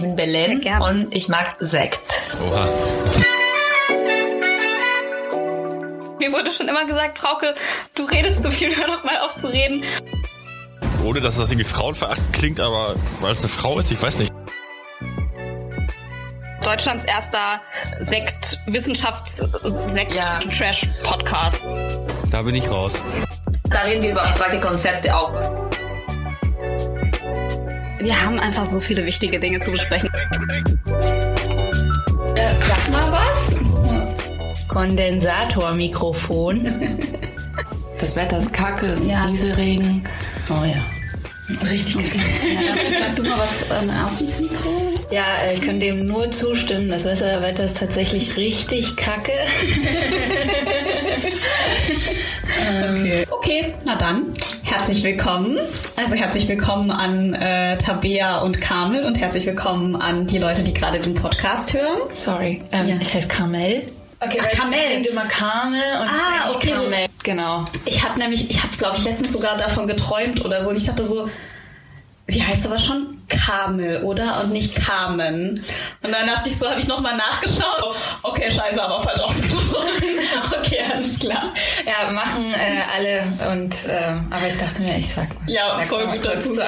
Ich bin Belen und ich mag Sekt. Oha. Mir wurde schon immer gesagt, Frauke, du redest zu viel, hör doch mal auf zu reden. Ohne dass das irgendwie frauenverachtend klingt, aber weil es eine Frau ist, ich weiß nicht. Deutschlands erster Sekt, Wissenschafts-Sekt, Ja. Trash-Podcast. Da bin ich raus. Da reden wir über abstrakte Konzepte auch. Wir haben einfach so viele wichtige Dinge zu besprechen. Äh, sag mal was. Kondensatormikrofon. Das Wetter ist kacke, es Ja. ist Nieselregen. Oh ja. Richtig kacke. Sag du mal was äh, auf ins Mikro. Ja, äh, ich kann dem nur zustimmen. Das Wetter Wetter ist tatsächlich richtig kacke. Okay, na dann, herzlich willkommen. Also herzlich willkommen an äh, Tabea und Kamel und herzlich willkommen an die Leute, die gerade den Podcast hören. Sorry, ähm, Ja. ich heiße Carmel. Okay, Ach, weil Carmel. klingt immer Carmel und Ah, okay, so- Carmel. Genau. Ich habe nämlich, ich habe glaube ich letztens sogar davon geträumt oder so und ich dachte so, sie heißt aber schon Kamel, oder? Und nicht Carmen. Und dann dachte ich so, habe ich nochmal nachgeschaut. Okay, scheiße, aber falsch ausgesprochen. okay, alles klar. Ja, machen äh, alle und äh, aber ich dachte mir, ich sag mal. Ja, sag's voll gut dazu. zu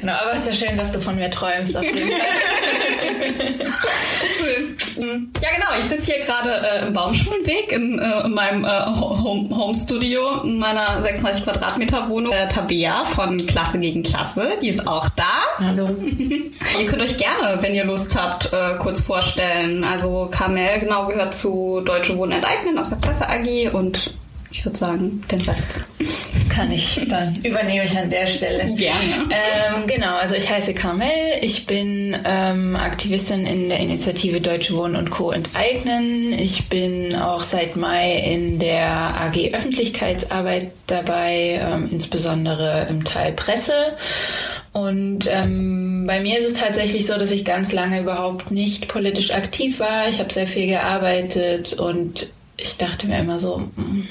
genau, aber es ist ja schön, dass du von mir träumst. Auf jeden Fall. Ja, genau. Ich sitze hier gerade äh, im Baumschulenweg in, äh, in meinem äh, Home, Home Studio in meiner 36 Quadratmeter Wohnung. Äh, Tabea von Klasse gegen Klasse, die ist auch da. Hallo. Ihr könnt euch gerne, wenn ihr Lust habt, äh, kurz vorstellen. Also Carmel genau gehört zu Deutsche Wohnen enteignen aus der Presse AG und ich würde sagen, den Rest. Kann ich, dann übernehme ich an der Stelle. Gerne. Ähm, genau, also ich heiße Carmel, ich bin ähm, Aktivistin in der Initiative Deutsche Wohnen und Co. enteignen. Ich bin auch seit Mai in der AG Öffentlichkeitsarbeit dabei, ähm, insbesondere im Teil Presse. Und ähm, bei mir ist es tatsächlich so, dass ich ganz lange überhaupt nicht politisch aktiv war. Ich habe sehr viel gearbeitet und ich dachte mir immer so, mm,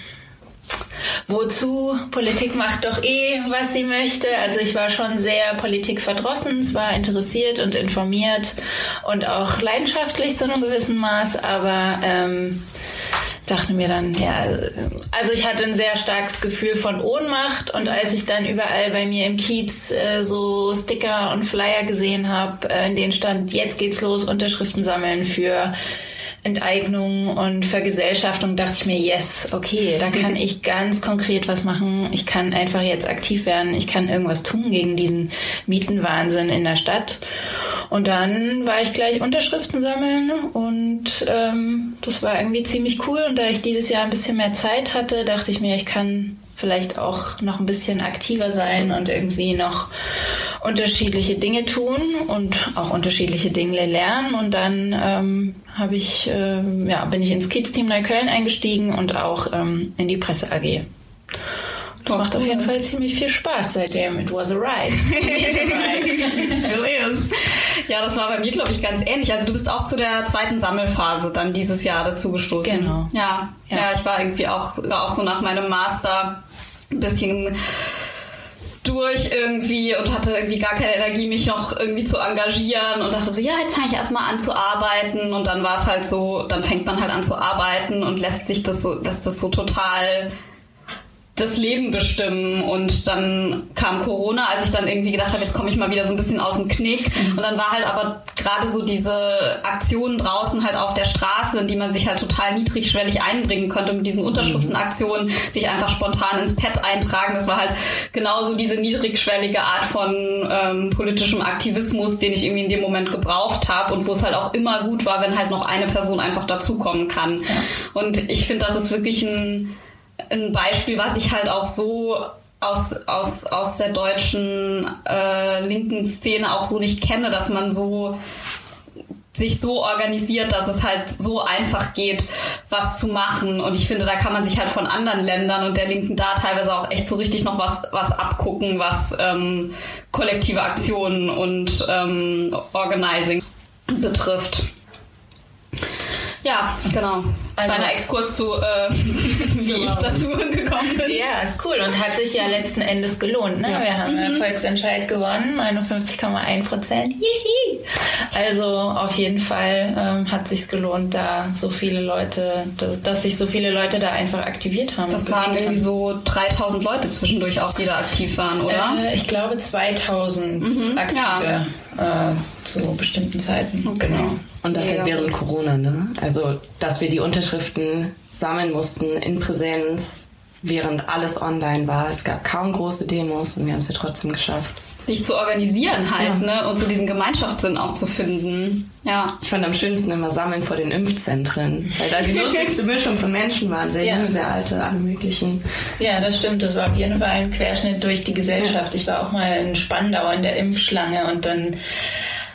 Wozu? Politik macht doch eh, was sie möchte. Also ich war schon sehr politikverdrossen, zwar interessiert und informiert und auch leidenschaftlich zu einem gewissen Maß, aber ähm, dachte mir dann, ja, also ich hatte ein sehr starkes Gefühl von Ohnmacht und als ich dann überall bei mir im Kiez äh, so Sticker und Flyer gesehen habe, äh, in denen stand, jetzt geht's los, Unterschriften sammeln für Enteignung und Vergesellschaftung dachte ich mir, yes, okay, da kann ich ganz konkret was machen. Ich kann einfach jetzt aktiv werden. Ich kann irgendwas tun gegen diesen Mietenwahnsinn in der Stadt. Und dann war ich gleich Unterschriften sammeln und ähm, das war irgendwie ziemlich cool. Und da ich dieses Jahr ein bisschen mehr Zeit hatte, dachte ich mir, ich kann vielleicht auch noch ein bisschen aktiver sein und irgendwie noch unterschiedliche Dinge tun und auch unterschiedliche Dinge lernen. Und dann ähm, habe ich, äh, ja, bin ich ins Kids-Team Neukölln eingestiegen und auch ähm, in die Presse AG. Das macht auf jeden Fall ziemlich viel Spaß seitdem. It was a ride. Ja, das war bei mir, glaube ich, ganz ähnlich. Also du bist auch zu der zweiten Sammelphase dann dieses Jahr dazu gestoßen. Genau. Ja, ja, Ja. ich war irgendwie auch, war auch so nach meinem Master ein bisschen durch irgendwie und hatte irgendwie gar keine Energie, mich noch irgendwie zu engagieren und dachte so, ja, jetzt fange ich erstmal an zu arbeiten. Und dann war es halt so, dann fängt man halt an zu arbeiten und lässt sich das so, lässt das so total das Leben bestimmen. Und dann kam Corona, als ich dann irgendwie gedacht habe, jetzt komme ich mal wieder so ein bisschen aus dem Knick. Und dann war halt aber gerade so diese Aktionen draußen halt auf der Straße, in die man sich halt total niedrigschwellig einbringen konnte mit diesen Unterschriftenaktionen, sich einfach spontan ins Pad eintragen. Das war halt genauso diese niedrigschwellige Art von ähm, politischem Aktivismus, den ich irgendwie in dem Moment gebraucht habe und wo es halt auch immer gut war, wenn halt noch eine Person einfach dazukommen kann. Und ich finde, das ist wirklich ein ein Beispiel, was ich halt auch so aus, aus, aus der deutschen äh, linken Szene auch so nicht kenne, dass man so sich so organisiert, dass es halt so einfach geht, was zu machen. Und ich finde, da kann man sich halt von anderen Ländern und der Linken da teilweise auch echt so richtig noch was, was abgucken, was ähm, kollektive Aktionen und ähm, Organizing betrifft. Ja, genau. Also- Kleiner Exkurs zu, äh, wie ich dazu gekommen bin. Ja, ist cool und hat sich ja letzten Endes gelohnt. Ne? Wir haben einen Volksentscheid gewonnen, 51,1 Prozent. Also auf jeden Fall ähm, hat sich gelohnt, da so viele Leute, dass sich so viele Leute da einfach aktiviert haben. Das waren irgendwie haben. so 3000 Leute zwischendurch auch, die da aktiv waren, oder? Äh, ich glaube 2000 Mhm, Aktive äh, zu bestimmten Zeiten. Genau. Und das Mega halt während Corona, ne? Also, dass wir die Unterschriften sammeln mussten in Präsenz, während alles online war. Es gab kaum große Demos und wir haben es ja trotzdem geschafft. Sich zu organisieren halt, Ja. ne? Und so diesen Gemeinschaftssinn auch zu finden. Ja. Ich fand am schönsten immer Sammeln vor den Impfzentren, weil da die lustigste Mischung von Menschen waren. Sehr Ja. junge, sehr alte, alle möglichen. Ja, das stimmt. Das war auf jeden Fall ein Querschnitt durch die Gesellschaft. Ich war auch mal in Spandau in der Impfschlange und dann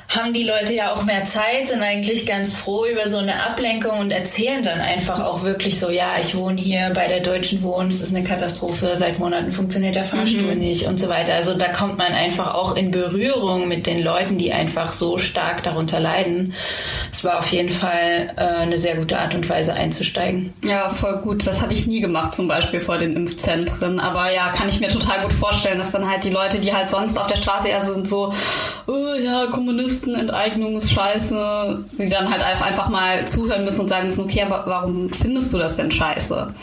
haben die Leute ja auch mehr Zeit, sind eigentlich ganz froh über so eine Ablenkung und erzählen dann einfach auch wirklich so, ja, ich wohne hier bei der Deutschen Wohnen, es ist eine Katastrophe, seit Monaten funktioniert der Fahrstuhl nicht und so weiter. Also da kommt man einfach auch in Berührung mit den Leuten, die einfach so stark darunter leiden. Es war auf jeden Fall äh, eine sehr gute Art und Weise einzusteigen. Ja, voll gut. Das habe ich nie gemacht, zum Beispiel vor den Impfzentren. Aber ja, kann ich mir total gut vorstellen, dass dann halt die Leute, die halt sonst auf der Straße eher so sind, so, oh, ja, Kommunisten, Enteignung ist scheiße, die dann halt auch einfach mal zuhören müssen und sagen müssen, okay, aber warum findest du das denn scheiße?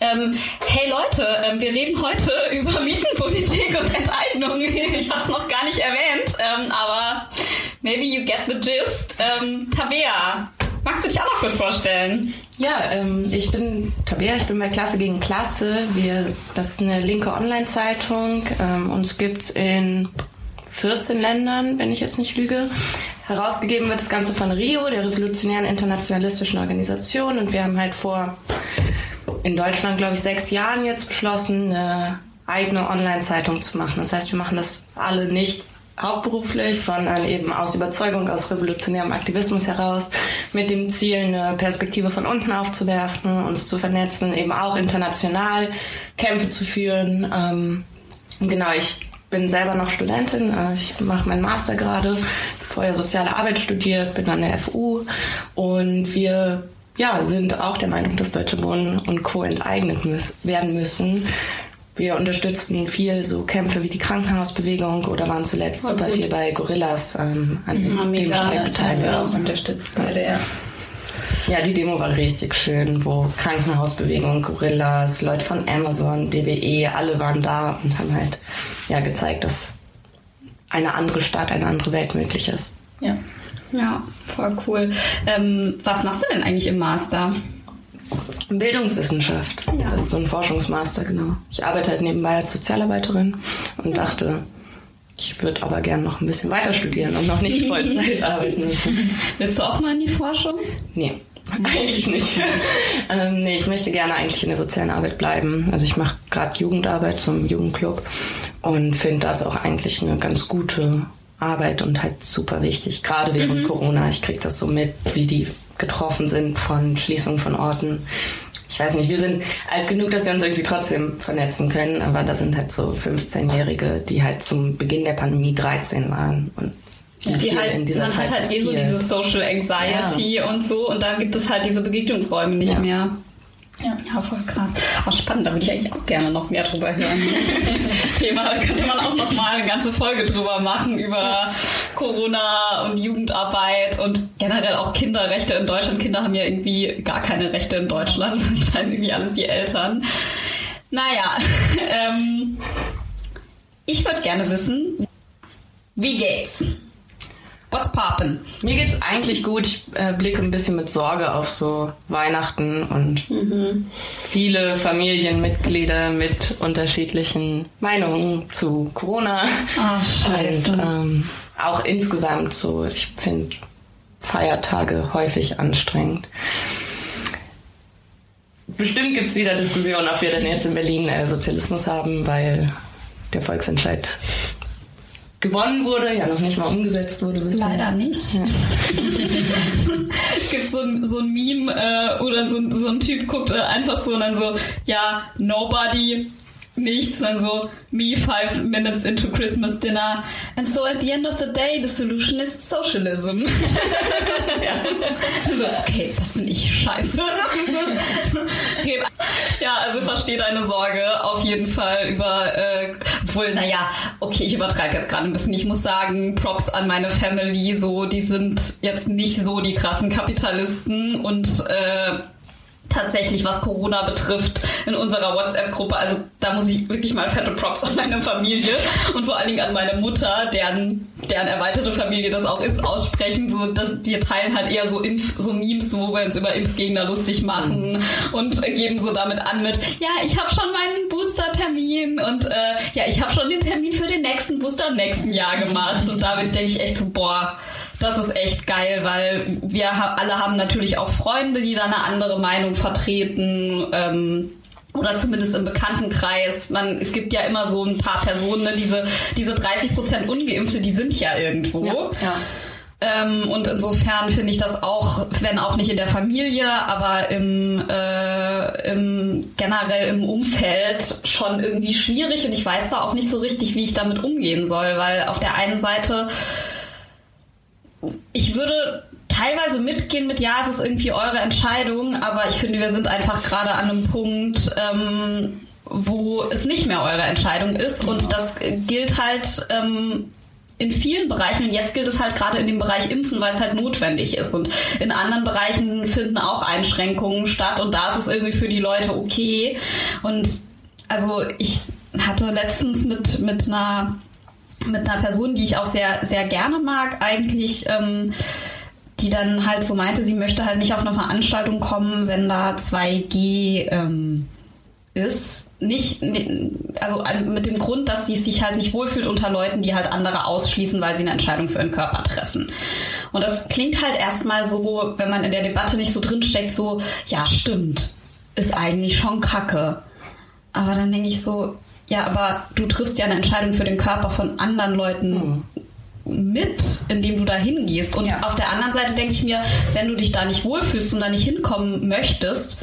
Ähm, hey Leute, ähm, wir reden heute über Mietenpolitik und Enteignung. Ich habe es noch gar nicht erwähnt, ähm, aber maybe you get the gist. Ähm, Tabea, magst du dich auch noch kurz vorstellen? Ja, ähm, ich bin Tabea, ich bin bei Klasse gegen Klasse. Wir, das ist eine linke Online-Zeitung. Ähm, uns gibt's in 14 Ländern, wenn ich jetzt nicht lüge. Herausgegeben wird das Ganze von RIO, der Revolutionären Internationalistischen Organisation. Und wir haben halt vor, in Deutschland, glaube ich, sechs Jahren jetzt beschlossen, eine eigene Online-Zeitung zu machen. Das heißt, wir machen das alle nicht hauptberuflich, sondern eben aus Überzeugung, aus revolutionärem Aktivismus heraus, mit dem Ziel, eine Perspektive von unten aufzuwerfen, uns zu vernetzen, eben auch international Kämpfe zu führen. Ähm, genau, ich bin selber noch Studentin, äh, ich mache meinen Master gerade, vorher soziale Arbeit studiert, bin an der FU und wir ja, sind auch der Meinung, dass Deutsche Wohnen und Co. enteignet werden müssen. Wir unterstützen viel so Kämpfe wie die Krankenhausbewegung oder waren zuletzt super viel bei Gorillas ähm, an Ja, dem. Streik beteiligt. auch unterstützt beide, ja. Ja, die Demo war richtig schön, wo Krankenhausbewegung, Gorillas, Leute von Amazon, DBE, alle waren da und haben halt ja gezeigt, dass eine andere Stadt, eine andere Welt möglich ist. ja. Ja, voll cool. Ähm, was machst du denn eigentlich im Master? Bildungswissenschaft. Ja. Das ist so ein Forschungsmaster, genau. Ich arbeite halt nebenbei als Sozialarbeiterin und dachte, ich würde aber gern noch ein bisschen weiter studieren und noch nicht Vollzeit arbeiten müssen. Willst du auch mal in die Forschung? Nee, eigentlich nicht. ähm, nee, ich möchte gerne eigentlich in der sozialen Arbeit bleiben. Also ich mache gerade Jugendarbeit zum Jugendclub und finde das auch eigentlich eine ganz gute Arbeit und halt super wichtig, gerade während Corona. Ich kriege das so mit, wie die getroffen sind von Schließungen von Orten. Ich weiß nicht, wir sind alt genug, dass wir uns irgendwie trotzdem vernetzen können, aber da sind halt so 15-Jährige, die halt zum Beginn der Pandemie 13 waren und Die halt, in dieser man Zeit hat halt eh so diese Social Anxiety und so und dann gibt es halt diese Begegnungsräume nicht Ja. mehr. Ja. Ja, voll krass. Auch spannend, da würde ich eigentlich auch gerne noch mehr drüber hören. Thema, da könnte man auch noch mal eine ganze Folge drüber machen, über Corona und Jugendarbeit und generell auch Kinderrechte in Deutschland. Kinder haben ja irgendwie gar keine Rechte in Deutschland, sind scheinen irgendwie alles die Eltern. Naja, ähm, ich würde gerne wissen, wie geht's? What's poppin'? Mir geht's eigentlich gut. Ich äh, blicke ein bisschen mit Sorge auf so Weihnachten und viele Familienmitglieder mit unterschiedlichen Meinungen zu Corona. Ah, scheiße. Und ähm, auch insgesamt so, ich finde Feiertage häufig anstrengend. Bestimmt gibt's wieder Diskussionen, ob wir denn jetzt in Berlin äh, Sozialismus haben, weil der Volksentscheid gewonnen wurde, ja noch nicht mal umgesetzt wurde bisher. Leider nicht. Ja. es gibt so ein, so ein Meme, äh, oder so, ein- so ein Typ guckt äh, einfach so und dann so, ja, nobody nichts, dann so me five minutes into Christmas dinner. And so at the end of the day, the solution is socialism. ja. So, okay, das bin ich. Scheiße. ja, also verstehe deine Sorge auf jeden Fall über, äh, wohl, naja, okay, ich übertreibe jetzt gerade ein bisschen. Ich muss sagen, Props an meine Family, so, die sind jetzt nicht so die krassen Kapitalisten und äh, tatsächlich, was Corona betrifft, in unserer WhatsApp-Gruppe. Also da muss ich wirklich mal fette Props an meine Familie und vor allen Dingen an meine Mutter, deren, deren erweiterte Familie das auch ist, aussprechen. So, dass wir teilen halt eher so Impf, so Memes, wo wir uns über Impfgegner lustig machen und geben so damit an mit, ja, ich habe schon meinen Booster-Termin und äh, ja, ich habe schon den Termin für den nächsten Booster im nächsten Jahr gemacht. Und damit denke ich echt so, boah, das ist echt geil, weil wir alle haben natürlich auch Freunde, die da eine andere Meinung vertreten. Ähm, oder zumindest im Bekanntenkreis. Man, es gibt ja immer so ein paar Personen, ne, diese, diese 30 Prozent Ungeimpfte, die sind ja irgendwo. Ja, ja. Ähm, und insofern finde ich das auch, wenn auch nicht in der Familie, aber im, äh, im generell im Umfeld schon irgendwie schwierig und ich weiß da auch nicht so richtig, wie ich damit umgehen soll, weil auf der einen Seite ich würde teilweise mitgehen mit, ja, es ist irgendwie eure Entscheidung, aber ich finde, wir sind einfach gerade an einem Punkt, ähm, wo es nicht mehr eure Entscheidung ist. Und das gilt halt ähm, in vielen Bereichen. Und jetzt gilt es halt gerade in dem Bereich Impfen, weil es halt notwendig ist. Und in anderen Bereichen finden auch Einschränkungen statt. Und da ist es irgendwie für die Leute okay. Und also ich hatte letztens mit, mit einer mit einer Person, die ich auch sehr, sehr gerne mag, eigentlich, ähm, die dann halt so meinte, sie möchte halt nicht auf eine Veranstaltung kommen, wenn da 2G ähm, ist. Nicht, also mit dem Grund, dass sie sich halt nicht wohlfühlt unter Leuten, die halt andere ausschließen, weil sie eine Entscheidung für ihren Körper treffen. Und das klingt halt erstmal so, wenn man in der Debatte nicht so drinsteckt, so, ja, stimmt, ist eigentlich schon kacke. Aber dann denke ich so, ja, aber du triffst ja eine Entscheidung für den Körper von anderen Leuten. Mhm mit, indem du da hingehst. Und ja. auf der anderen Seite denke ich mir, wenn du dich da nicht wohlfühlst und da nicht hinkommen möchtest,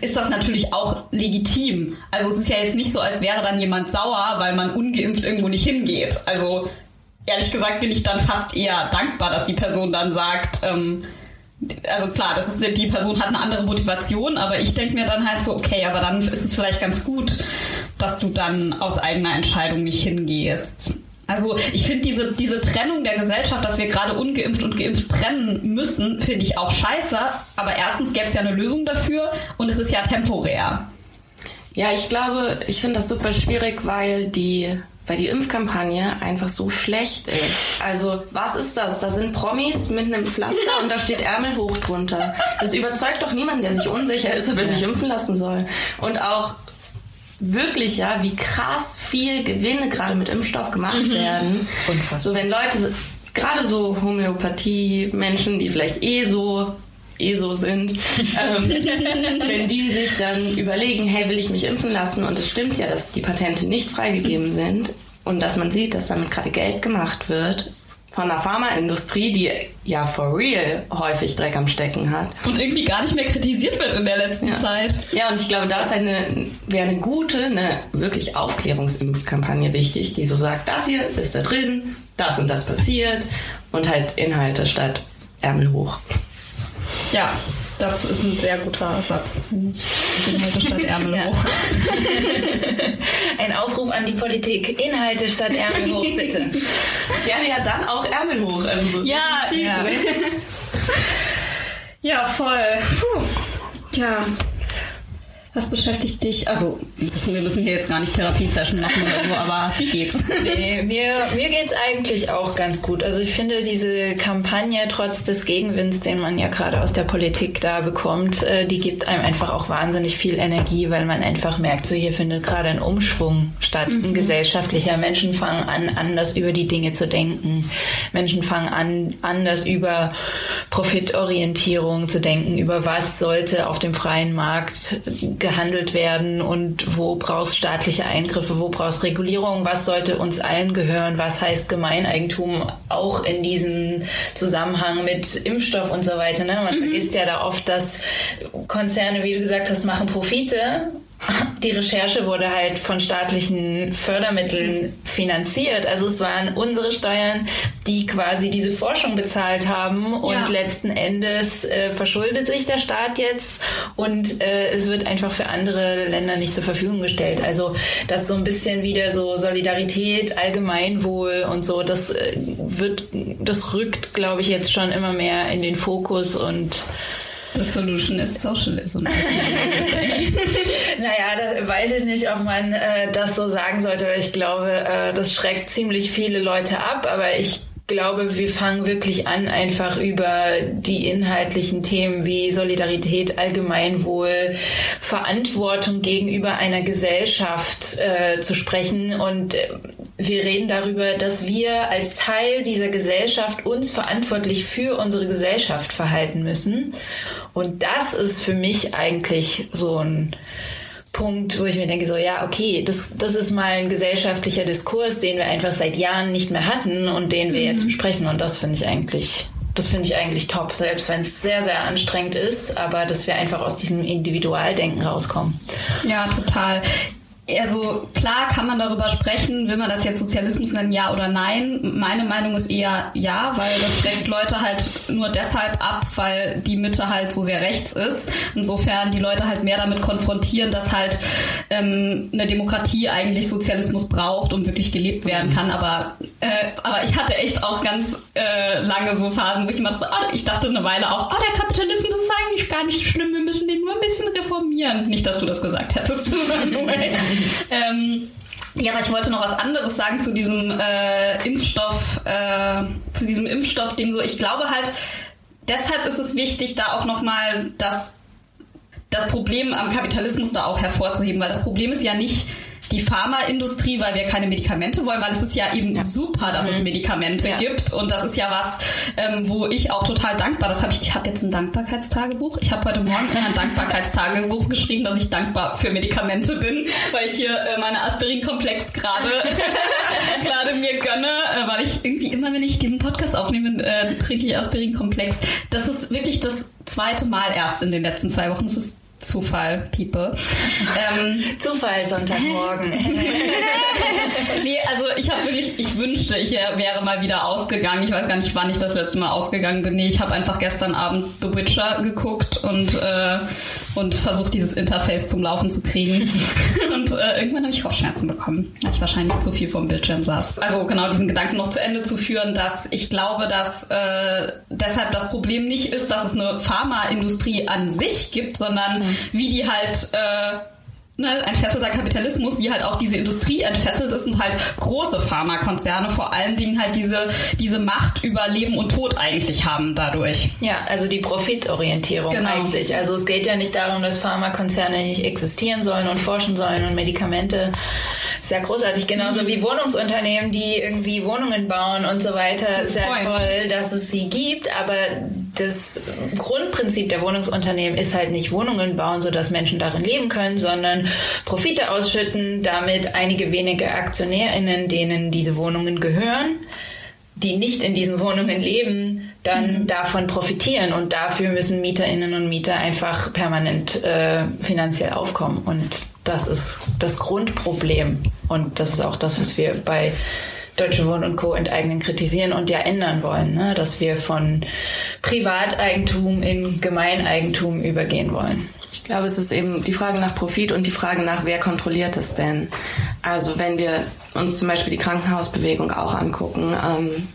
ist das natürlich auch legitim. Also es ist ja jetzt nicht so, als wäre dann jemand sauer, weil man ungeimpft irgendwo nicht hingeht. Also ehrlich gesagt bin ich dann fast eher dankbar, dass die Person dann sagt, ähm, also klar, das ist die Person hat eine andere Motivation, aber ich denke mir dann halt so, okay, aber dann ist es vielleicht ganz gut, dass du dann aus eigener Entscheidung nicht hingehst. Also ich finde diese, diese Trennung der Gesellschaft, dass wir gerade ungeimpft und geimpft trennen müssen, finde ich auch scheiße. Aber erstens gäbe es ja eine Lösung dafür und es ist ja temporär. Ja, ich glaube, ich finde das super schwierig, weil die weil die Impfkampagne einfach so schlecht ist. Also, was ist das? Da sind Promis mit einem Pflaster und da steht Ärmel hoch drunter. Das überzeugt doch niemanden, der sich unsicher ist, ob er sich impfen lassen soll. Und auch wirklich, ja, wie krass viel Gewinne gerade mit Impfstoff gemacht mhm. werden. Unfassbar. So, wenn Leute, gerade so Homöopathie-Menschen, die vielleicht eh so eh so sind, ähm, wenn die sich dann überlegen, hey, will ich mich impfen lassen? Und es stimmt ja, dass die Patente nicht freigegeben sind und dass man sieht, dass damit gerade Geld gemacht wird von der Pharmaindustrie, die ja for real häufig Dreck am Stecken hat. Und irgendwie gar nicht mehr kritisiert wird in der letzten ja. Zeit. Ja, und ich glaube, da ist eine, wäre eine gute, eine wirklich Aufklärungsimpfkampagne wichtig, die so sagt, das hier ist da drin, das und das passiert und halt Inhalte statt Ärmel hoch. Ja, das ist ein sehr guter Satz. Inhalte statt Ärmel ja. hoch. Ein Aufruf an die Politik. Inhalte statt Ärmel hoch, bitte. Gerne ja dann auch Ärmel hoch. Also so ja, ja. ja, voll. Puh. Ja, was beschäftigt dich? Also, wir müssen hier jetzt gar nicht Therapiesession machen oder so, aber wie geht's? Nee, mir, mir geht's eigentlich auch ganz gut. Also ich finde diese Kampagne, trotz des Gegenwinds, den man ja gerade aus der Politik da bekommt, äh, die gibt einem einfach auch wahnsinnig viel Energie, weil man einfach merkt, so hier findet gerade ein Umschwung statt, mhm. ein gesellschaftlicher. Menschen fangen an, anders über die Dinge zu denken. Menschen fangen an, anders über Profitorientierung zu denken, über was sollte auf dem freien Markt gehandelt werden und wo brauchst staatliche Eingriffe, wo brauchst Regulierung, was sollte uns allen gehören, was heißt Gemeineigentum auch in diesem Zusammenhang mit Impfstoff und so weiter. Ne? Man mhm. vergisst ja da oft, dass Konzerne, wie du gesagt hast, machen Profite die Recherche wurde halt von staatlichen Fördermitteln finanziert. Also es waren unsere Steuern, die quasi diese Forschung bezahlt haben und Ja. letzten Endes äh, verschuldet sich der Staat jetzt und äh, es wird einfach für andere Länder nicht zur Verfügung gestellt. Also das so ein bisschen wieder so Solidarität, Allgemeinwohl und so, das äh, wird, das rückt, glaube ich, jetzt schon immer mehr in den Fokus und The solution is socialism. Naja, das weiß ich nicht, ob man äh, das so sagen sollte, weil ich glaube, äh, das schreckt ziemlich viele Leute ab, aber ich glaube, wir fangen wirklich an, einfach über die inhaltlichen Themen wie Solidarität, Allgemeinwohl, Verantwortung gegenüber einer Gesellschaft äh, zu sprechen. Und äh, wir reden darüber, dass wir als Teil dieser Gesellschaft uns verantwortlich für unsere Gesellschaft verhalten müssen. Und das ist für mich eigentlich so ein Punkt, wo ich mir denke, so ja, okay, das, das ist mal ein gesellschaftlicher Diskurs, den wir einfach seit Jahren nicht mehr hatten und den wir jetzt besprechen. Und das finde ich eigentlich, das finde ich eigentlich top, selbst wenn es sehr, sehr anstrengend ist, aber dass wir einfach aus diesem Individualdenken rauskommen. Ja, total. Also klar kann man darüber sprechen, will man das jetzt Sozialismus nennen, ja oder nein. Meine Meinung ist eher ja, weil das schreckt Leute halt nur deshalb ab, weil die Mitte halt so sehr rechts ist. Insofern die Leute halt mehr damit konfrontieren, dass halt ähm, eine Demokratie eigentlich Sozialismus braucht, um wirklich gelebt werden kann. Aber, äh, aber ich hatte echt auch ganz äh, lange so Phasen, wo ich immer dachte, ah, ich dachte eine Weile auch, oh, der Kapitalismus ist eigentlich gar nicht so schlimm, wir müssen den nur ein bisschen reformieren. Nicht, dass du das gesagt hättest. ähm, ja, aber ich wollte noch was anderes sagen zu diesem äh, Impfstoff, äh, zu diesem Impfstoff-Ding. So, ich glaube halt, deshalb ist es wichtig, da auch nochmal das, das Problem am Kapitalismus da auch hervorzuheben, weil das Problem ist ja nicht die Pharmaindustrie, weil wir keine Medikamente wollen, weil es ist ja eben super, dass es Medikamente Ja. gibt und das ist ja was, ähm, wo ich auch total dankbar, das habe ich, ich habe jetzt ein Dankbarkeitstagebuch. Ich habe heute Morgen in ein Dankbarkeitstagebuch geschrieben, dass ich dankbar für Medikamente bin, weil ich hier äh, meine Aspirinkomplex gerade gerade mir gönne, äh, weil ich irgendwie immer, wenn ich diesen Podcast aufnehme, äh, trinke ich Aspirinkomplex. Das ist wirklich das zweite Mal erst in den letzten zwei Wochen. Das ist Zufall, People. ähm, Zufall Sonntagmorgen. nee, also ich habe wirklich, ich wünschte, ich wäre mal wieder ausgegangen. Ich weiß gar nicht, wann ich das letzte Mal ausgegangen bin. Nee, ich habe einfach gestern Abend The Witcher geguckt und, äh, und versucht, dieses Interface zum Laufen zu kriegen. und äh, irgendwann habe ich Kopfschmerzen bekommen, weil ich wahrscheinlich zu viel vom Bildschirm saß. Also genau diesen Gedanken noch zu Ende zu führen, dass ich glaube, dass äh, deshalb das Problem nicht ist, dass es eine Pharmaindustrie an sich gibt, sondern wie die halt... Äh, ne, entfesselter Kapitalismus, wie halt auch diese Industrie entfesselt ist und halt große Pharmakonzerne vor allen Dingen halt diese, diese Macht über Leben und Tod eigentlich haben dadurch. Ja, also die Profitorientierung Genau. eigentlich. Also es geht ja nicht darum, dass Pharmakonzerne nicht existieren sollen und forschen sollen und Medikamente. Ist ja großartig, genauso wie Wohnungsunternehmen, die irgendwie Wohnungen bauen und so weiter. Ist ja toll, dass es sie gibt, aber das Grundprinzip der Wohnungsunternehmen ist halt nicht Wohnungen bauen, sodass Menschen darin leben können, sondern Profite ausschütten, damit einige wenige AktionärInnen, denen diese Wohnungen gehören, die nicht in diesen Wohnungen leben, dann davon profitieren. Und dafür müssen Mieterinnen und Mieter einfach permanent äh, finanziell aufkommen. Und das ist das Grundproblem. Und das ist auch das, was wir bei Deutsche Wohnen und Co. enteignen kritisieren und ja ändern wollen, ne? dass wir von Privateigentum in Gemeineigentum übergehen wollen. Ich glaube, es ist eben die Frage nach Profit und die Frage nach, wer kontrolliert es denn? Also wenn wir uns zum Beispiel die Krankenhausbewegung auch angucken, ähm,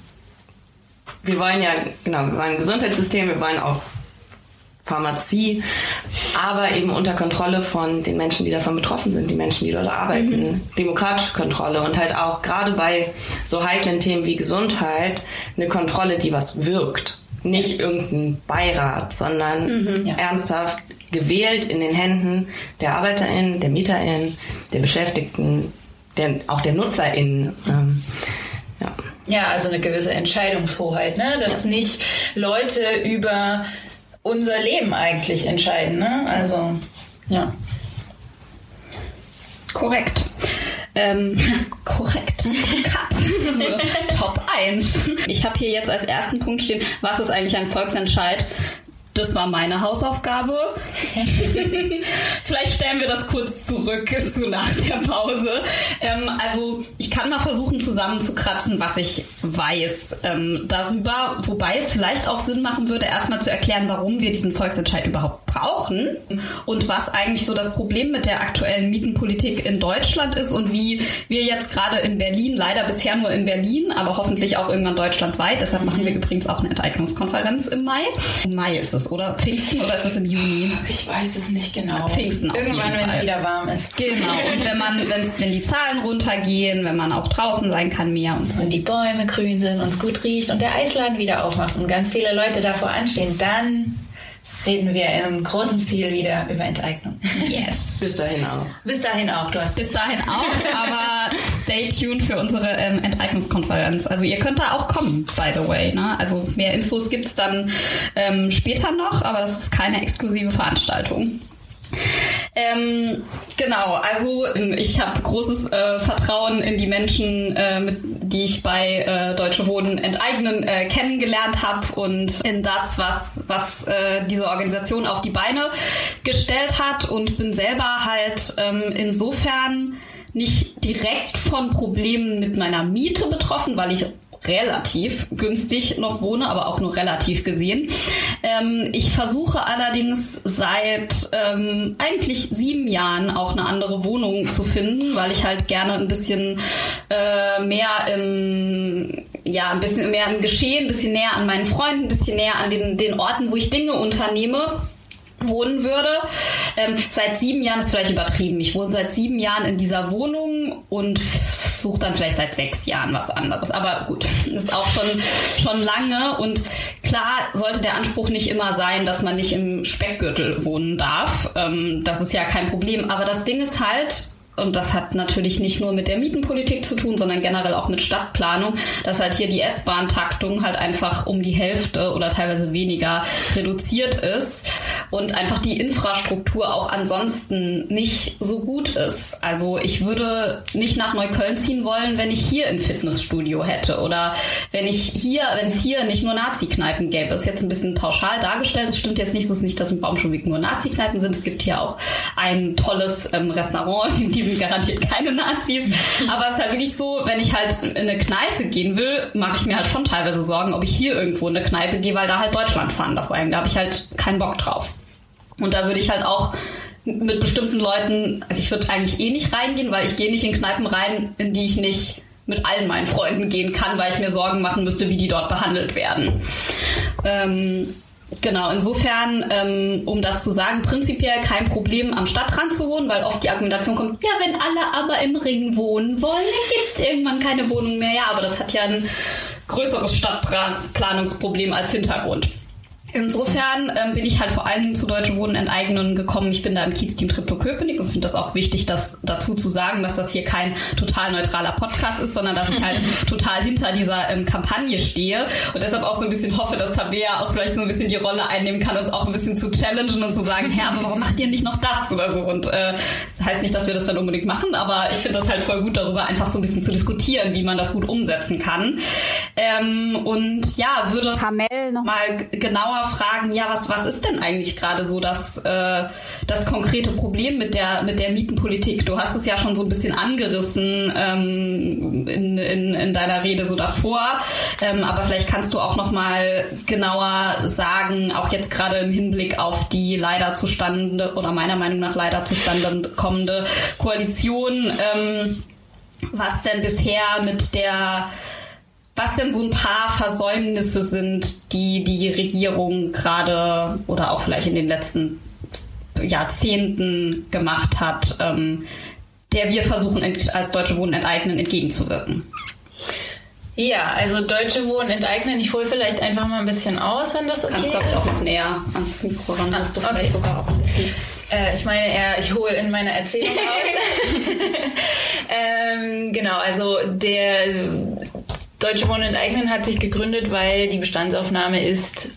wir wollen ja, genau, wir wollen ein Gesundheitssystem, wir wollen auch Pharmazie, aber eben unter Kontrolle von den Menschen, die davon betroffen sind, die Menschen, die dort arbeiten. Demokratische Kontrolle und halt auch gerade bei so heiklen Themen wie Gesundheit eine Kontrolle, die was wirkt. Nicht irgendein Beirat, sondern ja. ernsthaft gewählt in den Händen der ArbeiterInnen, der MieterInnen, der Beschäftigten, der, auch der NutzerInnen. Ähm, ja. Ja, also eine gewisse Entscheidungshoheit, ne? Dass nicht Leute über unser Leben eigentlich entscheiden, ne? Also, ja. Korrekt. Ähm, korrekt. Cut. Top 1. Ich habe hier jetzt als ersten Punkt stehen, was ist eigentlich ein Volksentscheid? Das war meine Hausaufgabe. Vielleicht stellen wir das kurz zurück zu nach der Pause. Ähm, also ich kann mal versuchen zusammenzukratzen, was ich weiß ähm, darüber, wobei es vielleicht auch Sinn machen würde, erstmal zu erklären, warum wir diesen Volksentscheid überhaupt brauchen und was eigentlich so das Problem mit der aktuellen Mietenpolitik in Deutschland ist und wie wir jetzt gerade in Berlin, leider bisher nur in Berlin, aber hoffentlich auch irgendwann deutschlandweit, deshalb machen wir übrigens auch eine Enteignungskonferenz im Mai. Im Mai ist es oder Pfingsten oder ist es im Juni? Ich weiß es nicht genau. Pfingsten Irgendwann, wenn es wieder warm ist. Genau. Und wenn man, wenn's, wenn die Zahlen runtergehen, wenn man auch draußen sein kann mehr und so. Und die Bäume grün sind und es gut riecht und der Eisladen wieder aufmacht und ganz viele Leute davor anstehen, dann reden wir in einem großen Stil wieder über Enteignung. Yes. Bis dahin auch. Bis dahin auch, du hast Bis dahin auch, aber stay tuned für unsere ähm, Enteignungskonferenz. Also ihr könnt da auch kommen, by the way. Ne? Also mehr Infos gibt's dann ähm, später noch, aber das ist keine exklusive Veranstaltung. Ähm, genau, also ähm, ich habe großes äh, Vertrauen in die Menschen, äh, mit, die ich bei äh, Deutsche Wohnen enteignen äh, kennengelernt habe und in das, was, was äh, diese Organisation auf die Beine gestellt hat und bin selber halt ähm, insofern nicht direkt von Problemen mit meiner Miete betroffen, weil ich relativ günstig noch wohne, aber auch nur relativ gesehen. Ähm, ich versuche allerdings seit ähm, eigentlich sieben Jahren auch eine andere Wohnung zu finden, weil ich halt gerne ein bisschen äh, mehr im ja, ein bisschen mehr im Geschehen, ein bisschen näher an meinen Freunden, ein bisschen näher an den, den Orten, wo ich Dinge unternehme wohnen würde. Ähm, seit sieben Jahren ist vielleicht übertrieben. Ich wohne seit sieben Jahren in dieser Wohnung und suche dann vielleicht seit sechs Jahren was anderes. Aber gut, ist auch schon, schon lange. Und klar sollte der Anspruch nicht immer sein, dass man nicht im Speckgürtel wohnen darf. Ähm, das ist ja kein Problem. Aber das Ding ist halt, und das hat natürlich nicht nur mit der Mietenpolitik zu tun, sondern generell auch mit Stadtplanung, dass halt hier die S-Bahn-Taktung halt einfach um die Hälfte oder teilweise weniger reduziert ist und einfach die Infrastruktur auch ansonsten nicht so gut ist. Also ich würde nicht nach Neukölln ziehen wollen, wenn ich hier ein Fitnessstudio hätte oder wenn ich hier, wenn es hier nicht nur Nazi-Kneipen gäbe. Ist jetzt ein bisschen pauschal dargestellt. Es stimmt jetzt nicht, es ist nicht, dass in Baumschulweg nur Nazi-Kneipen sind. Es gibt hier auch ein tolles ähm, Restaurant, die sind garantiert keine Nazis. Aber es ist halt wirklich so, wenn ich halt in eine Kneipe gehen will, mache ich mir halt schon teilweise Sorgen, ob ich hier irgendwo in eine Kneipe gehe, weil da halt Deutschland fahren darf. Da habe ich halt keinen Bock drauf. Und da würde ich halt auch mit bestimmten Leuten, also ich würde eigentlich eh nicht reingehen, weil ich gehe nicht in Kneipen rein, in die ich nicht mit allen meinen Freunden gehen kann, weil ich mir Sorgen machen müsste, wie die dort behandelt werden. Ähm, Genau, insofern, ähm, um das zu sagen, prinzipiell kein Problem am Stadtrand zu wohnen, weil oft die Argumentation kommt, ja, wenn alle aber im Ring wohnen wollen, dann gibt es irgendwann keine Wohnung mehr. Ja, aber das hat ja ein größeres Stadtplanungsproblem als Hintergrund. Insofern ähm, bin ich halt vor allen Dingen zu Deutsche Wohnen enteignen gekommen. Ich bin da im Kiez-Team Triptow-Köpenick und finde das auch wichtig, das dazu zu sagen, dass das hier kein total neutraler Podcast ist, sondern dass ich halt total hinter dieser ähm, Kampagne stehe und deshalb auch so ein bisschen hoffe, dass Tabea auch vielleicht so ein bisschen die Rolle einnehmen kann, uns auch ein bisschen zu challengen und zu sagen, Herr, aber warum macht ihr nicht noch das oder so? Und äh, heißt nicht, dass wir das dann unbedingt machen, aber ich finde das halt voll gut, darüber einfach so ein bisschen zu diskutieren, wie man das gut umsetzen kann. Ähm, und ja, würde Hamel noch mal g- genauer fragen, ja, was, was ist denn eigentlich gerade so das, äh, das konkrete Problem mit der, mit der Mietenpolitik? Du hast es ja schon so ein bisschen angerissen ähm, in, in, in deiner Rede so davor, ähm, aber vielleicht kannst du auch noch mal genauer sagen, auch jetzt gerade im Hinblick auf die leider zustande oder meiner Meinung nach leider zustande kommende Koalition, ähm, was denn bisher mit der was denn so ein paar Versäumnisse sind, die die Regierung gerade oder auch vielleicht in den letzten Jahrzehnten gemacht hat, ähm, der wir versuchen als Deutsche Wohnen enteignen entgegenzuwirken. Ja, also Deutsche Wohnen enteignen. Ich hole vielleicht einfach mal ein bisschen aus, wenn das okay Kannst, glaube ich, auch ist. noch näher ans Mikro ran. Ah, du okay. vielleicht sogar auch ein bisschen. Äh, ich meine eher, ich hole in meiner Erzählung aus. ähm, genau, also der Deutsche Wohnen enteignen hat sich gegründet, weil die Bestandsaufnahme ist,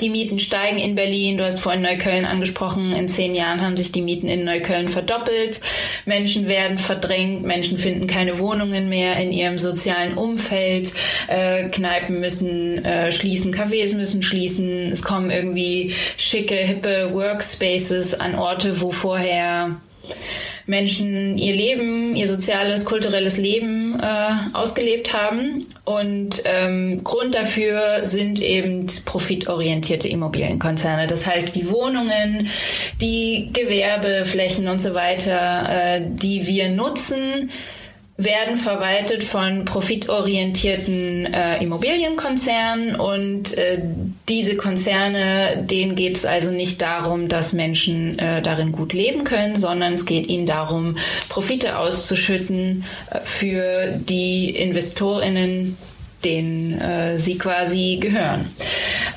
Die Mieten steigen in Berlin. Du hast vorhin Neukölln angesprochen. In zehn Jahren haben sich die Mieten in Neukölln verdoppelt. Menschen werden verdrängt. Menschen finden keine Wohnungen mehr in ihrem sozialen Umfeld. Äh, Kneipen müssen äh, schließen, Cafés müssen schließen. Es kommen irgendwie schicke, hippe Workspaces an Orte, wo vorher Menschen ihr Leben, ihr soziales, kulturelles Leben äh, ausgelebt haben. Und ähm, Grund dafür sind eben profitorientierte Immobilienkonzerne. Das heißt, die Wohnungen, die Gewerbeflächen und so weiter, äh, die wir nutzen, werden verwaltet von profitorientierten äh, Immobilienkonzernen und äh, diese Konzerne, denen geht es also nicht darum, dass Menschen äh, darin gut leben können, sondern es geht ihnen darum, Profite auszuschütten äh, für die Investorinnen, denen äh, sie quasi gehören.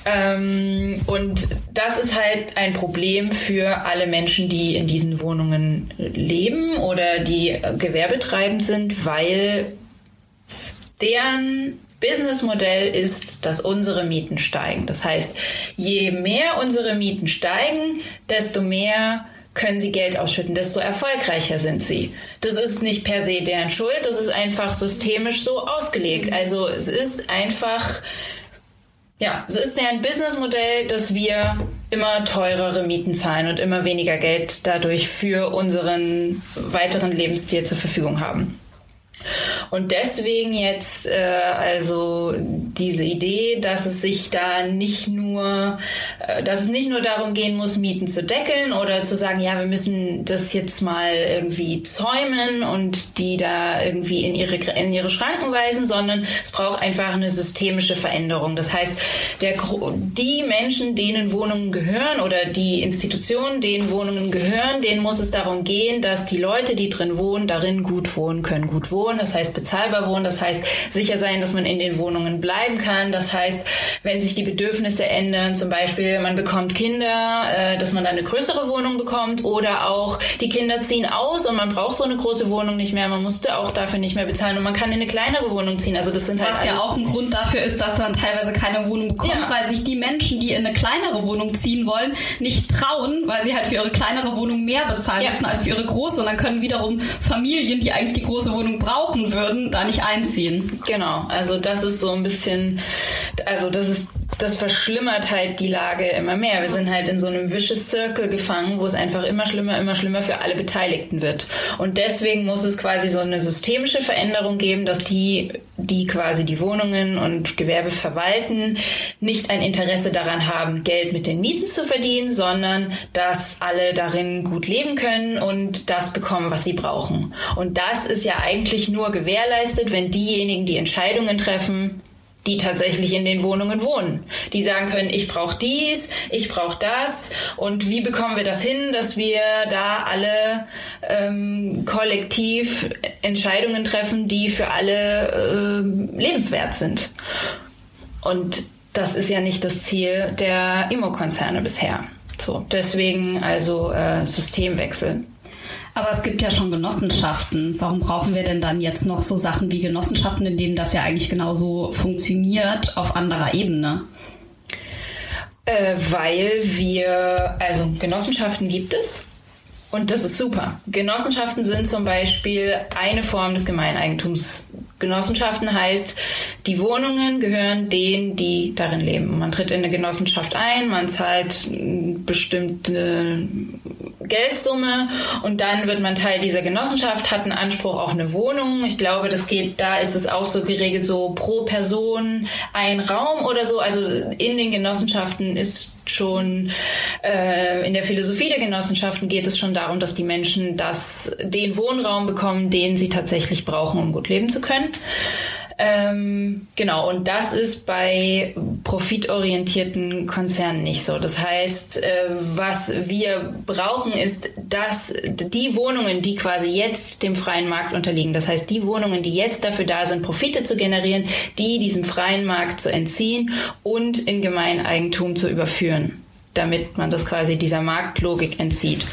Ähm, und das ist halt ein Problem für alle Menschen, die in diesen Wohnungen leben oder die gewerbetreibend sind, weil deren Businessmodell ist, dass unsere Mieten steigen. Das heißt, je mehr unsere Mieten steigen, desto mehr können sie Geld ausschütten, desto erfolgreicher sind sie. Das ist nicht per se deren Schuld, das ist einfach systemisch so ausgelegt. Also es ist einfach, ja, es ist deren Businessmodell, dass wir immer teurere Mieten zahlen und immer weniger Geld dadurch für unseren weiteren Lebensstil zur Verfügung haben. Und deswegen jetzt äh, also diese Idee, dass es sich da nicht nur, äh, dass es nicht nur darum gehen muss, Mieten zu deckeln oder zu sagen, ja, wir müssen das jetzt mal irgendwie zäumen und die da irgendwie in ihre in ihre Schranken weisen, sondern es braucht einfach eine systemische Veränderung. Das heißt, der, die Menschen, denen Wohnungen gehören oder die Institutionen, denen Wohnungen gehören, denen muss es darum gehen, dass die Leute, die drin wohnen, darin gut wohnen können, gut wohnen. Das heißt bezahlbar wohnen, das heißt sicher sein, dass man in den Wohnungen bleiben kann. Das heißt, wenn sich die Bedürfnisse ändern, zum Beispiel man bekommt Kinder, äh, dass man dann eine größere Wohnung bekommt oder auch die Kinder ziehen aus und man braucht so eine große Wohnung nicht mehr, man musste auch dafür nicht mehr bezahlen und man kann in eine kleinere Wohnung ziehen. Also das sind halt Was ja auch ein Grund dafür ist, dass man teilweise keine Wohnung bekommt, ja. weil sich die Menschen, die in eine kleinere Wohnung ziehen wollen, nicht trauen, weil sie halt für ihre kleinere Wohnung mehr bezahlen ja. müssen als für ihre große und dann können wiederum Familien, die eigentlich die große Wohnung brauchen würden, da nicht einziehen. Genau, also das ist so ein bisschen, also das ist, das verschlimmert halt die Lage immer mehr. Wir sind halt in so einem vicious Circle gefangen, wo es einfach immer schlimmer, immer schlimmer für alle Beteiligten wird. Und deswegen muss es quasi so eine systemische Veränderung geben, dass die, die quasi die Wohnungen und Gewerbe verwalten, nicht ein Interesse daran haben, Geld mit den Mieten zu verdienen, sondern dass alle darin gut leben können und das bekommen, was sie brauchen. Und das ist ja eigentlich nur gewährleistet, wenn diejenigen, die Entscheidungen treffen, die tatsächlich in den Wohnungen wohnen. Die sagen können, ich brauche dies, ich brauche das und wie bekommen wir das hin, dass wir da alle ähm, kollektiv Entscheidungen treffen, die für alle äh, lebenswert sind. Und das ist ja nicht das Ziel der Immokonzerne bisher. So, deswegen also äh, Systemwechsel. Aber es gibt ja schon Genossenschaften. Warum brauchen wir denn dann jetzt noch so Sachen wie Genossenschaften, in denen das ja eigentlich genauso funktioniert auf anderer Ebene? Äh, weil wir, also Genossenschaften gibt es. Und das ist super. Genossenschaften sind zum Beispiel eine Form des Gemeineigentums. Genossenschaften heißt, die Wohnungen gehören denen, die darin leben. Man tritt in eine Genossenschaft ein, man zahlt bestimmte Geldsumme und dann wird man Teil dieser Genossenschaft, hat einen Anspruch auf eine Wohnung. Ich glaube, das geht, da ist es auch so geregelt, so pro Person ein Raum oder so. Also in den Genossenschaften ist schon äh, in der Philosophie der Genossenschaften geht es schon darum, dass die Menschen das, den Wohnraum bekommen, den sie tatsächlich brauchen, um gut leben zu können. Ähm, genau, und das ist bei profitorientierten Konzernen nicht so. Das heißt, äh, was wir brauchen, ist, dass die Wohnungen, die quasi jetzt dem freien Markt unterliegen, das heißt, die Wohnungen, die jetzt dafür da sind, Profite zu generieren, die diesem freien Markt zu entziehen und in Gemeineigentum zu überführen damit man das quasi dieser Marktlogik entzieht.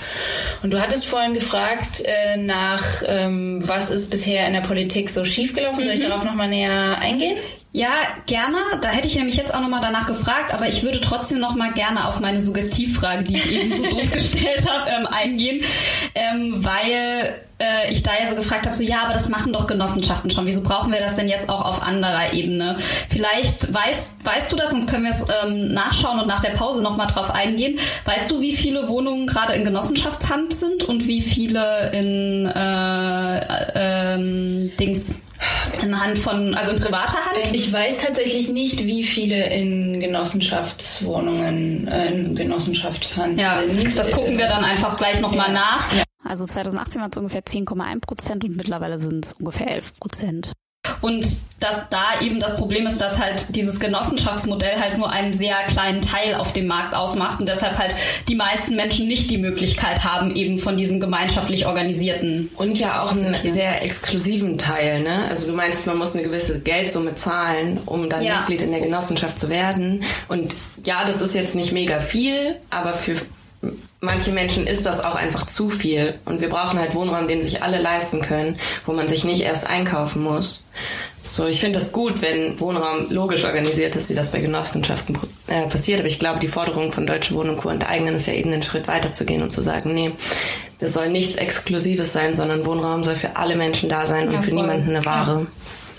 Und du hattest vorhin gefragt äh, nach, ähm, was ist bisher in der Politik so schiefgelaufen. Soll ich mhm. darauf nochmal näher eingehen? Ja, gerne. Da hätte ich nämlich jetzt auch nochmal danach gefragt, aber ich würde trotzdem nochmal gerne auf meine Suggestivfrage, die ich eben so doof gestellt habe, ähm, eingehen, ähm, weil äh, ich da ja so gefragt habe, so ja, aber das machen doch Genossenschaften schon. Wieso brauchen wir das denn jetzt auch auf anderer Ebene? Vielleicht weißt, weißt du das, sonst können wir es ähm, nachschauen und nach der Pause nochmal drauf eingehen. Weißt du, wie viele Wohnungen gerade in Genossenschaftshand sind und wie viele in äh, äh, ähm, Dings in Hand von, also in privater Hand? Ich weiß tatsächlich nicht, wie viele in Genossenschaftswohnungen, äh, in Genossenschaftshand Ja, sind. das gucken wir dann einfach gleich nochmal Ja. nach. Also 2018 waren es ungefähr 10,1 Prozent und mittlerweile sind es ungefähr 11 Prozent. Und dass da eben das Problem ist, dass halt dieses Genossenschaftsmodell halt nur einen sehr kleinen Teil auf dem Markt ausmacht und deshalb halt die meisten Menschen nicht die Möglichkeit haben, eben von diesem gemeinschaftlich organisierten. Und ja auch einen Okay. sehr exklusiven Teil, ne? Also du meinst, man muss eine gewisse Geldsumme zahlen, um dann Ja. Mitglied in der Genossenschaft zu werden. Und ja, das ist jetzt nicht mega viel, aber für manche Menschen ist das auch einfach zu viel. Und wir brauchen halt Wohnraum, den sich alle leisten können, wo man sich nicht erst einkaufen muss. So, ich finde das gut, wenn Wohnraum logisch organisiert ist, wie das bei Genossenschaften äh, passiert. Aber ich glaube, die Forderung von Deutsche Wohnen und Co. enteignen ist ja eben einen Schritt weiter zu gehen und zu sagen, nee, das soll nichts Exklusives sein, sondern Wohnraum soll für alle Menschen da sein Ja, und für voll. niemanden eine Ware.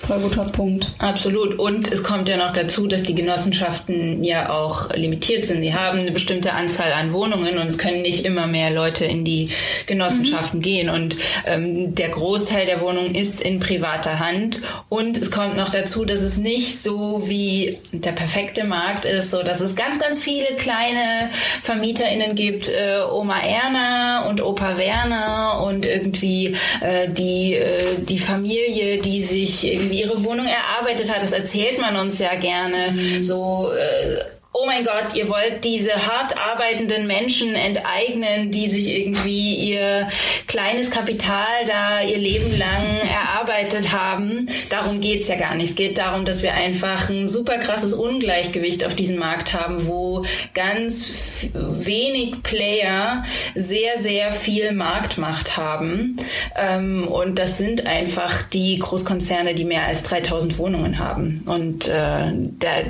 Voll guter Punkt. Absolut. Und es kommt ja noch dazu, dass die Genossenschaften ja auch limitiert sind. Sie haben eine bestimmte Anzahl an Wohnungen und es können nicht immer mehr Leute in die Genossenschaften gehen. Und ähm, der Großteil der Wohnungen ist in privater Hand. Und es kommt noch dazu, dass es nicht so wie der perfekte Markt ist, so dass es ganz, ganz viele kleine VermieterInnen gibt, äh, Oma Erna und Opa Werner und irgendwie äh, die, äh, die Familie, die sich irgendwie ihre Wohnung erarbeitet hat. Das erzählt man uns ja gerne. So, äh, oh mein Gott, ihr wollt diese hart arbeitenden Menschen enteignen, die sich irgendwie ihr kleines Kapital da ihr Leben lang erarbeitet haben. Darum geht's ja gar nicht. Es geht darum, dass wir einfach ein super krasses Ungleichgewicht auf diesem Markt haben, wo ganz wenig Player sehr, sehr viel Marktmacht haben. Ähm, und das sind einfach die Großkonzerne, die mehr als 3000 Wohnungen haben. Und äh,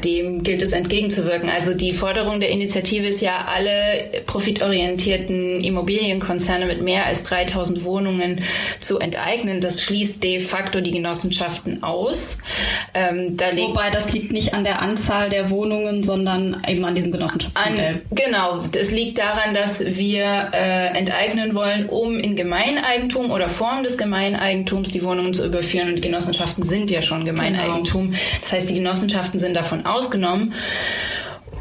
dem gilt es entgegenzuwirken. Also die Forderung der Initiative ist ja, alle profitorientierten Immobilienkonzerne mit mehr als 3000 Wohnungen zu enteignen. Das schließt de facto die Genossenschaften aus. Ähm, da Wobei das liegt nicht an der Anzahl der Wohnungen, sondern eben an diesem Genossenschaftsmodell. an, genau, das liegt daran, dass wir äh, enteignen wollen, um in Gemeineigentum oder Form des Gemeineigentums die Wohnungen zu überführen. Und Genossenschaften sind ja schon Gemeineigentum. Das heißt, die Genossenschaften sind davon ausgenommen.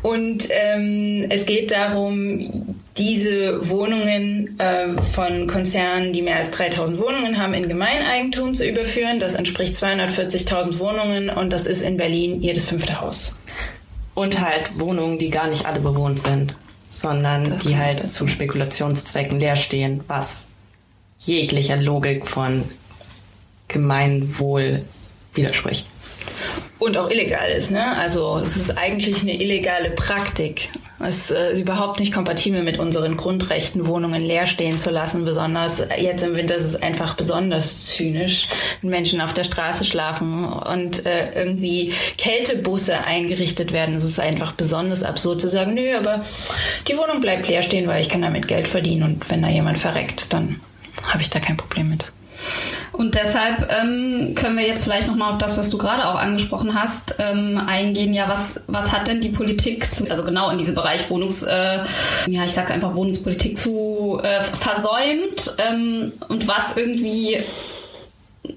Und ähm, es geht darum, diese Wohnungen äh, von Konzernen, die mehr als 3000 Wohnungen haben, in Gemeineigentum zu überführen. Das entspricht 240.000 Wohnungen und das ist in Berlin jedes fünfte Haus. Und halt Wohnungen, die gar nicht alle bewohnt sind, sondern die halt zu Spekulationszwecken leer stehen, was jeglicher Logik von Gemeinwohl widerspricht. Und auch illegal ist, ne? Also es ist eigentlich eine illegale Praktik. Es ist äh, überhaupt nicht kompatibel mit unseren Grundrechten, Wohnungen leer stehen zu lassen. Besonders jetzt im Winter ist es einfach besonders zynisch, wenn Menschen auf der Straße schlafen und äh, irgendwie Kältebusse eingerichtet werden. Es ist einfach besonders absurd zu sagen, nö, aber die Wohnung bleibt leer stehen, weil ich kann damit Geld verdienen und wenn da jemand verreckt, dann habe ich da kein Problem mit. Und deshalb ähm, können wir jetzt vielleicht nochmal auf das, was du gerade auch angesprochen hast, ähm, eingehen. Ja, was, was hat denn die Politik, zu, also genau in diesem Bereich Wohnungs, äh, ja, ich sag's einfach Wohnungspolitik zu äh, versäumt ähm, und was irgendwie,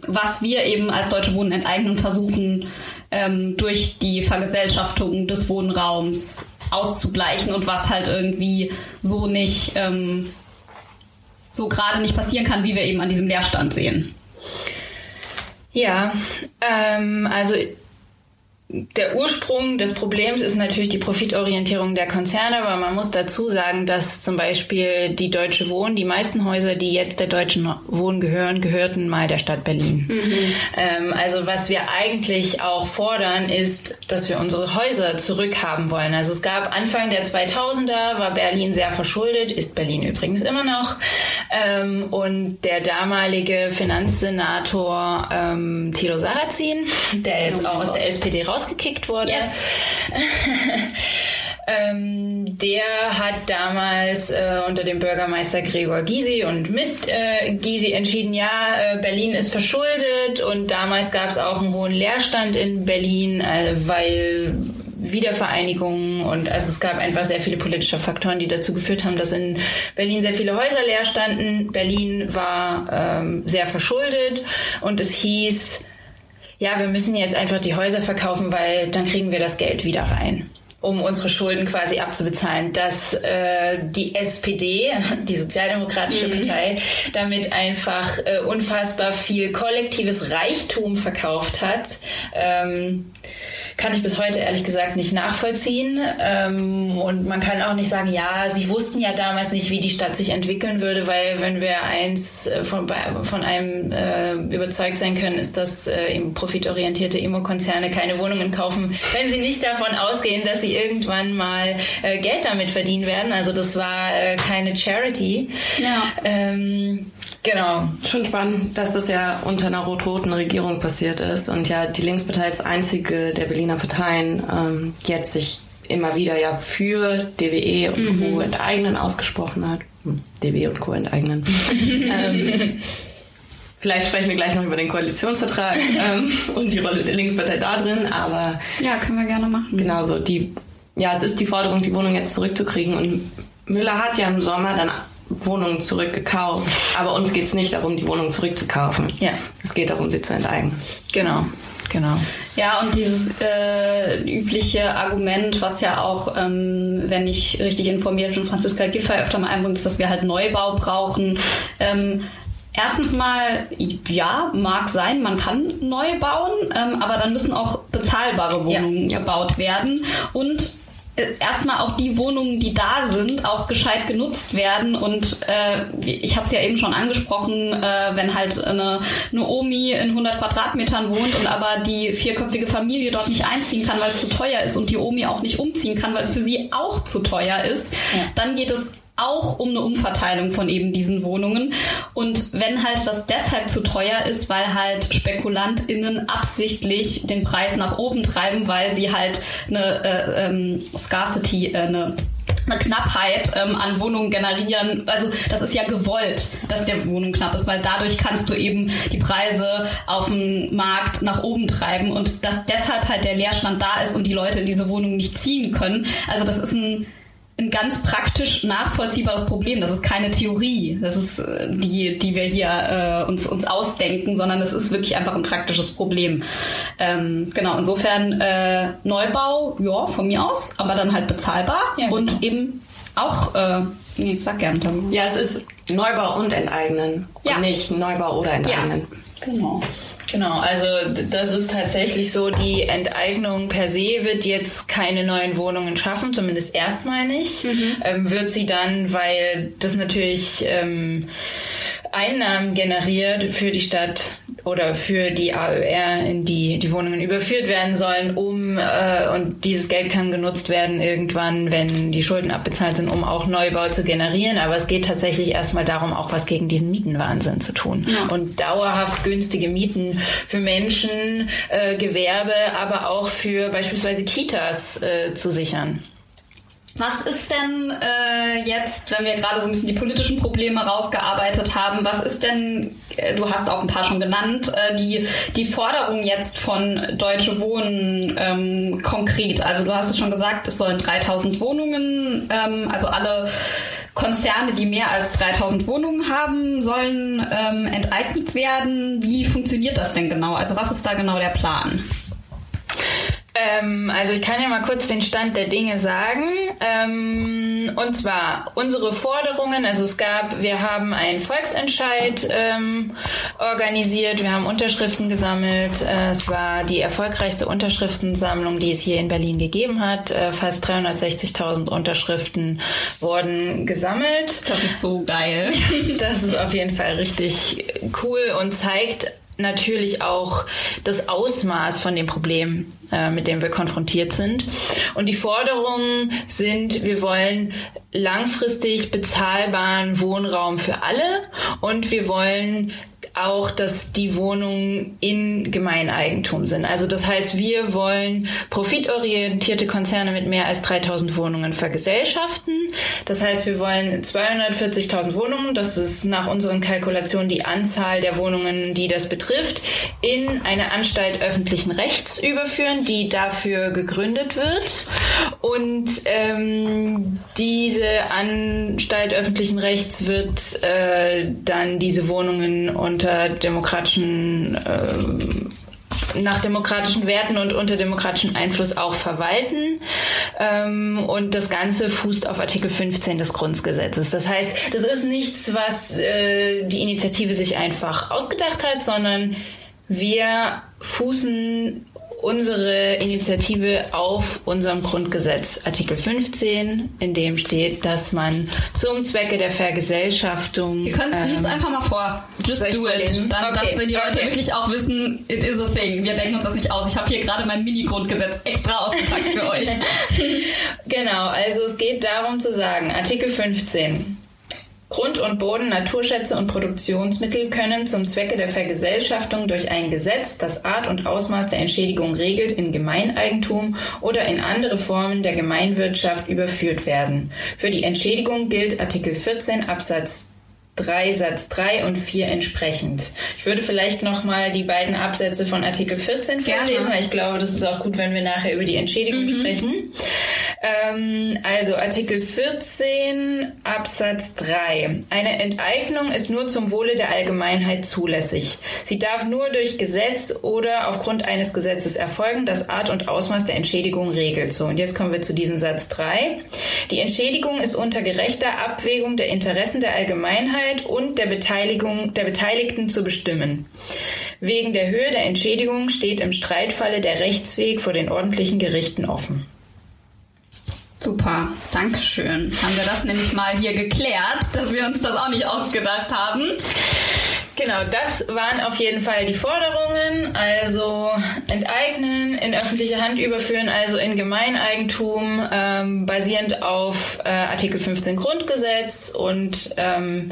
was wir eben als Deutsche Wohnen enteignen versuchen, ähm, durch die Vergesellschaftung des Wohnraums auszugleichen und was halt irgendwie so nicht, ähm, so gerade nicht passieren kann, wie wir eben an diesem Leerstand sehen. Ja, ähm, also der Ursprung des Problems ist natürlich die Profitorientierung der Konzerne, aber man muss dazu sagen, dass zum Beispiel die Deutsche Wohnen, die meisten Häuser, die jetzt der Deutschen Wohnen gehören, gehörten mal der Stadt Berlin. Ähm, also was wir eigentlich auch fordern, ist, dass wir unsere Häuser zurückhaben wollen. Also es gab Anfang der 2000er, war Berlin sehr verschuldet, ist Berlin übrigens immer noch. Ähm, und der damalige Finanzsenator ähm, Thilo Sarrazin, der jetzt auch aus der SPD raus rausgekickt wurde. Yes. ähm, der hat damals äh, unter dem Bürgermeister Gregor Gysi und mit äh, Gysi entschieden, ja, äh, Berlin ist verschuldet und damals gab es auch einen hohen Leerstand in Berlin, äh, weil Wiedervereinigung und also es gab einfach sehr viele politische Faktoren, die dazu geführt haben, dass in Berlin sehr viele Häuser leer standen. Berlin war ähm, sehr verschuldet und es hieß, ja, wir müssen jetzt einfach die Häuser verkaufen, weil dann kriegen wir das Geld wieder rein um unsere Schulden quasi abzubezahlen, dass äh, die SPD, die Sozialdemokratische mhm. Partei, damit einfach äh, unfassbar viel kollektives Reichtum verkauft hat. Ähm, kann ich bis heute ehrlich gesagt nicht nachvollziehen. Ähm, und man kann auch nicht sagen, ja, sie wussten ja damals nicht, wie die Stadt sich entwickeln würde, weil wenn wir eins äh, von, von einem äh, überzeugt sein können, ist, dass äh, profitorientierte Immo-Konzerne keine Wohnungen kaufen, wenn sie nicht davon ausgehen, dass sie irgendwann mal äh, Geld damit verdienen werden. Also das war äh, keine Charity. Ja. Ähm, genau. Schon spannend, dass das ja unter einer rot-roten Regierung passiert ist und ja die Linkspartei als einzige der Berliner Parteien ähm, jetzt sich immer wieder ja für DWE und mhm. Co. enteignen ausgesprochen hat. Hm, DWE und Co. enteignen. ähm, vielleicht sprechen wir gleich noch über den Koalitionsvertrag ähm, und die Rolle der Linkspartei da drin, aber ja, können wir gerne machen. Genauso die, ja, es ist die Forderung, die Wohnung jetzt zurückzukriegen und Müller hat ja im Sommer dann Wohnungen zurückgekauft, aber uns geht es nicht darum, die Wohnung zurückzukaufen. Ja. Es geht darum, sie zu enteignen. Genau. Genau. Ja, und dieses äh, übliche Argument, was ja auch, ähm, wenn ich richtig informiert bin, Franziska Giffey öfter mal einbringt, ist, dass wir halt Neubau brauchen. Ähm, Erstens mal, ja, mag sein, man kann neu bauen, ähm, aber dann müssen auch bezahlbare Wohnungen ja. gebaut werden. Und erstmal auch die Wohnungen, die da sind, auch gescheit genutzt werden. Und äh, ich habe es ja eben schon angesprochen, äh, wenn halt eine, eine Omi in 100 Quadratmetern wohnt und aber die vierköpfige Familie dort nicht einziehen kann, weil es zu teuer ist und die Omi auch nicht umziehen kann, weil es für sie auch zu teuer ist, ja. dann geht es auch um eine Umverteilung von eben diesen Wohnungen. Und wenn halt das deshalb zu teuer ist, weil halt SpekulantInnen absichtlich den Preis nach oben treiben, weil sie halt eine äh, ähm, Scarcity, äh, eine eine Knappheit ähm, an Wohnungen generieren. Also das ist ja gewollt, dass der Wohnung knapp ist, weil dadurch kannst du eben die Preise auf dem Markt nach oben treiben und dass deshalb halt der Leerstand da ist und die Leute in diese Wohnung nicht ziehen können. Also das ist ein ein ganz praktisch nachvollziehbares Problem. Das ist keine Theorie, das ist äh, die, die wir hier äh, uns, uns ausdenken, sondern es ist wirklich einfach ein praktisches Problem. Ähm, genau, insofern äh, Neubau, ja, von mir aus, aber dann halt bezahlbar ja, genau. und eben auch, äh, nee, sag gerne. Ja, es ist Neubau und Enteignen ja. und nicht Neubau oder Enteignen. Ja, genau. Genau, also das ist tatsächlich so, die Enteignung per se wird jetzt keine neuen Wohnungen schaffen, zumindest erstmal nicht. Mhm. Ähm, wird sie dann, weil das natürlich ähm, Einnahmen generiert für die Stadt oder für die AÖR, in die die Wohnungen überführt werden sollen, um äh, und dieses Geld kann genutzt werden irgendwann, wenn die Schulden abbezahlt sind, um auch Neubau zu generieren. Aber es geht tatsächlich erstmal darum, auch was gegen diesen Mietenwahnsinn zu tun ja. und dauerhaft günstige Mieten für Menschen, äh, Gewerbe, aber auch für beispielsweise Kitas äh, zu sichern. Was ist denn äh, jetzt, wenn wir gerade so ein bisschen die politischen Probleme rausgearbeitet haben, was ist denn, äh, du hast auch ein paar schon genannt, äh, die, die Forderung jetzt von Deutsche Wohnen ähm, konkret? Also du hast es schon gesagt, es sollen 3000 Wohnungen, ähm, also alle Konzerne, die mehr als 3000 Wohnungen haben, sollen ähm, enteignet werden. Wie funktioniert das denn genau? Also was ist da genau der Plan? Ähm, also ich kann ja mal kurz den Stand der Dinge sagen. Ähm, und zwar unsere Forderungen, also es gab, wir haben einen Volksentscheid ähm, organisiert, wir haben Unterschriften gesammelt. Äh, es war die erfolgreichste Unterschriftensammlung, die es hier in Berlin gegeben hat. Äh, fast 360.000 Unterschriften wurden gesammelt. Das ist so geil. Das ist auf jeden Fall richtig cool und zeigt natürlich auch das Ausmaß von dem Problem, äh, mit dem wir konfrontiert sind. Und die Forderungen sind, wir wollen langfristig bezahlbaren Wohnraum für alle und wir wollen auch, dass die Wohnungen in Gemeineigentum sind. Also das heißt, wir wollen profitorientierte Konzerne mit mehr als 3000 Wohnungen vergesellschaften. Das heißt, wir wollen 240.000 Wohnungen, das ist nach unseren Kalkulationen die Anzahl der Wohnungen, die das betrifft, in eine Anstalt öffentlichen Rechts überführen, die dafür gegründet wird. Und ähm, diese Anstalt öffentlichen Rechts wird äh, dann diese Wohnungen unter demokratischen äh, nach demokratischen Werten und unter demokratischem Einfluss auch verwalten. Ähm, und das Ganze fußt auf Artikel 15 des Grundgesetzes. Das heißt, das ist nichts, was äh, die Initiative sich einfach ausgedacht hat, sondern wir fußen unsere Initiative auf unserem Grundgesetz, Artikel 15, in dem steht, dass man zum Zwecke der Vergesellschaftung. Wir können es ähm, einfach mal vor. Just do it. Dann, okay. dass die Leute okay. wirklich auch wissen, it is a thing. Wir denken uns das nicht aus. Ich habe hier gerade mein Mini-Grundgesetz extra ausgepackt für euch. genau, also es geht darum zu sagen, Artikel 15. Grund und Boden, Naturschätze und Produktionsmittel können zum Zwecke der Vergesellschaftung durch ein Gesetz, das Art und Ausmaß der Entschädigung regelt, in Gemeineigentum oder in andere Formen der Gemeinwirtschaft überführt werden. Für die Entschädigung gilt Artikel 14 Absatz 3 Satz 3 und 4 entsprechend. Ich würde vielleicht noch mal die beiden Absätze von Artikel 14 vorlesen, weil ich glaube, das ist auch gut, wenn wir nachher über die Entschädigung mhm. sprechen. Ähm, also Artikel 14 Absatz 3. Eine Enteignung ist nur zum Wohle der Allgemeinheit zulässig. Sie darf nur durch Gesetz oder aufgrund eines Gesetzes erfolgen, das Art und Ausmaß der Entschädigung regelt. So, und jetzt kommen wir zu diesem Satz 3. Die Entschädigung ist unter gerechter Abwägung der Interessen der Allgemeinheit und der Beteiligung der Beteiligten zu bestimmen. Wegen der Höhe der Entschädigung steht im Streitfalle der Rechtsweg vor den ordentlichen Gerichten offen. Super, Dankeschön. Haben wir das nämlich mal hier geklärt, dass wir uns das auch nicht ausgedacht haben. Genau, das waren auf jeden Fall die Forderungen. Also enteignen, in öffentliche Hand überführen, also in Gemeineigentum, ähm, basierend auf äh, Artikel 15 Grundgesetz und ähm,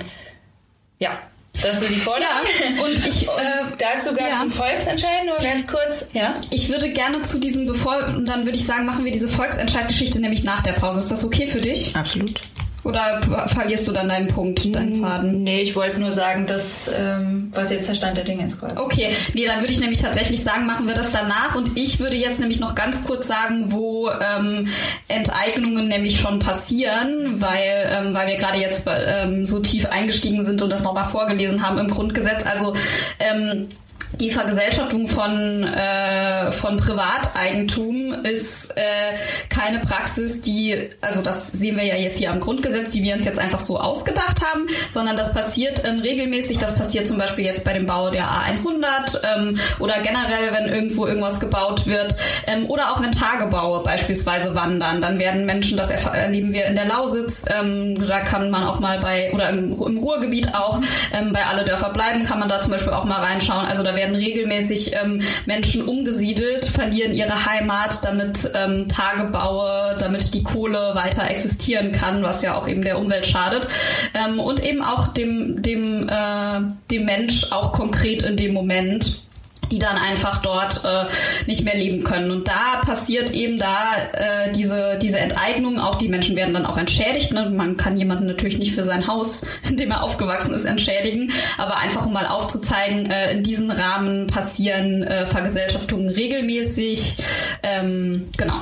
ja, das sind die Vorlagen. Ja, und ich, äh, dazu gab es ja. einen Volksentscheid, nur ganz kurz. Ja. Ich würde gerne zu diesem, bevor, und dann würde ich sagen, machen wir diese Volksentscheidgeschichte nämlich nach der Pause. Ist das okay für dich? Absolut. Oder verlierst du dann deinen Punkt, deinen mm, Faden? Nee, ich wollte nur sagen, dass, ähm, was jetzt der Stand der Dinge ist quasi. Okay, nee, dann würde ich nämlich tatsächlich sagen, machen wir das danach. Und ich würde jetzt nämlich noch ganz kurz sagen, wo ähm, Enteignungen nämlich schon passieren, weil, ähm, weil wir gerade jetzt ähm, so tief eingestiegen sind und das nochmal vorgelesen haben im Grundgesetz. Also ähm, die Vergesellschaftung von, äh, von Privateigentum ist äh, keine Praxis, die, also das sehen wir ja jetzt hier am Grundgesetz, die wir uns jetzt einfach so ausgedacht haben, sondern das passiert ähm, regelmäßig. Das passiert zum Beispiel jetzt bei dem Bau der A100 ähm, oder generell, wenn irgendwo irgendwas gebaut wird ähm, oder auch wenn Tagebaue beispielsweise wandern. Dann werden Menschen, das erleben wir in der Lausitz, ähm, da kann man auch mal bei, oder im, im Ruhrgebiet auch, ähm, bei Alle Dörfer bleiben, kann man da zum Beispiel auch mal reinschauen. Also da werden regelmäßig ähm, Menschen umgesiedelt, verlieren ihre Heimat, damit ähm, Tagebaue, damit die Kohle weiter existieren kann, was ja auch eben der Umwelt schadet. Ähm, und eben auch dem, dem, äh, dem Mensch auch konkret in dem Moment die dann einfach dort äh, nicht mehr leben können. Und da passiert eben da äh, diese, diese Enteignung. Auch die Menschen werden dann auch entschädigt. Ne? Man kann jemanden natürlich nicht für sein Haus, in dem er aufgewachsen ist, entschädigen. Aber einfach um mal aufzuzeigen, äh, in diesem Rahmen passieren äh, Vergesellschaftungen regelmäßig. Ähm, genau.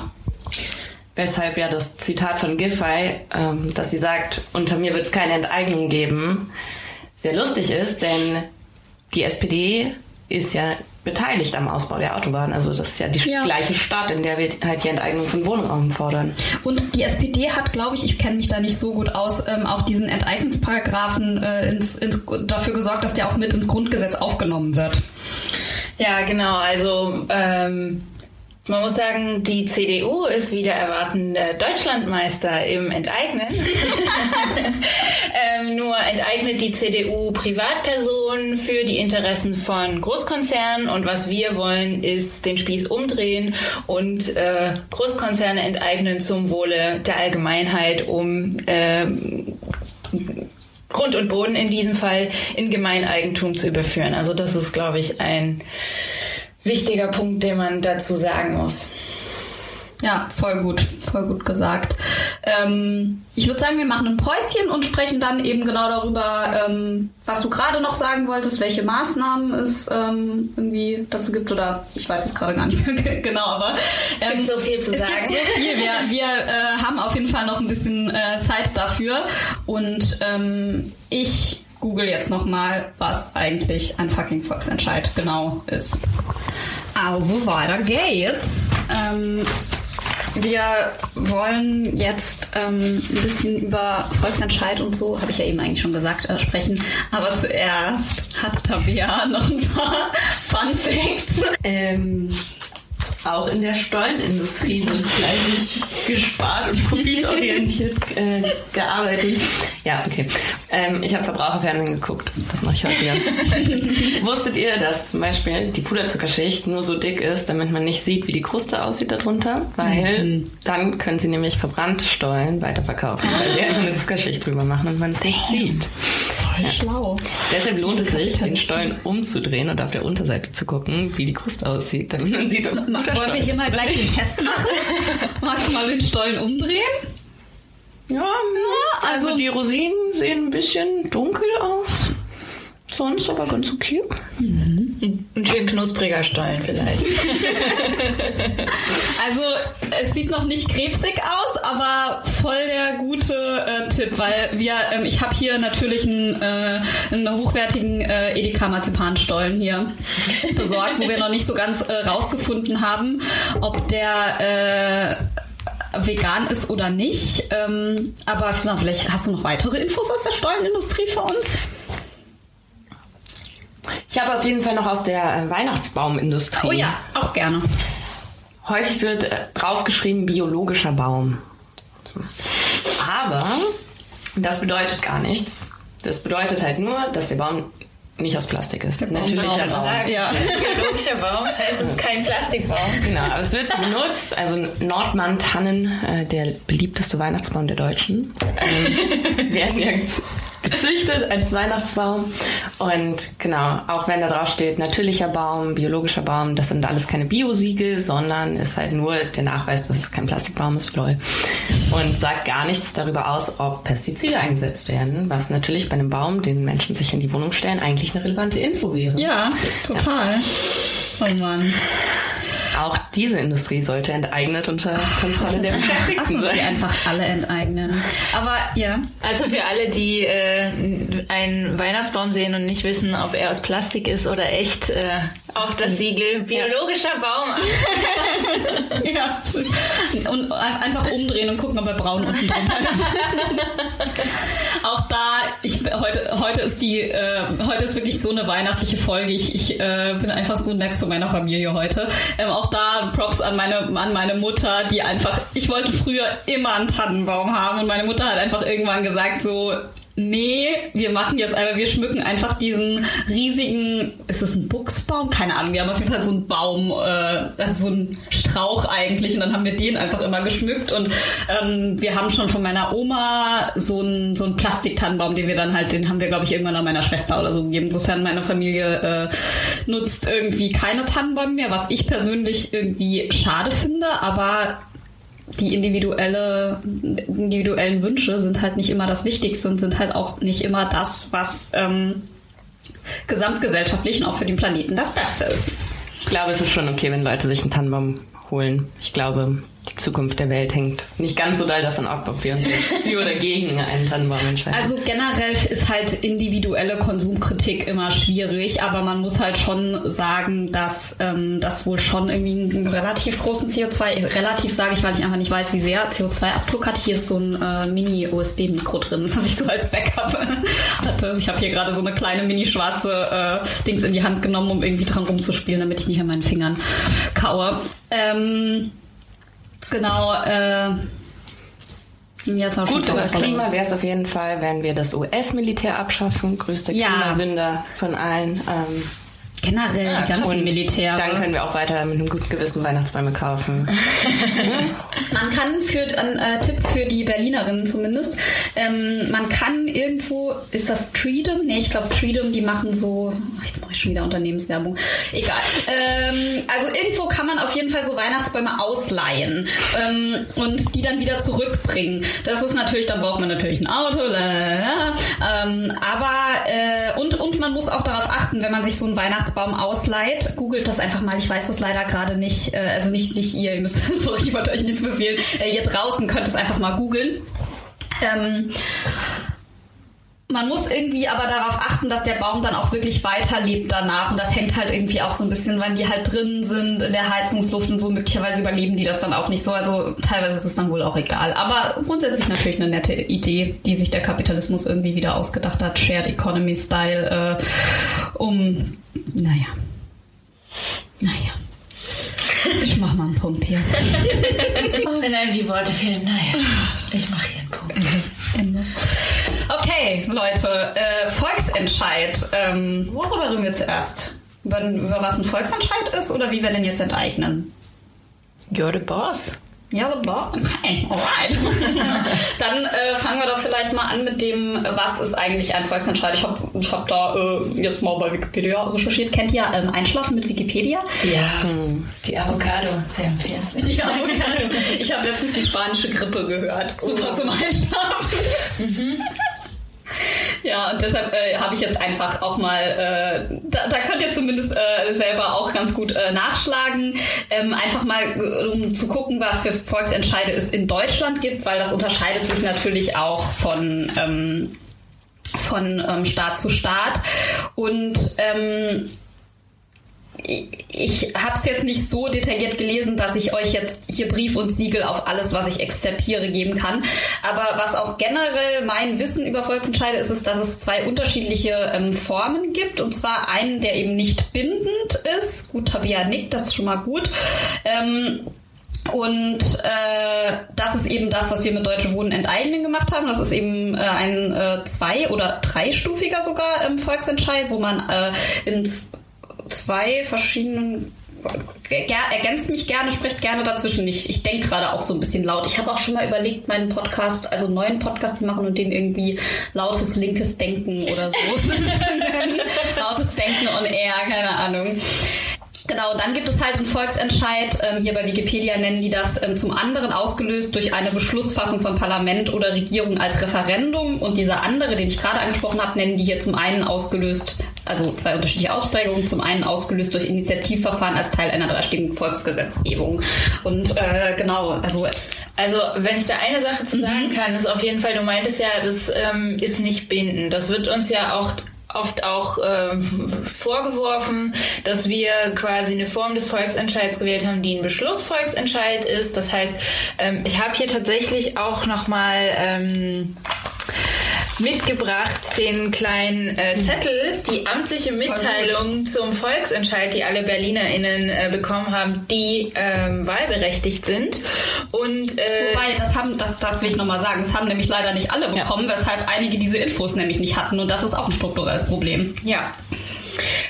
Weshalb ja das Zitat von Giffey, ähm, dass sie sagt, unter mir wird es keine Enteignung geben, sehr lustig ist, denn die SPD ist ja beteiligt am Ausbau der Autobahn. Also das ist ja die ja. gleiche Stadt, in der wir halt die Enteignung von Wohnungen fordern. Und die SPD hat, glaube ich, ich kenne mich da nicht so gut aus, ähm, auch diesen Enteignungsparagraphen äh, ins, ins, dafür gesorgt, dass der auch mit ins Grundgesetz aufgenommen wird. Ja, genau. Also ähm, man muss sagen, die CDU ist wieder erwarten Deutschlandmeister im Enteignen. ähm, nur enteignet die CDU Privatpersonen für die Interessen von Großkonzernen und was wir wollen, ist den Spieß umdrehen und äh, Großkonzerne enteignen zum Wohle der Allgemeinheit, um äh, Grund und Boden in diesem Fall in Gemeineigentum zu überführen. Also das ist, glaube ich, ein wichtiger Punkt, den man dazu sagen muss. Ja, voll gut, voll gut gesagt. Ähm, ich würde sagen, wir machen ein Päuschen und sprechen dann eben genau darüber, ähm, was du gerade noch sagen wolltest, welche Maßnahmen es ähm, irgendwie dazu gibt oder ich weiß es gerade gar nicht genau, aber es gibt so viel zu es sagen. Gibt so viel. Wir, wir äh, haben auf jeden Fall noch ein bisschen äh, Zeit dafür und ähm, ich google jetzt noch mal, was eigentlich ein fucking Volksentscheid genau ist. Also weiter geht's. Ähm, wir wollen jetzt ähm, ein bisschen über Volksentscheid und so, habe ich ja eben eigentlich schon gesagt, äh, sprechen. Aber zuerst hat Tabea noch ein paar Fun Facts. Ähm, auch in der Stollenindustrie wird fleißig gespart und profitorientiert äh, gearbeitet. Ja, okay. Ähm, ich habe Verbraucherfernsehen geguckt. Das mache ich heute wieder. Wusstet ihr, dass zum Beispiel die Puderzuckerschicht nur so dick ist, damit man nicht sieht, wie die Kruste aussieht darunter? Weil mhm. dann können sie nämlich verbrannte Stollen weiterverkaufen, weil sie einfach eine Zuckerschicht drüber machen und man es nicht sieht. Voll ja. schlau. Deshalb lohnt es sich, den Stollen umzudrehen und auf der Unterseite zu gucken, wie die Kruste aussieht, damit man sieht, ob es Wollen wir hier mal gleich den Test machen? Magst du mal den Stollen umdrehen? Ja, also, also die Rosinen sehen ein bisschen dunkel aus. Sonst aber ganz okay. Mhm. Ein schön knuspriger Stollen vielleicht. also es sieht noch nicht krebsig aus, aber voll der gute äh, Tipp, weil wir, ähm, ich habe hier natürlich einen, äh, einen hochwertigen äh, Edeka Marzipanstollen hier besorgt, wo wir noch nicht so ganz äh, rausgefunden haben, ob der äh, vegan ist oder nicht. Ähm, aber genau, vielleicht hast du noch weitere Infos aus der Stollenindustrie für uns? Ich habe auf jeden Fall noch aus der äh, Weihnachtsbaumindustrie. Oh ja, auch gerne. Häufig wird äh, draufgeschrieben biologischer Baum. Aber das bedeutet gar nichts. Das bedeutet halt nur, dass der Baum nicht aus Plastik ist. Natürlicher Baum. Ja. Biologischer Baum, das heißt, es ist kein Plastikbaum. Genau, aber es wird benutzt. Also Nordmann-Tannen, äh, der beliebteste Weihnachtsbaum der Deutschen, ähm, werden ja gezüchtet als Weihnachtsbaum. Und genau, auch wenn da drauf steht, natürlicher Baum, biologischer Baum, das sind alles keine Biosiegel, sondern ist halt nur der Nachweis, dass es kein Plastikbaum ist, lol. Und sagt gar nichts darüber aus, ob Pestizide eingesetzt werden, was natürlich bei einem Baum, den Menschen sich in die Wohnung stellen, eigentlich eine relevante Info wäre. Ja, total. Ja. Oh Mann. Auch diese Industrie sollte enteignet unter Kontrolle der Beschäftigten sein. sie einfach alle enteignen. Aber ja. Also für alle, die äh, einen Weihnachtsbaum sehen und nicht wissen, ob er aus Plastik ist oder echt, äh, auch das Siegel biologischer ja. Baum. ja. Und einfach umdrehen und gucken, ob er braun unten drunter ist. auch da, ich heute heute ist die äh, heute ist wirklich so eine weihnachtliche Folge. Ich, ich äh, bin einfach so nett zu meiner Familie heute. Ähm, auch da Props an meine an meine Mutter, die einfach ich wollte früher immer einen Tannenbaum haben und meine Mutter hat einfach irgendwann gesagt so nee, wir machen jetzt einfach, wir schmücken einfach diesen riesigen, ist es ein Buchsbaum? Keine Ahnung, wir haben auf jeden Fall so einen Baum, äh, also so einen Strauch eigentlich und dann haben wir den einfach immer geschmückt und ähm, wir haben schon von meiner Oma so einen, so einen Plastiktannenbaum, den wir dann halt, den haben wir glaube ich irgendwann an meiner Schwester oder so gegeben. Insofern meine Familie äh, nutzt irgendwie keine Tannenbäume mehr, was ich persönlich irgendwie schade finde, aber die individuelle, individuellen Wünsche sind halt nicht immer das Wichtigste und sind halt auch nicht immer das, was ähm, gesamtgesellschaftlich und auch für den Planeten das Beste ist. Ich glaube, es ist schon okay, wenn Leute sich einen Tannenbaum holen. Ich glaube, die Zukunft der Welt hängt nicht ganz so doll davon ab, ob wir uns jetzt für oder gegen einen Tannenbaum entscheiden. Also generell ist halt individuelle Konsumkritik immer schwierig, aber man muss halt schon sagen, dass ähm, das wohl schon irgendwie einen relativ großen CO2, relativ sage ich, weil ich einfach nicht weiß, wie sehr CO2-Abdruck hat. Hier ist so ein äh, Mini-USB-Mikro drin, was ich so als Backup hatte. Also ich habe hier gerade so eine kleine mini-schwarze äh, Dings in die Hand genommen, um irgendwie dran rumzuspielen, damit ich nicht an meinen Fingern kaue. Ähm, Genau, äh, ja, Gut fürs Klima wäre es auf jeden Fall, wenn wir das US-Militär abschaffen. Größter ja. Klimasünder von allen. Ähm, Generell die ganzen Militäre. Dann können wir auch weiter mit einem guten Gewissen Weihnachtsbäume kaufen. Man kann für ein äh, Tipp für die Berlinerinnen zumindest, ähm, man kann irgendwo, ist das Treedom? Nee, ich glaube Treedom, die machen so, ach, jetzt mache ich schon wieder Unternehmenswerbung. Egal. Ähm, also irgendwo kann man auf jeden Fall so Weihnachtsbäume ausleihen ähm, und die dann wieder zurückbringen. Das ist natürlich, dann braucht man natürlich ein Auto, lalala, ähm, aber äh, und, und man muss auch darauf achten, wenn man sich so einen Weihnachtsbaum ausleiht, googelt das einfach mal. Ich weiß das leider gerade nicht, äh, also nicht, nicht ihr, ihr müsst, sorry, ich wollte euch nichts befehlen. Äh, ihr draußen könnt es einfach mal googeln. Ähm, man muss irgendwie aber darauf achten, dass der Baum dann auch wirklich weiterlebt danach. Und das hängt halt irgendwie auch so ein bisschen, wenn die halt drin sind in der Heizungsluft und so. Möglicherweise überleben die das dann auch nicht so. Also teilweise ist es dann wohl auch egal. Aber grundsätzlich natürlich eine nette Idee, die sich der Kapitalismus irgendwie wieder ausgedacht hat. Shared Economy Style, äh, um, naja. Naja. Ich mach mal einen Punkt hier. Wenn einem die Worte fehlen, naja, ich mache hier einen Punkt. Ende. Okay, Leute, äh, Volksentscheid. Ähm, worüber reden wir zuerst? Über, über was ein Volksentscheid ist oder wie wir den jetzt enteignen? You're the boss. Ja, the boss. Okay, alright. Dann äh, fangen wir doch vielleicht mal an mit dem, was ist eigentlich ein Volksentscheid? Ich habe ich hab da äh, jetzt mal bei Wikipedia recherchiert. Kennt ihr ähm, Einschlafen mit Wikipedia? Ja, die Avocado, sehr empfehlenswert. Ja, okay. Ich habe letztens die spanische Grippe gehört. Super zum Einschlafen. Ja, und deshalb äh, habe ich jetzt einfach auch mal, äh, da, da könnt ihr zumindest äh, selber auch ganz gut äh, nachschlagen, ähm, einfach mal äh, um zu gucken, was für Volksentscheide es in Deutschland gibt, weil das unterscheidet sich natürlich auch von ähm, von ähm, Staat zu Staat. Und ähm, ich habe es jetzt nicht so detailliert gelesen, dass ich euch jetzt hier Brief und Siegel auf alles, was ich exzerpiere, geben kann. Aber was auch generell mein Wissen über Volksentscheide ist, ist, dass es zwei unterschiedliche ähm, Formen gibt. Und zwar einen, der eben nicht bindend ist. Gut, Tabia nickt, das ist schon mal gut. Ähm, und äh, das ist eben das, was wir mit Deutsche Wohnen enteignen gemacht haben. Das ist eben äh, ein äh, zwei- oder dreistufiger sogar ähm, Volksentscheid, wo man äh, in zwei verschiedenen ergänzt mich gerne, spricht gerne dazwischen. Ich, ich denke gerade auch so ein bisschen laut. Ich habe auch schon mal überlegt, meinen Podcast, also einen neuen Podcast zu machen und den irgendwie lautes linkes Denken oder so. lautes Denken on air, keine Ahnung. Genau, dann gibt es halt einen Volksentscheid, ähm, hier bei Wikipedia nennen die das ähm, zum anderen ausgelöst durch eine Beschlussfassung von Parlament oder Regierung als Referendum und dieser andere, den ich gerade angesprochen habe, nennen die hier zum einen ausgelöst, also zwei unterschiedliche Ausprägungen, zum einen ausgelöst durch Initiativverfahren als Teil einer dreistigen Volksgesetzgebung. Und äh, genau, also Also, wenn ich da eine Sache zu sagen kann, ist auf jeden Fall, du meintest ja, das ähm, ist nicht bindend. Das wird uns ja auch oft auch ähm, vorgeworfen, dass wir quasi eine Form des Volksentscheids gewählt haben, die ein Beschlussvolksentscheid ist. Das heißt, ähm, ich habe hier tatsächlich auch nochmal ähm, mitgebracht den kleinen äh, Zettel, die amtliche Mitteilung zum Volksentscheid, die alle BerlinerInnen äh, bekommen haben, die ähm, wahlberechtigt sind. Und äh, Wobei, das haben, das, das will ich nochmal sagen, das haben nämlich leider nicht alle bekommen, weshalb einige diese Infos nämlich nicht hatten und das ist auch ein strukturelles Problem. Ja.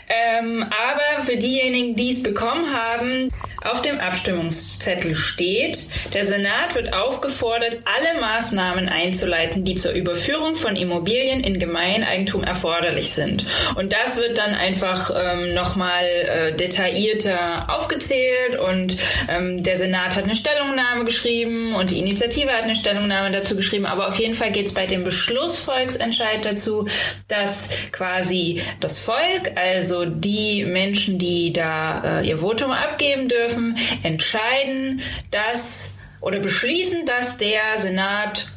Ähm, aber für diejenigen, die es bekommen haben, auf dem Abstimmungszettel steht, der Senat wird aufgefordert, alle Maßnahmen einzuleiten, die zur Überführung von Immobilien in Gemeineigentum erforderlich sind. Und das wird dann einfach ähm, nochmal äh, detaillierter aufgezählt und ähm, der Senat hat eine Stellungnahme geschrieben und die Initiative hat eine Stellungnahme dazu geschrieben. Aber auf jeden Fall geht es bei dem Beschlussvolksentscheid dazu, dass quasi das Volk, also die Menschen, die da äh, ihr Votum abgeben dürfen, entscheiden, dass oder beschließen, dass der Senat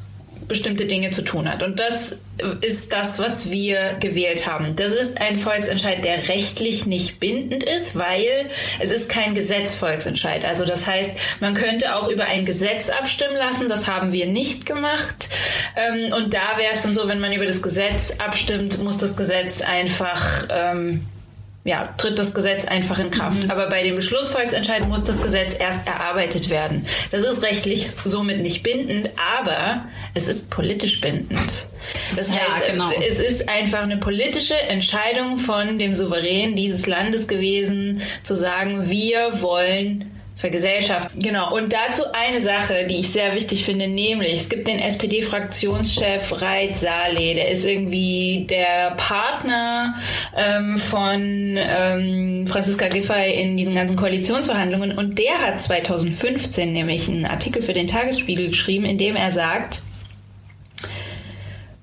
bestimmte Dinge zu tun hat. Und das ist das, was wir gewählt haben. Das ist ein Volksentscheid, der rechtlich nicht bindend ist, weil es ist kein Gesetzvolksentscheid. Also das heißt, man könnte auch über ein Gesetz abstimmen lassen. Das haben wir nicht gemacht. Ähm, Und da wäre es dann so, wenn man über das Gesetz abstimmt, muss das Gesetz einfach ähm, ja, tritt das Gesetz einfach in Kraft. Mhm. Aber bei dem Beschlussvolksentscheid muss das Gesetz erst erarbeitet werden. Das ist rechtlich somit nicht bindend, aber es ist politisch bindend. Das heißt, ja, genau. es ist einfach eine politische Entscheidung von dem Souverän dieses Landes gewesen, zu sagen, wir wollen vergesellschaften. Genau. Und dazu eine Sache, die ich sehr wichtig finde, nämlich es gibt den SPD-Fraktionschef Reit Saleh, der ist irgendwie der Partner ähm, von ähm, Franziska Giffey in diesen ganzen Koalitionsverhandlungen und der hat 2015 nämlich einen Artikel für den Tagesspiegel geschrieben, in dem er sagt,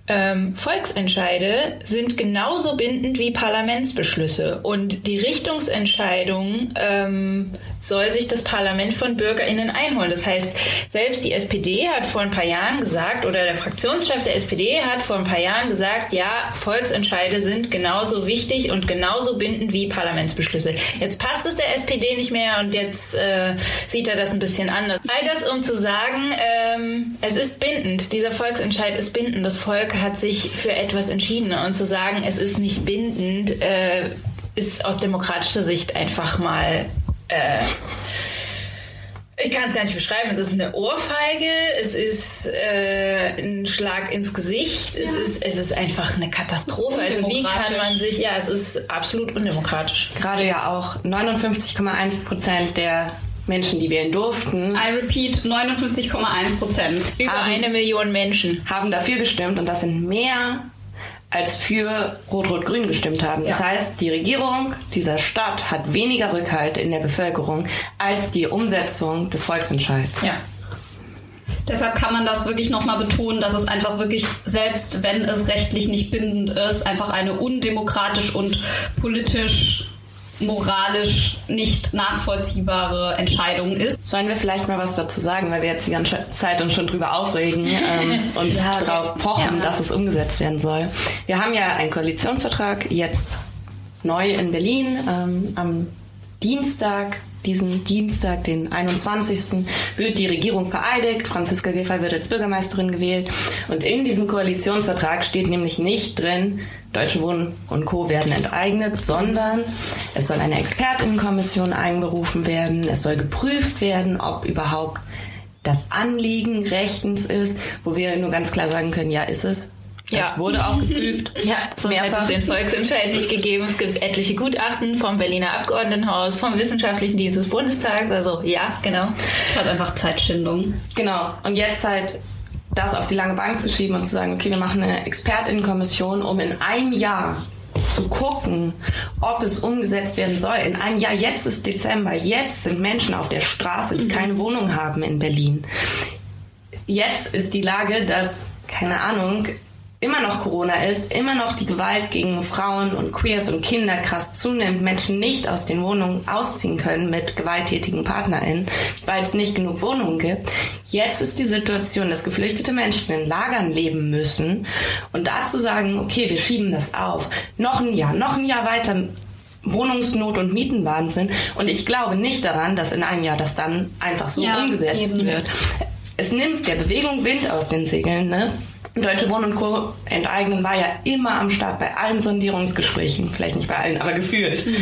ähm, Volksentscheide sind genauso bindend wie Parlamentsbeschlüsse und die Richtungsentscheidung ähm, soll sich das Parlament von BürgerInnen einholen. Das heißt, selbst die SPD hat vor ein paar Jahren gesagt, oder der Fraktionschef der SPD hat vor ein paar Jahren gesagt, ja, Volksentscheide sind genauso wichtig und genauso bindend wie Parlamentsbeschlüsse. Jetzt passt es der SPD nicht mehr und jetzt äh, sieht er das ein bisschen anders. All das, um zu sagen, ähm, es ist bindend. Dieser Volksentscheid ist bindend. Das Volk hat sich für etwas entschieden und zu sagen, es ist nicht bindend, äh, ist aus demokratischer Sicht einfach mal äh, ich kann es gar nicht beschreiben. Es ist eine Ohrfeige, es ist äh, ein Schlag ins Gesicht, ja. es, ist, es ist einfach eine Katastrophe. Also wie kann man sich, ja, es ist absolut undemokratisch. Gerade ja auch 59,1 Prozent der Menschen, die wählen durften. I repeat, 59,1 Prozent. Über haben, eine Million Menschen. Haben dafür gestimmt und das sind mehr als für Rot-Rot-Grün gestimmt haben. Das ja. heißt, die Regierung dieser Stadt hat weniger Rückhalt in der Bevölkerung als die Umsetzung des Volksentscheids. Ja. Deshalb kann man das wirklich nochmal betonen, dass es einfach wirklich, selbst wenn es rechtlich nicht bindend ist, einfach eine undemokratisch und politisch moralisch nicht nachvollziehbare Entscheidung ist. Sollen wir vielleicht mal was dazu sagen, weil wir jetzt die ganze Zeit uns schon drüber aufregen ähm, und ja, darauf pochen, ja. dass es umgesetzt werden soll. Wir haben ja einen Koalitionsvertrag jetzt neu in Berlin ähm, am Dienstag diesen Dienstag, den 21. wird die Regierung vereidigt. Franziska Giffey wird als Bürgermeisterin gewählt. Und in diesem Koalitionsvertrag steht nämlich nicht drin, Deutsche Wohnen und Co. werden enteignet, sondern es soll eine Expertinnenkommission einberufen werden. Es soll geprüft werden, ob überhaupt das Anliegen rechtens ist, wo wir nur ganz klar sagen können, ja, ist es. Das ja. wurde auch geprüft. Ja, sonst hätte es den Volksentscheid nicht gegeben. Es gibt etliche Gutachten vom Berliner Abgeordnetenhaus, vom Wissenschaftlichen Dienst des Bundestags. Also ja, genau. Es hat einfach Zeitschindung. Genau. Und jetzt halt das auf die lange Bank zu schieben und zu sagen, okay, wir machen eine Expertinnenkommission, um in einem Jahr zu gucken, ob es umgesetzt werden soll. In einem Jahr, jetzt ist Dezember, jetzt sind Menschen auf der Straße, die mhm. keine Wohnung haben in Berlin. Jetzt ist die Lage, dass, keine Ahnung, immer noch Corona ist, immer noch die Gewalt gegen Frauen und Queers und Kinder krass zunimmt, Menschen nicht aus den Wohnungen ausziehen können mit gewalttätigen PartnerInnen, weil es nicht genug Wohnungen gibt. Jetzt ist die Situation, dass geflüchtete Menschen in Lagern leben müssen und dazu sagen, okay, wir schieben das auf. Noch ein Jahr, noch ein Jahr weiter Wohnungsnot und Mietenwahnsinn. Und ich glaube nicht daran, dass in einem Jahr das dann einfach so ja, umgesetzt eben. wird. Es nimmt der Bewegung Wind aus den Segeln, ne? Deutsche Wohnen und Co. enteignen war ja immer am Start bei allen Sondierungsgesprächen, vielleicht nicht bei allen, aber gefühlt. Mhm.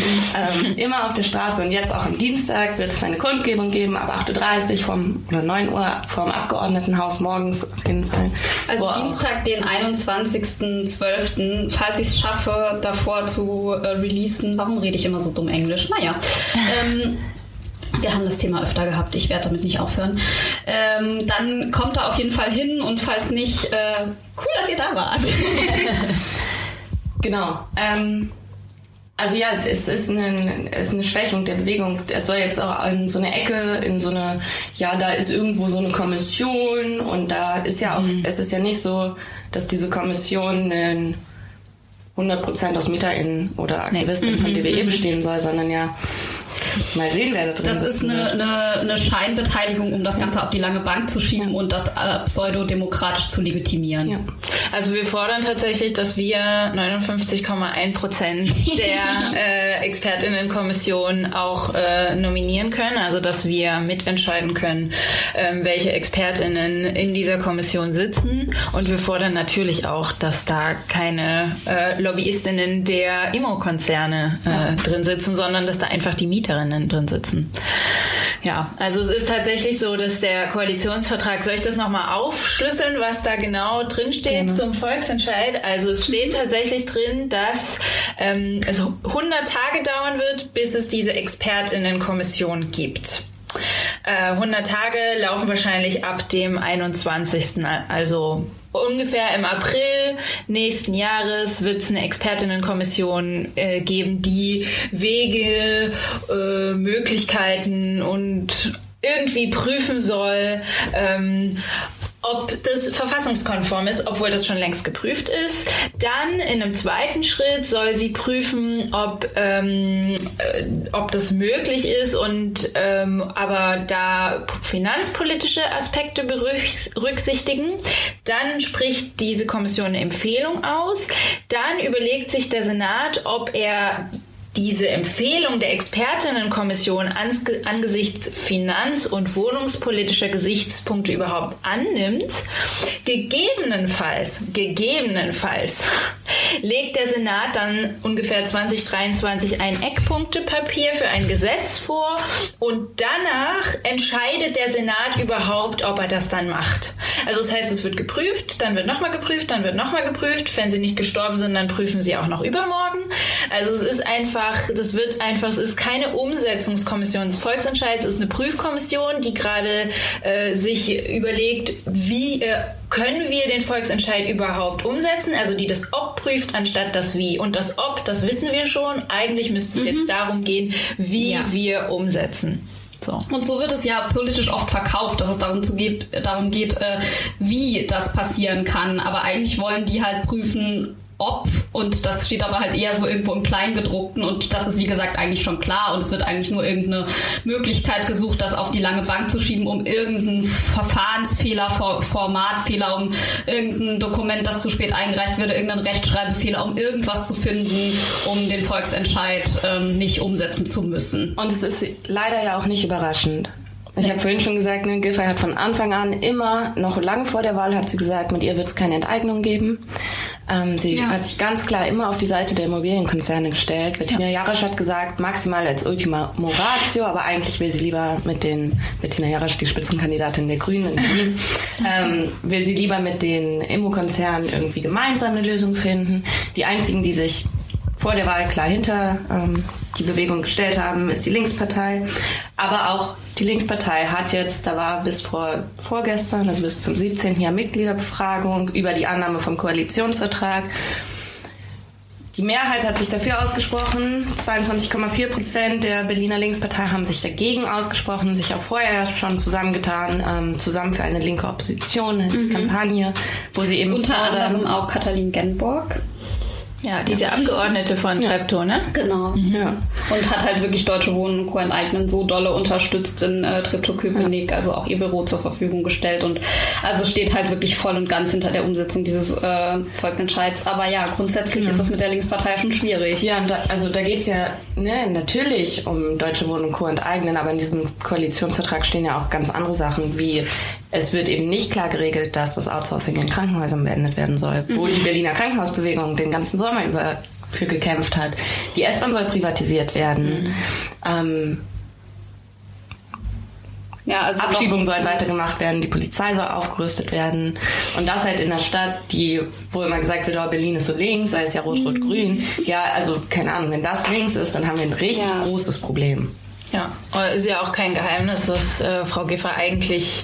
Ähm, immer auf der Straße und jetzt auch am Dienstag wird es eine Kundgebung geben, ab 8.30 Uhr vom, oder 9 Uhr vom Abgeordnetenhaus morgens auf jeden Fall. Also Dienstag, den 21.12., falls ich es schaffe, davor zu äh, releasen. Warum rede ich immer so dumm Englisch? Naja. ähm, wir haben das Thema öfter gehabt, ich werde damit nicht aufhören. Ähm, dann kommt da auf jeden Fall hin und falls nicht, äh, cool, dass ihr da wart. genau. Ähm, also ja, es ist eine, es ist eine Schwächung der Bewegung. Es soll jetzt auch in so eine Ecke, in so eine, ja, da ist irgendwo so eine Kommission und da ist ja auch, mhm. es ist ja nicht so, dass diese Kommission in 100% aus MieterInnen oder AktivistInnen nee. von DWE mhm. bestehen soll, sondern ja mal sehen, wer da drin Das ist eine, eine, eine Scheinbeteiligung, um das Ganze auf die lange Bank zu schieben und das äh, pseudodemokratisch zu legitimieren. Ja. Also wir fordern tatsächlich, dass wir 59,1 Prozent der äh, Expertinnenkommission auch äh, nominieren können, also dass wir mitentscheiden können, ähm, welche Expertinnen in dieser Kommission sitzen. Und wir fordern natürlich auch, dass da keine äh, Lobbyistinnen der Immo-Konzerne äh, drin sitzen, sondern dass da einfach die Mieterinnen drin sitzen. Ja, also es ist tatsächlich so, dass der Koalitionsvertrag, soll ich das nochmal aufschlüsseln, was da genau drin steht zum Volksentscheid? Also es steht tatsächlich drin, dass ähm, es 100 Tage dauern wird, bis es diese Expertinnenkommission gibt. Äh, 100 Tage laufen wahrscheinlich ab dem 21. Also ungefähr im April nächsten Jahres wird es eine Expertinnenkommission äh, geben, die Wege, äh, Möglichkeiten und irgendwie prüfen soll, ähm, ob das verfassungskonform ist, obwohl das schon längst geprüft ist. Dann in einem zweiten Schritt soll sie prüfen, ob, ähm, äh, ob das möglich ist und ähm, aber da finanzpolitische Aspekte berücksichtigen. Dann spricht diese Kommission eine Empfehlung aus. Dann überlegt sich der Senat, ob er diese Empfehlung der Expertinnenkommission angesichts finanz- und wohnungspolitischer Gesichtspunkte überhaupt annimmt, gegebenenfalls, gegebenenfalls legt der Senat dann ungefähr 2023 ein Eckpunktepapier für ein Gesetz vor und danach entscheidet der Senat überhaupt, ob er das dann macht. Also das heißt, es wird geprüft, dann wird nochmal geprüft, dann wird nochmal geprüft. Wenn sie nicht gestorben sind, dann prüfen sie auch noch übermorgen. Also es ist einfach, das wird einfach, es ist keine Umsetzungskommission des Volksentscheids, es ist eine Prüfkommission, die gerade äh, sich überlegt, wie äh, können wir den Volksentscheid überhaupt umsetzen? Also die das Ob prüft, anstatt das Wie. Und das Ob, das wissen wir schon. Eigentlich müsste es mhm. jetzt darum gehen, wie ja. wir umsetzen. So. Und so wird es ja politisch oft verkauft, dass es darum, zu geht, darum geht, äh, wie das passieren kann. Aber eigentlich wollen die halt prüfen, ob und das steht aber halt eher so irgendwo im Kleingedruckten und das ist wie gesagt eigentlich schon klar und es wird eigentlich nur irgendeine Möglichkeit gesucht, das auf die lange Bank zu schieben, um irgendeinen Verfahrensfehler, Formatfehler, um irgendein Dokument, das zu spät eingereicht wurde, irgendeinen Rechtschreibfehler, um irgendwas zu finden, um den Volksentscheid ähm, nicht umsetzen zu müssen. Und es ist leider ja auch nicht überraschend. Ich habe vorhin schon gesagt, ne, Giffey hat von Anfang an immer, noch lange vor der Wahl, hat sie gesagt, mit ihr wird es keine Enteignung geben. Ähm, sie ja. hat sich ganz klar immer auf die Seite der Immobilienkonzerne gestellt. Bettina ja. Jarasch hat gesagt, maximal als Ultima Moratio, aber eigentlich will sie lieber mit den, Bettina Jarasch, die Spitzenkandidatin der Grünen in Berlin, ähm, will sie lieber mit den Immokonzernen irgendwie gemeinsam eine Lösung finden. Die einzigen, die sich vor der Wahl klar hinter ähm, die Bewegung gestellt haben, ist die Linkspartei. Aber auch die Linkspartei hat jetzt, da war bis vor vorgestern, also bis zum 17. Jahr Mitgliederbefragung über die Annahme vom Koalitionsvertrag. Die Mehrheit hat sich dafür ausgesprochen. 22,4 Prozent der Berliner Linkspartei haben sich dagegen ausgesprochen, sich auch vorher schon zusammengetan, ähm, zusammen für eine linke Opposition, als mhm. Kampagne, wo sie eben unter anderem auch Katalin Genborg ja, diese Abgeordnete von ja. Treptow, ne? Genau. Mhm. Ja. Und hat halt wirklich Deutsche Wohnen und Co. enteignen so dolle unterstützt in äh, Treptow-Köpenick, ja. also auch ihr Büro zur Verfügung gestellt und also steht halt wirklich voll und ganz hinter der Umsetzung dieses äh, Volksentscheids. Aber ja, grundsätzlich ist das mit der Linkspartei schon schwierig. Ja, da, also da geht's ja ne, natürlich um Deutsche Wohnen und Co. enteignen, aber in diesem Koalitionsvertrag stehen ja auch ganz andere Sachen, wie es wird eben nicht klar geregelt, dass das Outsourcing in Krankenhäusern beendet werden soll, wo die Berliner Krankenhausbewegung den ganzen Sommer über für gekämpft hat. Die S-Bahn soll privatisiert werden. Mhm. Ähm, ja, also Abschiebungen sollen weitergemacht werden, die Polizei soll aufgerüstet werden. Und das halt in einer Stadt, die, wo immer gesagt wird, oh, Berlin ist so links, sei es ja rot-rot-grün. Mhm. Ja, also keine Ahnung, wenn das links ist, dann haben wir ein richtig ja. großes Problem. Ja, ist ja auch kein Geheimnis, dass äh, Frau Giffer eigentlich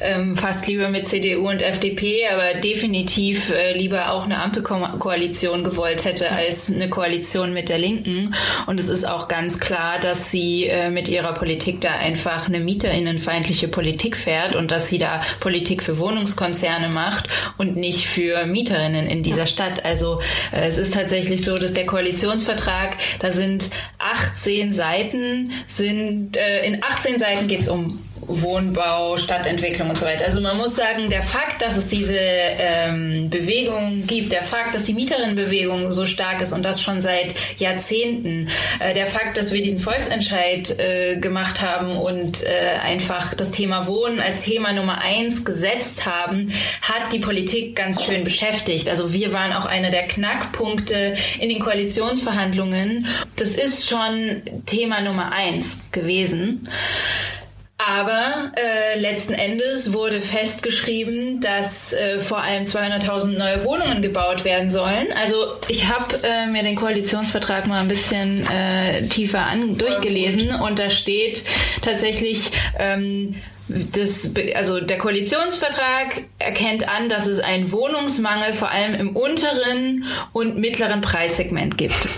ähm, fast lieber mit CDU und FDP, aber definitiv äh, lieber auch eine Ampelkoalition gewollt hätte als eine Koalition mit der Linken. Und es ist auch ganz klar, dass sie äh, mit ihrer Politik da einfach eine mieterinnenfeindliche Politik fährt und dass sie da Politik für Wohnungskonzerne macht und nicht für Mieterinnen in dieser Stadt. Also äh, es ist tatsächlich so, dass der Koalitionsvertrag, da sind 18 Seiten, sind äh, in 18 Seiten geht es um Wohnbau, Stadtentwicklung und so weiter. Also man muss sagen, der Fakt, dass es diese ähm, Bewegung gibt, der Fakt, dass die Mieterinnenbewegung so stark ist und das schon seit Jahrzehnten, äh, der Fakt, dass wir diesen Volksentscheid äh, gemacht haben und äh, einfach das Thema Wohnen als Thema Nummer eins gesetzt haben, hat die Politik ganz schön beschäftigt. Also wir waren auch einer der Knackpunkte in den Koalitionsverhandlungen. Das ist schon Thema Nummer eins gewesen. Aber äh, letzten Endes wurde festgeschrieben, dass äh, vor allem 200.000 neue Wohnungen gebaut werden sollen. Also ich habe äh, mir den Koalitionsvertrag mal ein bisschen äh, tiefer an durchgelesen und da steht tatsächlich ähm, das, also der Koalitionsvertrag erkennt an, dass es einen Wohnungsmangel vor allem im unteren und mittleren Preissegment gibt.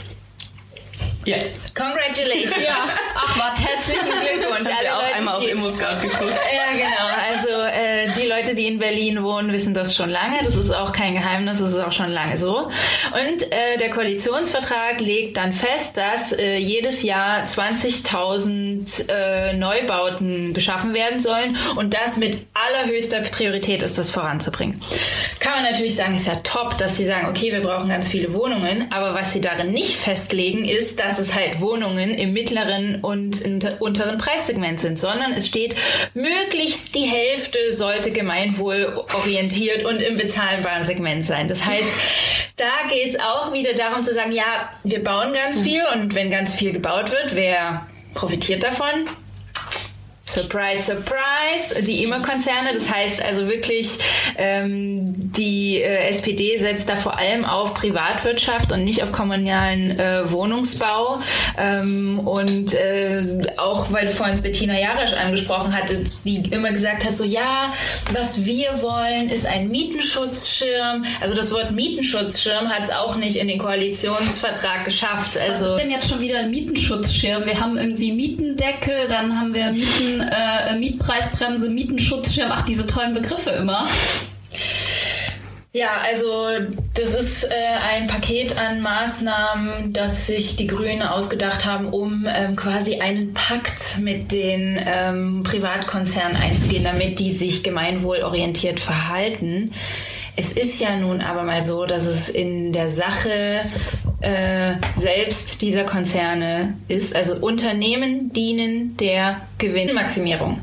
Ja. Congratulations. Ja. Ach, was. Herzlichen Glückwunsch. Haben wir auch einmal auf ImmoScout geguckt. Ja, genau. Also äh, Leute, die in Berlin wohnen, wissen das schon lange. Das ist auch kein Geheimnis, das ist auch schon lange so. Und äh, der Koalitionsvertrag legt dann fest, dass äh, jedes Jahr 20.000 äh, Neubauten geschaffen werden sollen und das mit allerhöchster Priorität ist, das voranzubringen. Kann man natürlich sagen, ist ja top, dass sie sagen, okay, wir brauchen ganz viele Wohnungen, aber was sie darin nicht festlegen, ist, dass es halt Wohnungen im mittleren und unteren Preissegment sind, sondern es steht, möglichst die Hälfte sollte gemeinwohlorientiert und im bezahlbaren Segment sein. Das heißt, da geht es auch wieder darum zu sagen, ja, wir bauen ganz viel und wenn ganz viel gebaut wird, wer profitiert davon? Surprise, surprise, die IME-Konzerne. Das heißt also wirklich, ähm, die äh, SPD setzt da vor allem auf Privatwirtschaft und nicht auf kommunalen äh, Wohnungsbau. Ähm, und äh, auch, weil du vorhin Bettina Jarasch angesprochen hattest, die immer gesagt hat, so ja, was wir wollen, ist ein Mietenschutzschirm. Also das Wort Mietenschutzschirm hat es auch nicht in den Koalitionsvertrag geschafft. Also was ist denn jetzt schon wieder ein Mietenschutzschirm? Wir haben irgendwie Mietendecke, dann haben wir Mieten äh, Mietpreisbremse, Mietenschutzschirm, ach, diese tollen Begriffe immer. Ja, also das ist äh, ein Paket an Maßnahmen, das sich die Grünen ausgedacht haben, um ähm, quasi einen Pakt mit den ähm, Privatkonzernen einzugehen, damit die sich gemeinwohlorientiert verhalten. Es ist ja nun aber mal so, dass es in der Sache äh, selbst dieser Konzerne ist. Also Unternehmen dienen der Gewinnmaximierung.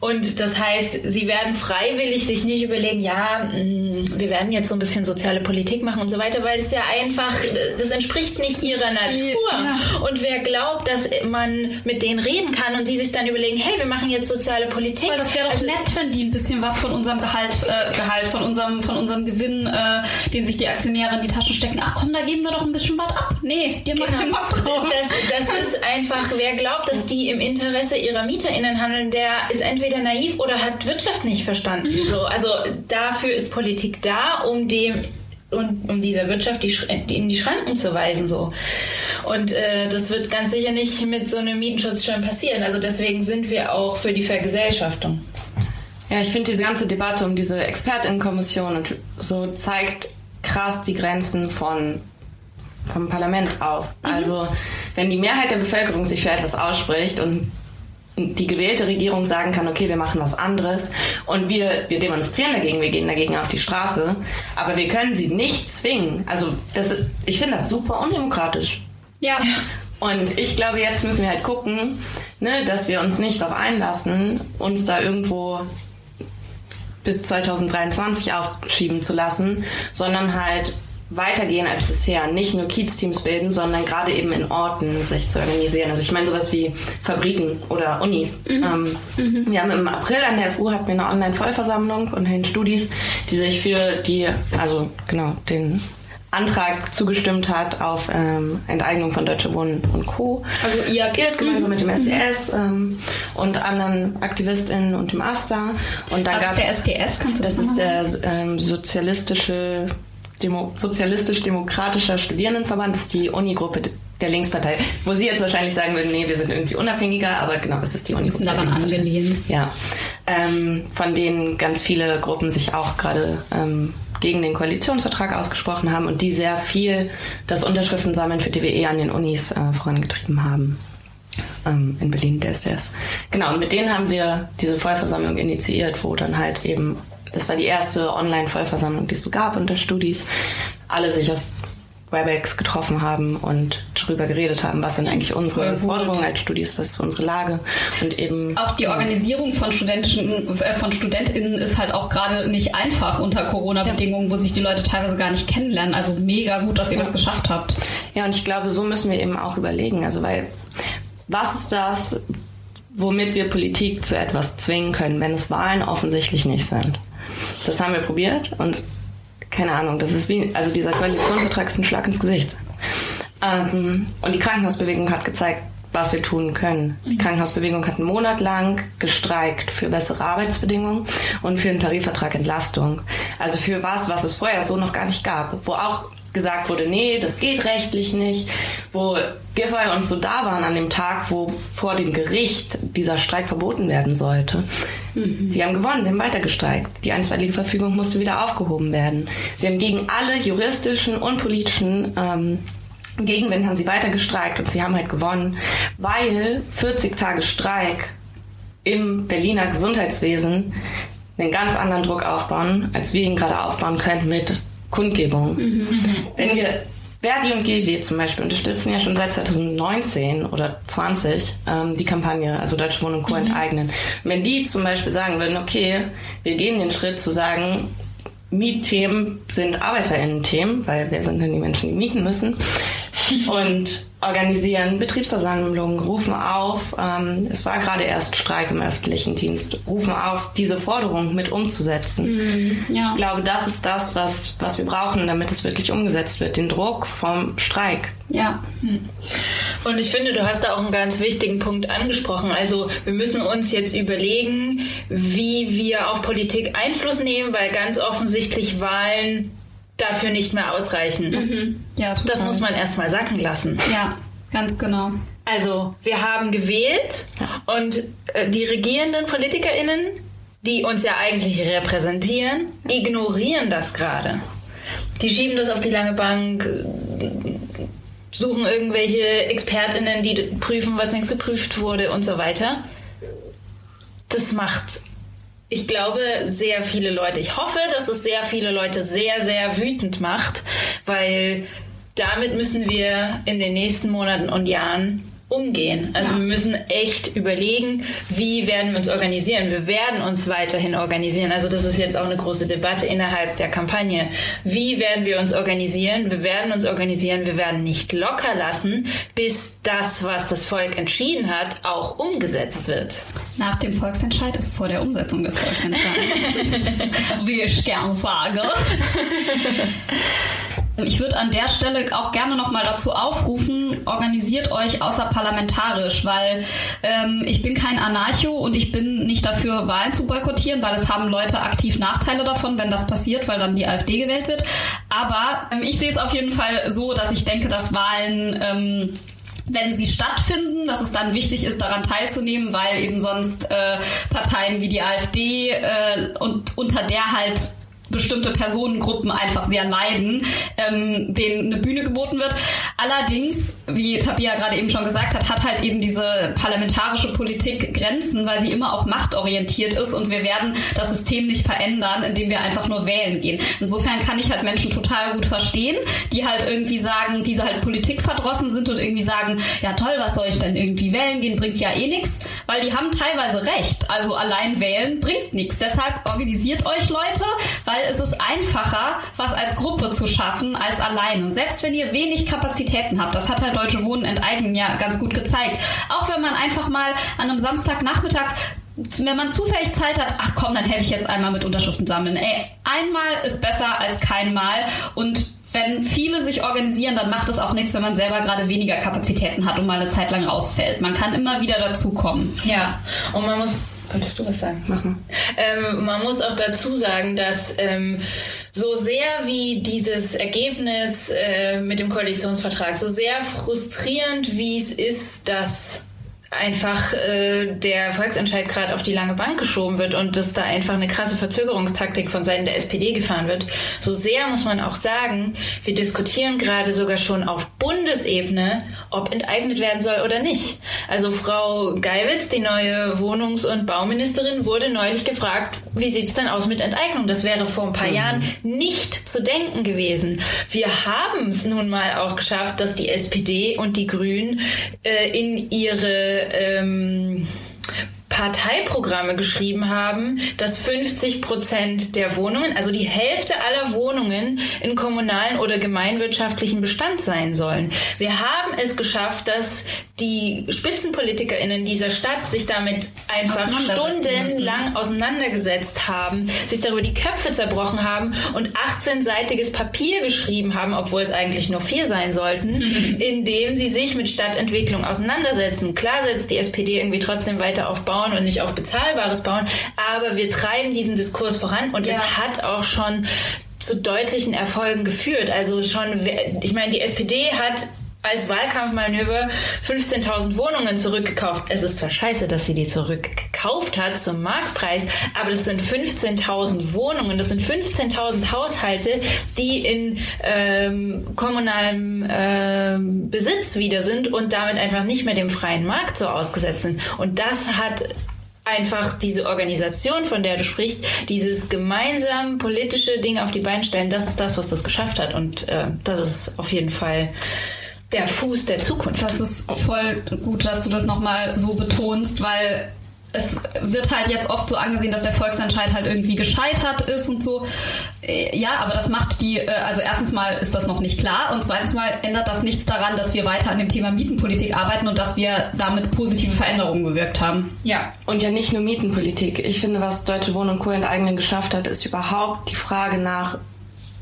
Und das heißt, sie werden freiwillig sich nicht überlegen, ja, mm, wir werden jetzt so ein bisschen soziale Politik machen und so weiter, weil es ja einfach, das entspricht nicht ihrer Natur. Ja. Und wer glaubt, dass man mit denen reden kann und die sich dann überlegen, hey, wir machen jetzt soziale Politik. Weil das wäre doch also, nett, wenn die ein bisschen was von unserem Gehalt, äh, Gehalt, von unserem, von unserem Gewinn, äh, den sich die Aktionäre in die Taschen stecken. Ach komm, da geben wir doch ein bisschen was ab. Nee, die haben genau. Bock drauf. Das, das ist einfach, wer glaubt, dass die im Interesse ihrer MieterInnen handeln, der ist entweder naiv oder hat Wirtschaft nicht verstanden. Mhm. So, also dafür ist Politik da, um dem und um dieser Wirtschaft die, in die Schranken zu weisen so. Und äh, das wird ganz sicher nicht mit so einem Mietenschutzschirm passieren. Also deswegen sind wir auch für die Vergesellschaftung. Ja, ich finde diese ganze Debatte um diese Expertinnenkommission und so zeigt krass die Grenzen von vom Parlament auf. Mhm. Also wenn die Mehrheit der Bevölkerung sich für etwas ausspricht und die gewählte Regierung sagen kann, okay, wir machen was anderes und wir, wir demonstrieren dagegen, wir gehen dagegen auf die Straße, aber wir können sie nicht zwingen. Also das, ich finde das super undemokratisch. Ja. Und ich glaube, jetzt müssen wir halt gucken, ne, dass wir uns nicht darauf einlassen, uns da irgendwo bis 2023 aufschieben zu lassen, sondern halt weitergehen als bisher. Nicht nur Kiez-Teams bilden, sondern gerade eben in Orten sich zu organisieren. Also ich meine sowas wie Fabriken oder Unis. Mhm. Ähm, mhm. Wir haben im April an der FU hatten wir eine Online-Vollversammlung und den Studis, die sich für die, also genau, den Antrag zugestimmt hat auf ähm, Enteignung von Deutsche Wohnen und Co. Also ihr Gilt gemeinsam mit dem SDS ähm, und anderen AktivistInnen und dem AStA. Und dann Was gab's, ist der SDS? Kannst du das das ist der ähm, sozialistische Demo sozialistisch-demokratischer Studierendenverband, das ist die Unigruppe der Linkspartei. Wo Sie jetzt wahrscheinlich sagen würden, nee, wir sind irgendwie unabhängiger, aber genau, es ist die Unigruppe der Linkspartei. angelehnt. Ja, ähm, von denen ganz viele Gruppen sich auch gerade ähm, gegen den Koalitionsvertrag ausgesprochen haben und die sehr viel das Unterschriftensammeln für DWE an den Unis äh, vorangetrieben haben. Ähm, in Berlin, der SDS. Genau, und mit denen haben wir diese Vollversammlung initiiert, wo dann halt eben, das war die erste Online-Vollversammlung, die es so gab unter Studis, alle sich auf WebEx getroffen haben und darüber geredet haben, was sind eigentlich unsere. Forderungen als Studis, was ist unsere Lage und eben Auch die Organisierung von Studenten, äh, von StudentInnen ist halt auch gerade nicht einfach unter Corona-Bedingungen, wo sich die Leute teilweise gar nicht kennenlernen. Also mega gut, dass ihr das geschafft habt. Ja, und ich glaube, so müssen wir eben auch überlegen. Also, weil, was ist das, womit wir Politik zu etwas zwingen können, wenn es Wahlen offensichtlich nicht sind? Das haben wir probiert und keine Ahnung, das ist wie, also dieser Koalitionsvertrag ist ein Schlag ins Gesicht. Ähm, und die Krankenhausbewegung hat gezeigt, was wir tun können. Die Krankenhausbewegung hat einen Monat lang gestreikt für bessere Arbeitsbedingungen und für einen Tarifvertrag Entlastung. Also für was, was es vorher so noch gar nicht gab. Wo auch gesagt wurde, nee, das geht rechtlich nicht. Wo vorher uns so da waren an dem Tag, wo vor dem Gericht dieser Streik verboten werden sollte. Sie haben gewonnen, sie haben weiter gestreikt. Die einstweilige Verfügung musste wieder aufgehoben werden. Sie haben gegen alle juristischen und politischen ähm, Gegenwind haben sie weiter gestreikt und sie haben halt gewonnen, weil 40 Tage Streik im Berliner Gesundheitswesen einen ganz anderen Druck aufbauen, als wir ihn gerade aufbauen können mit Kundgebung. Wenn wir Verdi und GW zum Beispiel unterstützen ja schon seit 2019 oder 20 ähm, die Kampagne, also Deutsche Wohnen und Co. enteignen. Wenn die zum Beispiel sagen würden, okay, wir gehen den Schritt zu sagen, Mietthemen sind ArbeiterInnen-Themen, weil wer sind denn die Menschen, die mieten müssen? Und organisieren Betriebsversammlungen, rufen auf, ähm, es war gerade erst Streik im öffentlichen Dienst, rufen auf, diese Forderung mit umzusetzen. ja. Ich glaube, das ist das, was, was wir brauchen, damit es wirklich umgesetzt wird, den Druck vom Streik. Ja. Und ich finde, du hast da auch einen ganz wichtigen Punkt angesprochen. Also wir müssen uns jetzt überlegen, wie wir auf Politik Einfluss nehmen, weil ganz offensichtlich Wahlen dafür nicht mehr ausreichen. Ja, total. Das muss man erstmal sacken lassen. Ja, ganz genau. Also wir haben gewählt und äh, die regierenden PolitikerInnen, die uns ja eigentlich repräsentieren, ignorieren das gerade. Die schieben das auf die lange Bank, äh, suchen irgendwelche ExpertInnen, die prüfen, was längst geprüft wurde und so weiter. Das macht, ich glaube, sehr viele Leute. Ich hoffe, dass es sehr viele Leute sehr, sehr wütend macht, weil damit müssen wir in den nächsten Monaten und Jahren umgehen. Also wir müssen echt überlegen, wie werden wir uns organisieren. Wir werden uns weiterhin organisieren. Also das ist jetzt auch eine große Debatte innerhalb der Kampagne. Wie werden wir uns organisieren? Wir werden uns organisieren. Wir werden nicht locker lassen, bis das, was das Volk entschieden hat, auch umgesetzt wird. Nach dem Volksentscheid ist vor der Umsetzung des Volksentscheids. Wie ich gern sage. Ich würde an der Stelle auch gerne nochmal dazu aufrufen, organisiert euch außerparlamentarisch, weil ähm, ich bin kein Anarcho und ich bin nicht dafür, Wahlen zu boykottieren, weil es haben Leute aktiv Nachteile davon, wenn das passiert, weil dann die AfD gewählt wird. Aber ähm, ich sehe es auf jeden Fall so, dass ich denke, dass Wahlen... Ähm, wenn sie stattfinden, dass es dann wichtig ist, daran teilzunehmen, weil eben sonst äh, Parteien wie die AfD äh, und unter der halt bestimmte Personengruppen einfach sehr leiden, ähm, denen eine Bühne geboten wird. Allerdings, wie Tabia gerade eben schon gesagt hat, hat halt eben diese parlamentarische Politik Grenzen, weil sie immer auch machtorientiert ist und wir werden das System nicht verändern, indem wir einfach nur wählen gehen. Insofern kann ich halt Menschen total gut verstehen, die halt irgendwie sagen, diese halt Politik verdrossen sind und irgendwie sagen, ja toll, was soll ich denn irgendwie wählen gehen, bringt ja eh nichts, weil die haben teilweise recht. Also allein wählen bringt nichts. Deshalb organisiert euch Leute, weil es ist einfacher, was als Gruppe zu schaffen, als allein. Und selbst wenn ihr wenig Kapazitäten habt, das hat halt Deutsche Wohnen enteignen ja ganz gut gezeigt. Auch wenn man einfach mal an einem Samstagnachmittag wenn man zufällig Zeit hat, ach komm, dann helfe ich jetzt einmal mit Unterschriften sammeln. Ey, einmal ist besser als kein Mal und wenn viele sich organisieren, dann macht es auch nichts, wenn man selber gerade weniger Kapazitäten hat und mal eine Zeit lang rausfällt. Man kann immer wieder dazukommen. Ja, und man muss Wolltest du was sagen? Mach mal. Ähm, man muss auch dazu sagen, dass ähm, so sehr wie dieses Ergebnis äh, mit dem Koalitionsvertrag, so sehr frustrierend wie es ist, dass einfach äh, der Volksentscheid gerade auf die lange Bank geschoben wird und dass da einfach eine krasse Verzögerungstaktik von Seiten der SPD gefahren wird. So sehr muss man auch sagen, wir diskutieren gerade sogar schon auf Bundesebene, ob enteignet werden soll oder nicht. Also Frau Geiwitz, die neue Wohnungs- und Bauministerin, wurde neulich gefragt, wie sieht's denn aus mit Enteignung? Das wäre vor ein paar mhm. Jahren nicht zu denken gewesen. Wir haben es nun mal auch geschafft, dass die SPD und die Grünen äh, in ihre ähm, Parteiprogramme geschrieben haben, dass 50 Prozent der Wohnungen, also die Hälfte aller Wohnungen in kommunalen oder gemeinwirtschaftlichen Bestand sein sollen. Wir haben es geschafft, dass die SpitzenpolitikerInnen dieser Stadt sich damit einfach stundenlang auseinandergesetzt haben, sich darüber die Köpfe zerbrochen haben und 18-seitiges Papier geschrieben haben, obwohl es eigentlich nur vier sein sollten, in dem sie sich mit Stadtentwicklung auseinandersetzen. Klar setzt die SPD irgendwie trotzdem weiter auf Bauen und nicht auf bezahlbares Bauen, aber wir treiben diesen Diskurs voran und ja. es hat auch schon zu deutlichen Erfolgen geführt. Also schon, ich meine, die SPD hat als Wahlkampfmanöver 15.000 Wohnungen zurückgekauft. Es ist zwar scheiße, dass sie die zurückgekauft hat zum Marktpreis, aber das sind 15.000 Wohnungen, das sind 15.000 Haushalte, die in ähm, kommunalem ähm, Besitz wieder sind und damit einfach nicht mehr dem freien Markt so ausgesetzt sind. Und das hat einfach diese Organisation, von der du sprichst, dieses gemeinsam politische Ding auf die Beine stellen, das ist das, was das geschafft hat. Und äh, das ist auf jeden Fall der Fuß der Zukunft. Das ist voll gut, dass du das nochmal so betonst, weil es wird halt jetzt oft so angesehen, dass der Volksentscheid halt irgendwie gescheitert ist und so. Äh, ja, aber das macht die, äh, also erstens mal ist das noch nicht klar und zweitens mal ändert das nichts daran, dass wir weiter an dem Thema Mietenpolitik arbeiten und dass wir damit positive Veränderungen bewirkt haben. Ja. Und ja nicht nur Mietenpolitik. Ich finde, was Deutsche Wohnen und Co. enteignen geschafft hat, ist überhaupt die Frage nach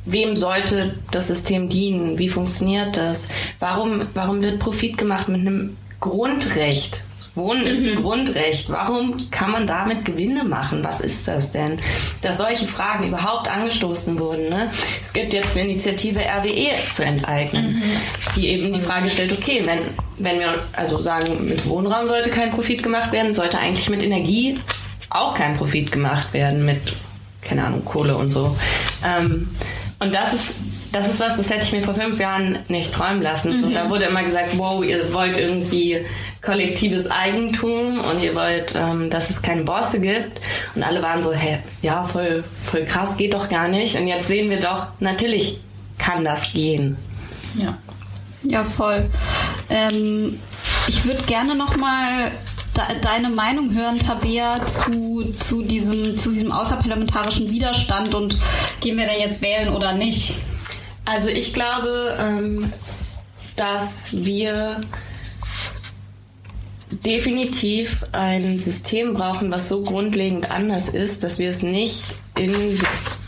wem sollte das System dienen? Wie funktioniert das? Warum, warum wird Profit gemacht mit einem Grundrecht? Das Wohnen ist ein mhm. Grundrecht. Warum kann man damit Gewinne machen? Was ist das denn? Dass solche Fragen überhaupt angestoßen wurden. Ne? Es gibt jetzt eine Initiative RWE zu enteignen, mhm. die eben die Frage stellt, okay, wenn, wenn wir also sagen, mit Wohnraum sollte kein Profit gemacht werden, sollte eigentlich mit Energie auch kein Profit gemacht werden, mit, keine Ahnung, Kohle und so. Ähm, und das ist, das ist was, das hätte ich mir vor fünf Jahren nicht träumen lassen. Mhm. So, da wurde immer gesagt, wow, ihr wollt irgendwie kollektives Eigentum und ihr wollt, ähm, dass es keine Bosse gibt. Und alle waren so, hä, ja, voll, voll krass, geht doch gar nicht. Und jetzt sehen wir doch, natürlich kann das gehen. Ja. Ja, voll. Ähm, ich würde gerne noch deine Meinung hören, Tabea, zu, zu, diesem, zu diesem außerparlamentarischen Widerstand und gehen wir denn jetzt wählen oder nicht? Also ich glaube, ähm, dass wir definitiv ein System brauchen, was so grundlegend anders ist, dass wir es nicht in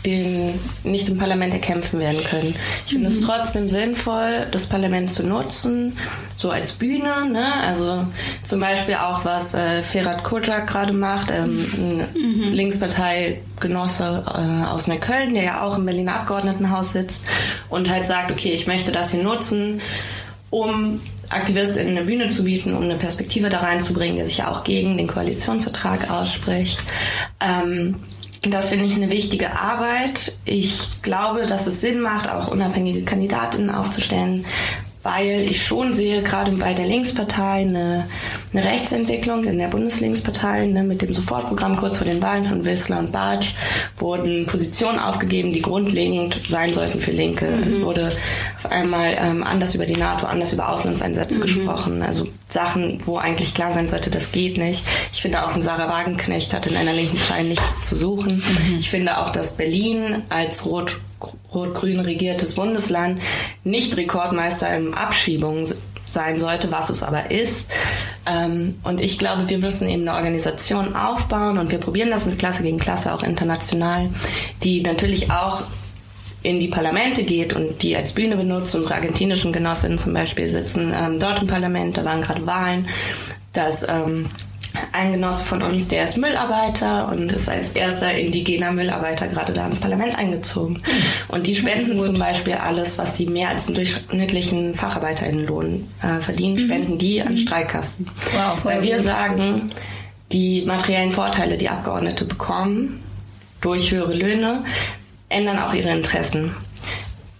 den nicht im Parlament erkämpfen werden können. Ich finde mhm. es trotzdem sinnvoll, das Parlament zu nutzen, so als Bühne. Ne? Also zum Beispiel auch, was äh, Ferhat Kocak gerade macht, ähm, ein mhm. Linksparteigenosse äh, aus Neukölln, der ja auch im Berliner Abgeordnetenhaus sitzt und halt sagt, okay, ich möchte das hier nutzen, um AktivistInnen eine Bühne zu bieten, um eine Perspektive da reinzubringen, der sich ja auch gegen den Koalitionsvertrag ausspricht. Ähm, das finde ich eine wichtige Arbeit. Ich glaube, dass es Sinn macht, auch unabhängige Kandidatinnen aufzustellen, weil ich schon sehe, gerade bei der Linkspartei eine, eine Rechtsentwicklung in der Bundeslinkspartei ne, mit dem Sofortprogramm kurz vor den Wahlen von Wissler und Bartsch wurden Positionen aufgegeben, die grundlegend sein sollten für Linke. Mhm. Es wurde auf einmal ähm, anders über die NATO, anders über Auslandseinsätze mhm. gesprochen. Also Sachen, wo eigentlich klar sein sollte, das geht nicht. Ich finde auch, Sarah Wagenknecht hat in einer linken Partei nichts zu suchen. Mhm. Ich finde auch, dass Berlin als rot rot-grün regiertes Bundesland nicht Rekordmeister im Abschiebungen sein sollte, was es aber ist. Ähm, und ich glaube, wir müssen eben eine Organisation aufbauen und wir probieren das mit Klasse gegen Klasse auch international, die natürlich auch in die Parlamente geht und die als Bühne benutzt. Unsere argentinischen Genossinnen zum Beispiel sitzen ähm, dort im Parlament, da waren gerade Wahlen, dass ähm, ein Genosse von uns, der ist Müllarbeiter und ist als erster indigener Müllarbeiter gerade da ins Parlament eingezogen. Und die spenden zum Beispiel alles, was sie mehr als einen durchschnittlichen Facharbeiterinnenlohn äh, verdienen, spenden die an Streikkassen. Wow, Weil wir sagen, die materiellen Vorteile, die Abgeordnete bekommen durch höhere Löhne, ändern auch ihre Interessen.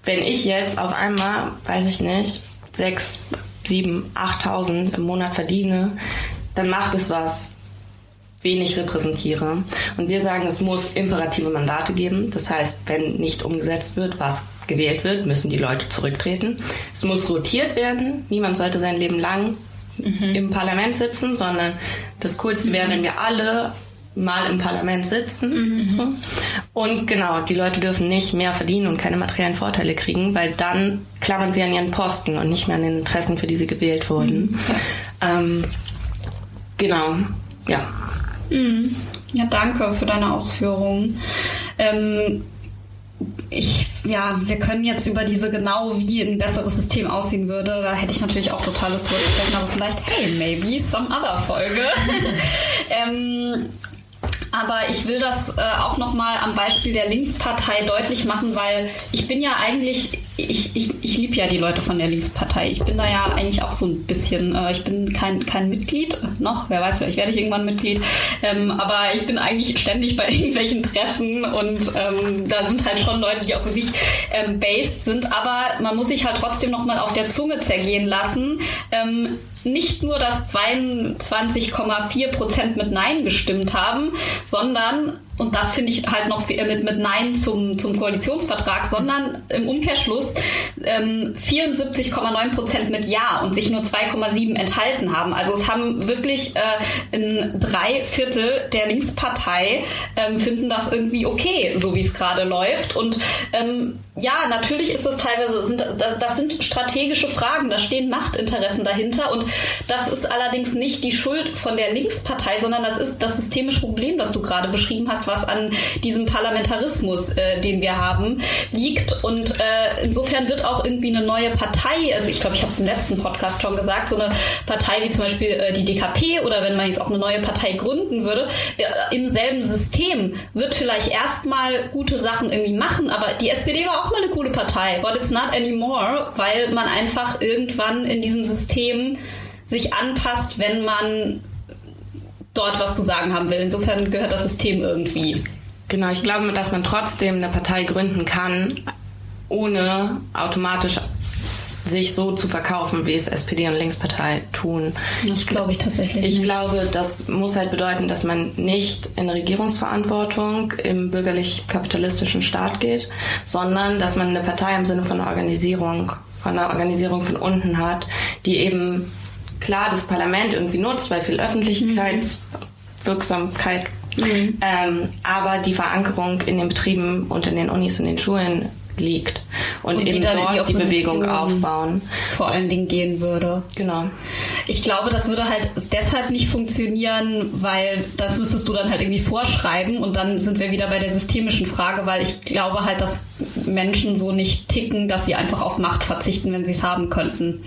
Wenn ich jetzt auf einmal, weiß ich nicht, sechs, sieben, achttausend im Monat verdiene, dann macht es was, wen ich repräsentiere. Und wir sagen, es muss imperative Mandate geben. Das heißt, wenn nicht umgesetzt wird, was gewählt wird, müssen die Leute zurücktreten. Es muss rotiert werden. Niemand sollte sein Leben lang im Parlament sitzen, sondern das Coolste wäre, wenn wir alle mal im Parlament sitzen. So. Und genau, die Leute dürfen nicht mehr verdienen und keine materiellen Vorteile kriegen, weil dann klammern sie an ihren Posten und nicht mehr an den Interessen, für die sie gewählt wurden. Ähm, genau, ja. Ja, danke für deine Ausführungen. Ähm, ich, ja, wir können jetzt über diese genau, wie ein besseres System aussehen würde. Da hätte ich natürlich auch total Lust drüber zu sprechen, aber vielleicht, hey, maybe some other Folge. ähm, aber ich will das äh, auch nochmal am Beispiel der Linkspartei deutlich machen, weil ich bin ja eigentlich, ich, ich, ich liebe ja die Leute von der Linkspartei. Ich bin da ja eigentlich auch so ein bisschen, äh, ich bin kein, kein Mitglied noch, wer weiß, vielleicht werde ich irgendwann Mitglied. Ähm, aber ich bin eigentlich ständig bei irgendwelchen Treffen und ähm, da sind halt schon Leute, die auch wirklich ähm, based sind. Aber man muss sich halt trotzdem nochmal auf der Zunge zergehen lassen. Ähm, nicht nur, dass 22,4 Prozent mit Nein gestimmt haben, sondern, und das finde ich halt noch mit, mit Nein zum, zum Koalitionsvertrag, sondern im Umkehrschluss ähm, 74,9 Prozent mit Ja und sich nur 2,7 enthalten haben. Also es haben wirklich äh, in drei Viertel der Linkspartei ähm, finden das irgendwie okay, so wie es gerade läuft. Und ähm, ja, natürlich ist es teilweise, sind, das, das sind strategische Fragen, da stehen Machtinteressen dahinter und das ist allerdings nicht die Schuld von der Linkspartei, sondern das ist das systemische Problem, das du gerade beschrieben hast, was an diesem Parlamentarismus, äh, den wir haben, liegt. Und äh, insofern wird auch irgendwie eine neue Partei, also ich glaube, ich habe es im letzten Podcast schon gesagt, so eine Partei wie zum Beispiel äh, die DKP oder wenn man jetzt auch eine neue Partei gründen würde, äh, im selben System wird vielleicht erstmal gute Sachen irgendwie machen, aber die SPD war auch mal eine coole Partei, but it's not anymore, weil man einfach irgendwann in diesem System sich anpasst, wenn man dort was zu sagen haben will. Insofern gehört das System irgendwie. Genau, ich glaube, dass man trotzdem eine Partei gründen kann, ohne automatisch sich so zu verkaufen, wie es SPD und Linkspartei tun. Das glaube ich tatsächlich Ich nicht. glaube, das muss halt bedeuten, dass man nicht in Regierungsverantwortung im bürgerlich-kapitalistischen Staat geht, sondern dass man eine Partei im Sinne von einer Organisierung, von einer Organisierung von unten hat, die eben klar das Parlament irgendwie nutzt, weil viel Öffentlichkeitswirksamkeit, ähm, aber die Verankerung in den Betrieben und in den Unis und den Schulen liegt und, Und die eben in die dort die, Bewegung aufbauen. vor allen Dingen gehen würde. Genau. Ich glaube, das würde halt deshalb nicht funktionieren, weil das müsstest du dann halt irgendwie vorschreiben und dann sind wir wieder bei der systemischen Frage, weil ich glaube halt, dass Menschen so nicht ticken, dass sie einfach auf Macht verzichten, wenn sie es haben könnten.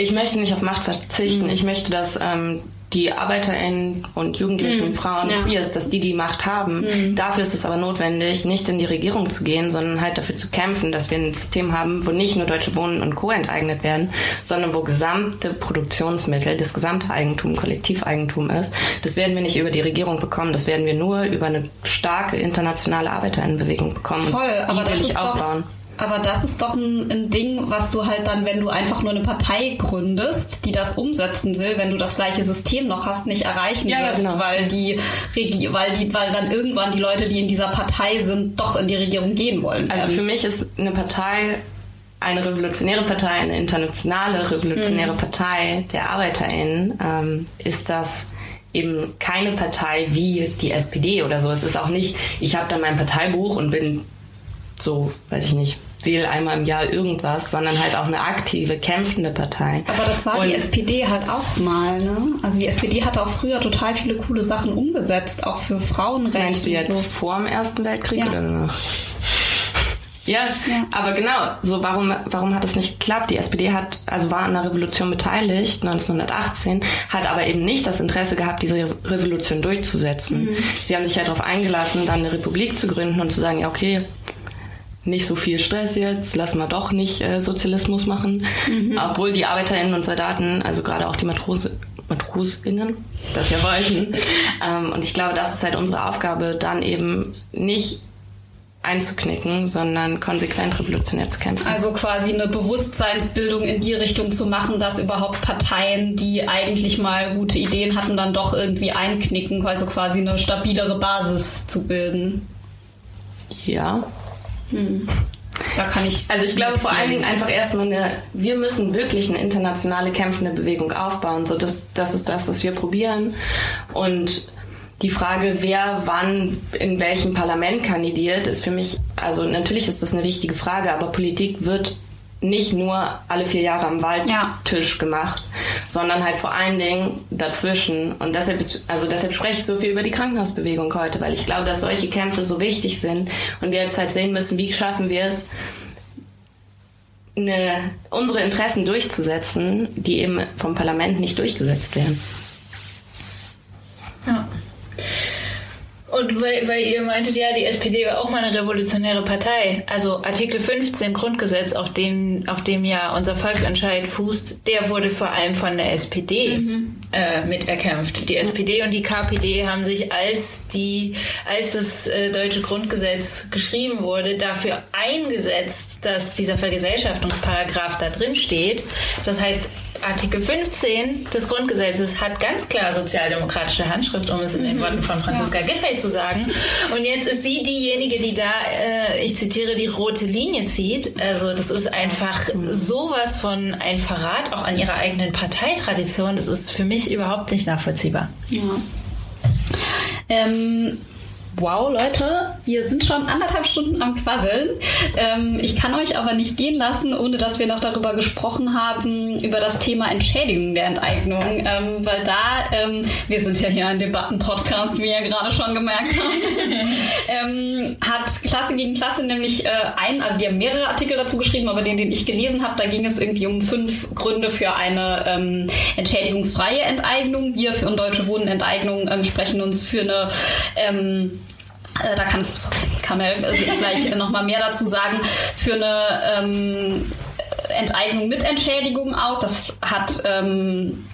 Ich möchte nicht auf Macht verzichten. Ich möchte, dass ähm, die ArbeiterInnen und Jugendlichen, Frauen, Ja. Queers, dass die die Macht haben. Dafür ist es aber notwendig, nicht in die Regierung zu gehen, sondern halt dafür zu kämpfen, dass wir ein System haben, wo nicht nur Deutsche Wohnen und Co. enteignet werden, sondern wo gesamte Produktionsmittel, das gesamte Eigentum, Kollektiveigentum ist. Das werden wir nicht über die Regierung bekommen, das werden wir nur über eine starke internationale ArbeiterInnenbewegung bekommen. Voll, aber das ist aufbauen. doch. Aber das ist doch ein, ein Ding, was du halt dann, wenn du einfach nur eine Partei gründest, die das umsetzen will, wenn du das gleiche System noch hast, nicht erreichen Ja, wirst, genau. weil die weil die, weil dann irgendwann die Leute, die in dieser Partei sind, doch in die Regierung gehen wollen. Also für mich ist eine Partei eine revolutionäre Partei, eine internationale revolutionäre Partei der ArbeiterInnen, ähm, ist das eben keine Partei wie die SPD oder so. Es ist auch nicht, ich habe da mein Parteibuch und bin so, weiß ich nicht, wähle einmal im Jahr irgendwas, sondern halt auch eine aktive, kämpfende Partei. Aber das war und die SPD halt auch mal, ne? Also die SPD hat auch früher total viele coole Sachen umgesetzt, auch für Frauenrechte. Meinst du jetzt so. vor dem Ersten Weltkrieg Ja. oder danach? Ja, Ja. aber genau, so warum, warum hat es nicht geklappt? Die SPD hat, also war an der Revolution beteiligt, 1918, hat aber eben nicht das Interesse gehabt, diese Revolution durchzusetzen. Sie haben sich halt darauf eingelassen, dann eine Republik zu gründen und zu sagen, ja, okay, nicht so viel Stress jetzt, lass mal doch nicht äh, Sozialismus machen. Obwohl die ArbeiterInnen und Soldaten, also gerade auch die Matrose, MatrosInnen, das ja wollten. ähm, und ich glaube, das ist halt unsere Aufgabe, dann eben nicht einzuknicken, sondern konsequent revolutionär zu kämpfen. Also quasi eine Bewusstseinsbildung in die Richtung zu machen, dass überhaupt Parteien, die eigentlich mal gute Ideen hatten, dann doch irgendwie einknicken, also quasi eine stabilere Basis zu bilden. ja. Da kann ich. Also ich glaube vor allen. Dingen einfach erstmal eine, wir müssen wirklich eine internationale kämpfende Bewegung aufbauen. So das, das ist das, was wir probieren. Und die Frage, wer wann in welchem Parlament kandidiert, ist für mich, also natürlich ist das eine wichtige Frage, aber Politik wird nicht nur alle vier Jahre am Waldtisch gemacht, sondern halt vor allen Dingen dazwischen. Und deshalb ist, also deshalb spreche ich so viel über die Krankenhausbewegung heute, weil ich glaube, dass solche Kämpfe so wichtig sind und wir jetzt halt sehen müssen, wie schaffen wir es, eine, unsere Interessen durchzusetzen, die eben vom Parlament nicht durchgesetzt werden. Ja. Und weil, weil ihr meintet, ja, die SPD war auch mal eine revolutionäre Partei. Also Artikel 15 Grundgesetz, auf, den, auf dem ja unser Volksentscheid fußt, der wurde vor allem von der SPD äh, miterkämpft. Die SPD und die KPD haben sich, als, die, als das äh, deutsche Grundgesetz geschrieben wurde, dafür eingesetzt, dass dieser Vergesellschaftungsparagraph da drin steht. Das heißt, Artikel 15 des Grundgesetzes hat ganz klar sozialdemokratische Handschrift, um es in den Worten von Franziska Giffey zu sagen. Und jetzt ist sie diejenige, die da, äh, ich zitiere, die rote Linie zieht. Also das ist einfach sowas von ein Verrat auch an ihrer eigenen Parteitradition. Das ist für mich überhaupt nicht nachvollziehbar. Ja. Ähm, wow, Leute, wir sind schon anderthalb Stunden am Quasseln. Ähm, ich kann euch aber nicht gehen lassen, ohne dass wir noch darüber gesprochen haben, über das Thema Entschädigung der Enteignung. Ähm, weil da, ähm, wir sind ja hier ein Debatten-Podcast, wie ihr gerade schon gemerkt habt, ähm, hat Klasse gegen Klasse nämlich äh, ein, also die haben mehrere Artikel dazu geschrieben, aber den, den ich gelesen habe, da ging es irgendwie um fünf Gründe für eine ähm, entschädigungsfreie Enteignung. Wir für Deutsche Wohnen Enteignung ähm, sprechen uns für eine ähm, äh, da kann sorry, Kamel äh, gleich nochmal mehr dazu sagen, für eine ähm, Enteignung mit Entschädigung auch. Das hat ähm,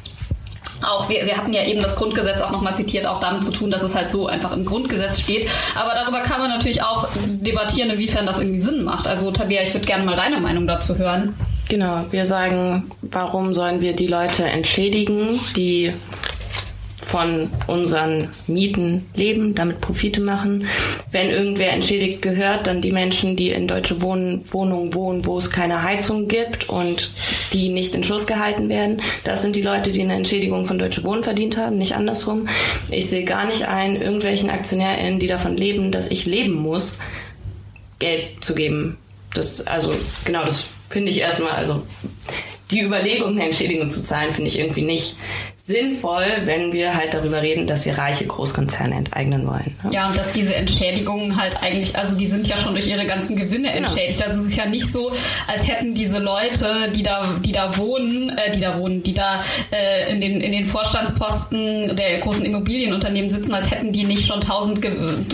auch wir, wir hatten ja eben das Grundgesetz auch nochmal zitiert, auch damit zu tun, dass es halt so einfach im Grundgesetz steht. Aber darüber kann man natürlich auch debattieren, inwiefern das irgendwie Sinn macht. Also Tabea, ich würde gerne mal deine Meinung dazu hören. Genau, wir sagen, warum sollen wir die Leute entschädigen, die von unseren Mieten leben, damit Profite machen. Wenn irgendwer entschädigt gehört, dann die Menschen, die in deutsche Wohn Wohnungen wohnen, wo es keine Heizung gibt und die nicht in Schuss gehalten werden. Das sind die Leute, die eine Entschädigung von Deutsche Wohnen verdient haben, nicht andersrum. Ich sehe gar nicht ein, irgendwelchen AktionärInnen, die davon leben, dass ich leben muss, Geld zu geben. Das, also, genau, das finde ich erstmal, also, die Überlegung, eine Entschädigung zu zahlen, finde ich irgendwie nicht sinnvoll, wenn wir halt darüber reden, dass wir reiche Großkonzerne enteignen wollen. ne? Ja, und dass diese Entschädigungen halt eigentlich, also die sind ja schon durch ihre ganzen Gewinne Genau. entschädigt. Also es ist ja nicht so, als hätten diese Leute, die da, die da wohnen, äh, die da wohnen, die da äh, in, den, in den Vorstandsposten der großen Immobilienunternehmen sitzen, als hätten die nicht schon tausend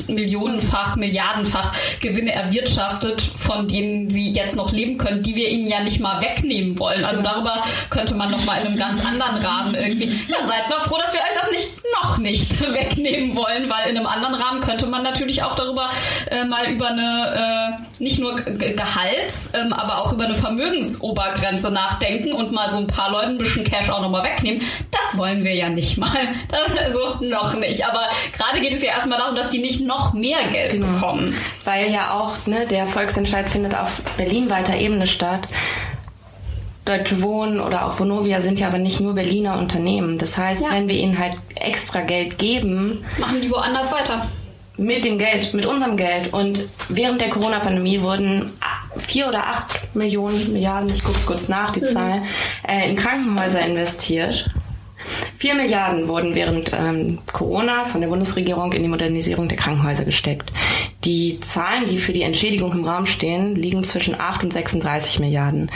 Millionenfach, Milliardenfach Gewinne erwirtschaftet, von denen sie jetzt noch leben können, die wir ihnen ja nicht mal wegnehmen wollen. Also darüber könnte man noch mal in einem ganz anderen Rahmen irgendwie. Ja, seid mal froh, dass wir euch das nicht noch nicht wegnehmen wollen, weil in einem anderen Rahmen könnte man natürlich auch darüber äh, mal über eine äh, nicht nur Ge Gehalts, ähm, aber auch über eine Vermögensobergrenze nachdenken und mal so ein paar Leuten ein bisschen Cash auch nochmal wegnehmen. Das wollen wir ja nicht mal. Das, also noch nicht. Aber gerade geht es ja erstmal darum, dass die nicht noch mehr Geld bekommen. Weil ja auch ne, der Volksentscheid findet auf berlinweiter Ebene statt. Deutsche Wohnen oder auch Vonovia sind ja aber nicht nur Berliner Unternehmen. Das heißt, Ja. wenn wir ihnen halt extra Geld geben, Machen die woanders weiter. mit dem Geld, mit unserem Geld. Und während der Corona-Pandemie wurden vier oder acht Millionen, Milliarden, ich guck's kurz nach, die Zahl, äh, in Krankenhäuser investiert. Vier Milliarden wurden während ähm, Corona von der Bundesregierung in die Modernisierung der Krankenhäuser gesteckt. Die Zahlen, die für die Entschädigung im Raum stehen, liegen zwischen 8 und 36 Milliarden.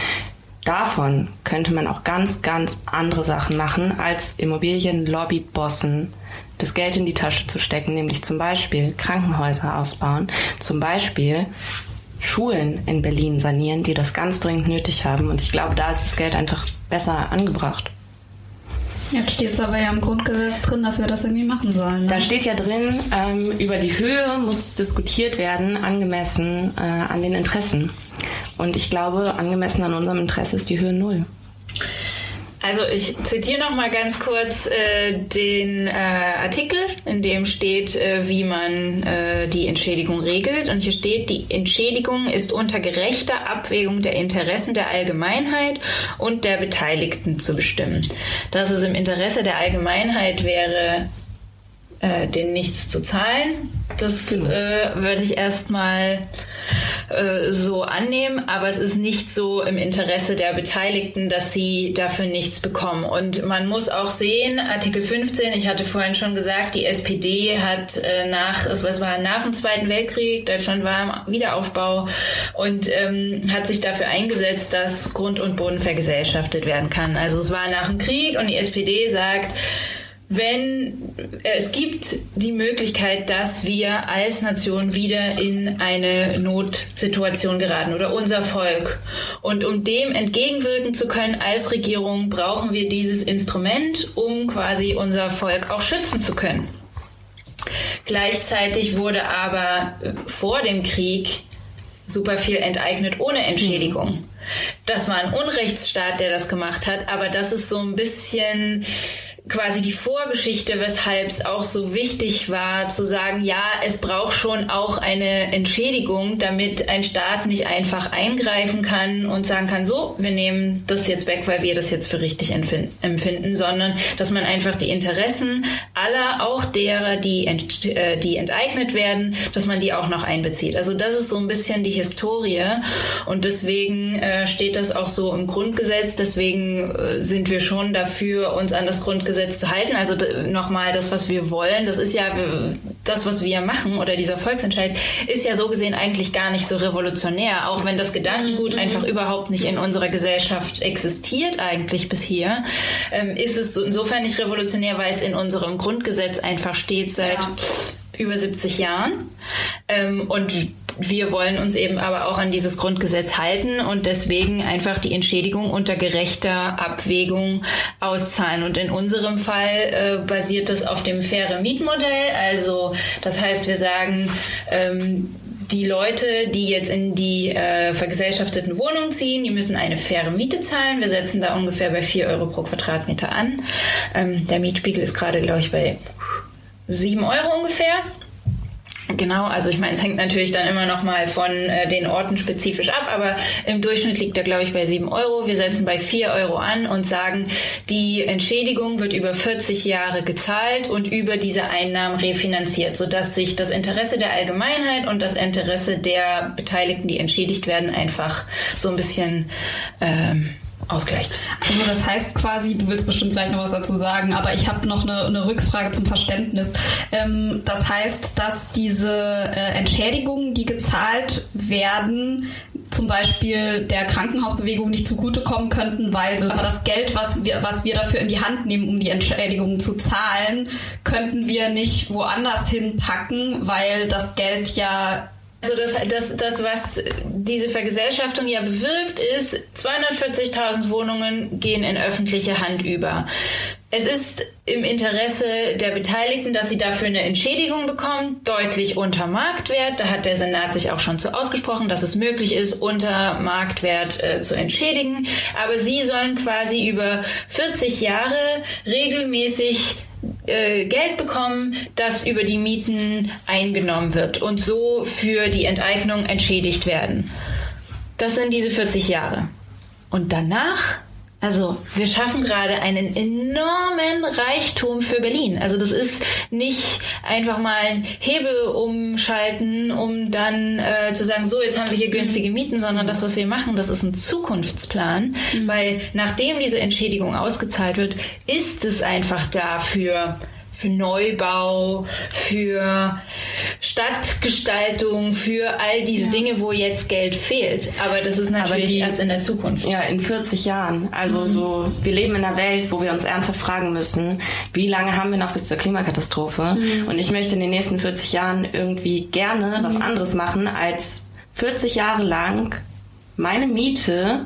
Davon könnte man auch ganz, ganz andere Sachen machen, als Immobilienlobbybossen das Geld in die Tasche zu stecken, nämlich zum Beispiel Krankenhäuser ausbauen, zum Beispiel Schulen in Berlin sanieren, die das ganz dringend nötig haben. Und ich glaube, da ist das Geld einfach besser angebracht. Jetzt steht es aber ja im Grundgesetz drin, dass wir das irgendwie machen sollen. Ne? Da steht ja drin, ähm, über die Höhe muss diskutiert werden, angemessen äh, an den Interessen. Und ich glaube, angemessen an unserem Interesse ist die Höhe null. Also ich zitiere noch mal ganz kurz äh, den äh, Artikel, in dem steht, äh, wie man äh, die Entschädigung regelt. Und hier steht, die Entschädigung ist unter gerechter Abwägung der Interessen der Allgemeinheit und der Beteiligten zu bestimmen. Dass es im Interesse der Allgemeinheit wäre, äh, den nichts zu zahlen, das genau. äh, würde ich erstmal äh, so annehmen, aber es ist nicht so im Interesse der Beteiligten, dass sie dafür nichts bekommen. Und man muss auch sehen, Artikel 15, ich hatte vorhin schon gesagt, die SPD hat äh, nach, es war nach dem Zweiten Weltkrieg, Deutschland war im Wiederaufbau und ähm, hat sich dafür eingesetzt, dass Grund und Boden vergesellschaftet werden kann. Also es war nach dem Krieg und die SPD sagt, wenn äh, es gibt die Möglichkeit, dass wir als Nation wieder in eine Notsituation geraten oder unser Volk. Und um dem entgegenwirken zu können als Regierung, brauchen wir dieses Instrument, um quasi unser Volk auch schützen zu können. Gleichzeitig wurde aber äh, vor dem Krieg super viel enteignet ohne Entschädigung. Das war ein Unrechtsstaat, der das gemacht hat, aber das ist so ein bisschen quasi die Vorgeschichte, weshalb es auch so wichtig war zu sagen, ja, es braucht schon auch eine Entschädigung, damit ein Staat nicht einfach eingreifen kann und sagen kann, so, wir nehmen das jetzt weg, weil wir das jetzt für richtig empfinden, sondern dass man einfach die Interessen aller, auch derer, die, ent, äh, die enteignet werden, dass man die auch noch einbezieht. Also das ist so ein bisschen die Historie und deswegen äh, steht das auch so im Grundgesetz, deswegen äh, sind wir schon dafür, uns an das Grundgesetz Grundgesetz zu halten. Also nochmal das, was wir wollen, das ist ja das, was wir machen oder dieser Volksentscheid ist ja so gesehen eigentlich gar nicht so revolutionär, auch wenn das Gedankengut mhm. einfach überhaupt nicht in unserer Gesellschaft existiert eigentlich bis hier, ähm, ist es insofern nicht revolutionär, weil es in unserem Grundgesetz einfach steht seit ja. Über 70 Jahren. Ähm, und wir wollen uns eben aber auch an dieses Grundgesetz halten und deswegen einfach die Entschädigung unter gerechter Abwägung auszahlen. Und in unserem Fall äh, basiert das auf dem faire Mietmodell. Also das heißt, wir sagen, ähm, die Leute, die jetzt in die äh, vergesellschafteten Wohnungen ziehen, die müssen eine faire Miete zahlen. Wir setzen da ungefähr bei 4 Euro pro Quadratmeter an. Ähm, der Mietspiegel ist gerade, glaube ich, bei 7 Euro ungefähr. Genau, also ich meine, es hängt natürlich dann immer noch mal von äh, den Orten spezifisch ab, aber im Durchschnitt liegt er, glaube ich, bei 7 Euro. Wir setzen bei 4 Euro an und sagen, die Entschädigung wird über 40 Jahre gezahlt und über diese Einnahmen refinanziert, sodass sich das Interesse der Allgemeinheit und das Interesse der Beteiligten, die entschädigt werden, einfach so ein bisschen ähm, ausgleicht. Also das heißt quasi, du willst bestimmt gleich noch was dazu sagen, aber ich habe noch eine, eine, Rückfrage zum Verständnis. Ähm, das heißt, dass diese äh, Entschädigungen, die gezahlt werden, zum Beispiel der Krankenhausbewegung nicht zugutekommen könnten, weil aber das Geld, was wir, was wir dafür in die Hand nehmen, um die Entschädigungen zu zahlen, könnten wir nicht woanders hinpacken, weil das Geld ja also das, das, das, was diese Vergesellschaftung ja bewirkt, ist, 240.000 Wohnungen gehen in öffentliche Hand über. Es ist im Interesse der Beteiligten, dass sie dafür eine Entschädigung bekommen, deutlich unter Marktwert. Da hat der Senat sich auch schon zu ausgesprochen, dass es möglich ist, unter Marktwert äh, zu entschädigen. Aber sie sollen quasi über 40 Jahre regelmäßig äh, Geld bekommen, das über die Mieten eingenommen wird und so für die Enteignung entschädigt werden. Das sind diese 40 Jahre. Und danach also wir schaffen gerade einen enormen Reichtum für Berlin. Also das ist nicht einfach mal ein Hebel umschalten, um dann äh, zu sagen, so jetzt haben wir hier günstige Mieten, sondern das, was wir machen, das ist ein Zukunftsplan, mhm. weil nachdem diese Entschädigung ausgezahlt wird, ist es einfach dafür für Neubau, für Stadtgestaltung, für all diese ja. Dinge, wo jetzt Geld fehlt. Aber das ist natürlich die, erst in der Zukunft. Ja, in 40 Jahren. Also mhm. so, wir leben in einer Welt, wo wir uns ernsthaft fragen müssen, wie lange haben wir noch bis zur Klimakatastrophe? Mhm. Und ich möchte in den nächsten 40 Jahren irgendwie gerne mhm. was anderes machen, als 40 Jahre lang meine Miete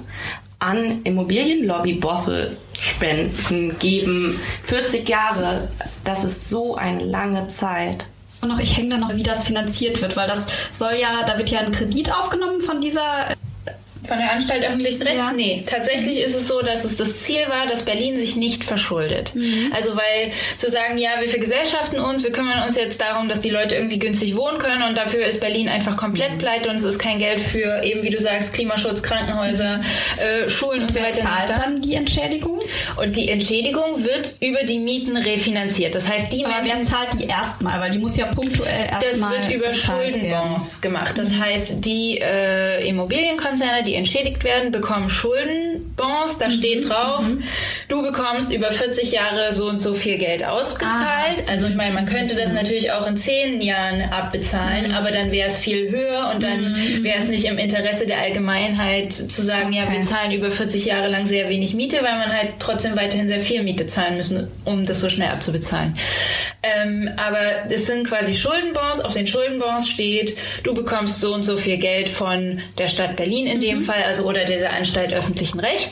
an Immobilienlobby-Bosse spenden, geben. 40 Jahre, das ist so eine lange Zeit. Und noch, ich hänge da noch, wie das finanziert wird, weil das soll ja, da wird ja ein Kredit aufgenommen von dieser von der Anstalt öffentlichen Rechts? Ja. Nee, tatsächlich ist es so, dass es das Ziel war, dass Berlin sich nicht verschuldet. Mhm. Also weil zu sagen, ja, wir vergesellschaften uns, wir kümmern uns jetzt darum, dass die Leute irgendwie günstig wohnen können und dafür ist Berlin einfach komplett mhm. pleite und es ist kein Geld für eben, wie du sagst, Klimaschutz, Krankenhäuser, äh, Schulen und, und so weiter. Wer zahlt dann die Entschädigung? Und die Entschädigung wird über die Mieten refinanziert. Das heißt, die Aber Menschen, wer zahlt die erstmal? Weil die muss ja punktuell erstmal Das wird über Schuldenbonds werden. gemacht. Das mhm. heißt, die äh, Immobilienkonzerne, die entschädigt werden, bekommen Schuldenbonds. Da mhm. steht drauf, mhm. du bekommst über 40 Jahre so und so viel Geld ausgezahlt. Aha. Also ich meine, man könnte das mhm. natürlich auch in 10 Jahren abbezahlen, mhm. aber dann wäre es viel höher und dann mhm. wäre es nicht im Interesse der Allgemeinheit zu sagen, okay. ja, wir zahlen über 40 Jahre lang sehr wenig Miete, weil man halt trotzdem weiterhin sehr viel Miete zahlen müssen, um das so schnell abzubezahlen. Ähm, aber es sind quasi Schuldenbonds. Auf den Schuldenbonds steht, du bekommst so und so viel Geld von der Stadt Berlin in dem mhm. Fall, also oder dieser Anstalt öffentlichen Rechts.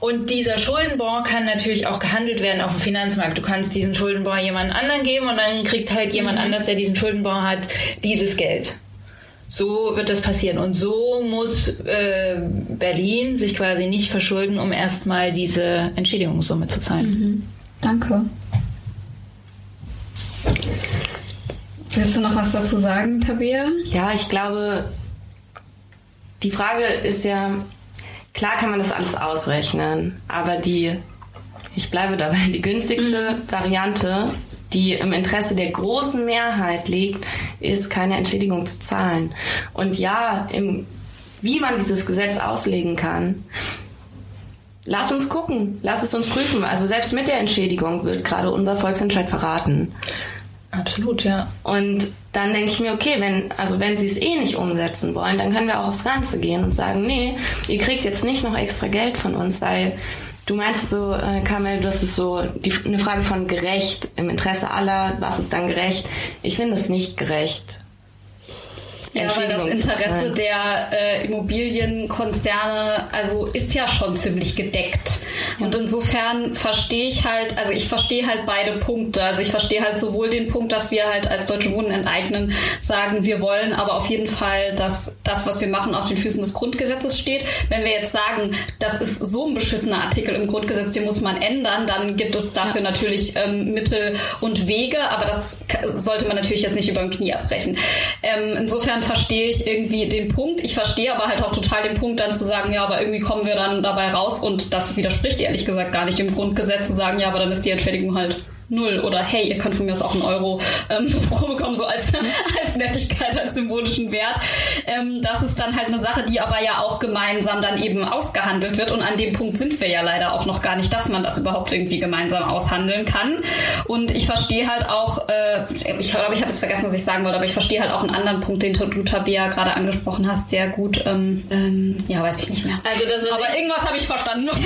Und dieser Schuldenbond kann natürlich auch gehandelt werden auf dem Finanzmarkt. Du kannst diesen Schuldenbond jemand anderen geben und dann kriegt halt jemand mhm. anders, der diesen Schuldenbond hat, dieses Geld. So wird das passieren. Und so muss äh, Berlin sich quasi nicht verschulden, um erstmal diese Entschädigungssumme zu zahlen. Mhm. Danke. Willst du noch was dazu sagen, Tabea? Ja, ich glaube, die Frage ist ja, klar kann man das alles ausrechnen, aber die, ich bleibe dabei, die günstigste mhm. Variante, die im Interesse der großen Mehrheit liegt, ist keine Entschädigung zu zahlen. Und ja, im, wie man dieses Gesetz auslegen kann, lass uns gucken, lass es uns prüfen. Also selbst mit der Entschädigung wird gerade unser Volksentscheid verraten. Absolut, ja. Und dann denke ich mir, okay, wenn, also wenn sie es eh nicht umsetzen wollen, dann können wir auch aufs Ganze gehen und sagen, nee, ihr kriegt jetzt nicht noch extra Geld von uns, weil du meinst so, äh, Kamel, das ist so die, eine Frage von gerecht, im Interesse aller, was ist dann gerecht? Ich finde es nicht gerecht. Ja, weil das Interesse der äh, Immobilienkonzerne also ist ja schon ziemlich gedeckt. Und insofern verstehe ich halt, also ich verstehe halt beide Punkte. Also ich verstehe halt sowohl den Punkt, dass wir halt als Deutsche Wohnen enteignen sagen, wir wollen aber auf jeden Fall, dass das, was wir machen, auf den Füßen des Grundgesetzes steht. Wenn wir jetzt sagen, das ist so ein beschissener Artikel im Grundgesetz, den muss man ändern, dann gibt es dafür ja. natürlich ähm, Mittel und Wege, aber das sollte man natürlich jetzt nicht über dem Knie abbrechen. Ähm, insofern verstehe ich irgendwie den Punkt. Ich verstehe aber halt auch total den Punkt, dann zu sagen, ja, aber irgendwie kommen wir dann dabei raus und das widerspricht ehrlich gesagt gar nicht dem Grundgesetz zu sagen, ja, aber dann ist die Entschädigung halt null oder hey, ihr könnt von mir aus auch einen Euro ähm, pro bekommen, so als, als Nettigkeit, als symbolischen Wert. Ähm, das ist dann halt eine Sache, die aber ja auch gemeinsam dann eben ausgehandelt wird und an dem Punkt sind wir ja leider auch noch gar nicht, dass man das überhaupt irgendwie gemeinsam aushandeln kann. Und ich verstehe halt auch, äh, ich glaube, ich habe jetzt vergessen, was ich sagen wollte, aber ich verstehe halt auch einen anderen Punkt, den du, Tabea, gerade angesprochen hast, sehr gut. Ähm, ähm, ja, weiß ich nicht mehr. Also das, aber irgendwas habe ich verstanden. also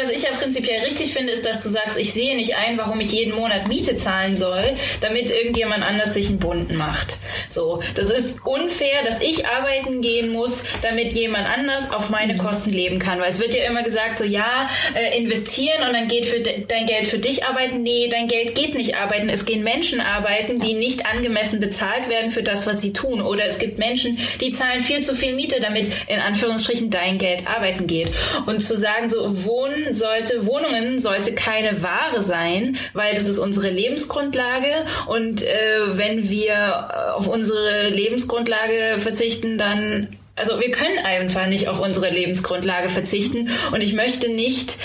was ich ja prinzipiell richtig finde, ist, dass du sagst, ich sehe nicht ein, warum ich jeden Monat Miete zahlen soll, damit irgendjemand anders sich einen Bunten macht. So, das ist unfair, dass ich arbeiten gehen muss, damit jemand anders auf meine Kosten leben kann. Weil es wird ja immer gesagt, so ja, äh, investieren und dann geht für dein Geld für dich arbeiten. Nee, dein Geld geht nicht arbeiten. Es gehen Menschen arbeiten, die nicht angemessen bezahlt werden für das, was sie tun. Oder es gibt Menschen, die zahlen viel zu viel Miete, damit in Anführungsstrichen dein Geld arbeiten geht. Und zu sagen, so Wohnen sollte, Wohnungen sollte keine Ware Ware sein, weil das ist unsere Lebensgrundlage und äh, wenn wir äh, auf unsere Lebensgrundlage verzichten, dann also wir können einfach nicht auf unsere Lebensgrundlage verzichten und ich möchte nicht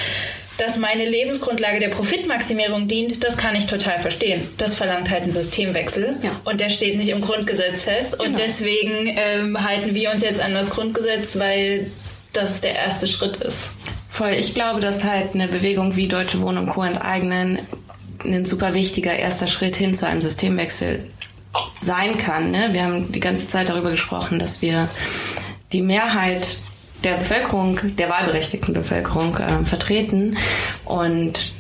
dass meine Lebensgrundlage der Profitmaximierung dient, das kann ich total verstehen. Das verlangt halt einen Systemwechsel ja. und der steht nicht im Grundgesetz fest. Genau. Und deswegen ähm, halten wir uns jetzt an das Grundgesetz, weil das der erste Schritt ist. Voll. Ich glaube, dass halt eine Bewegung wie Deutsche Wohnen und Co. enteignen ein super wichtiger erster Schritt hin zu einem Systemwechsel sein kann. Ne? Wir haben die ganze Zeit darüber gesprochen, dass wir die Mehrheit der Bevölkerung, der wahlberechtigten Bevölkerung äh, vertreten und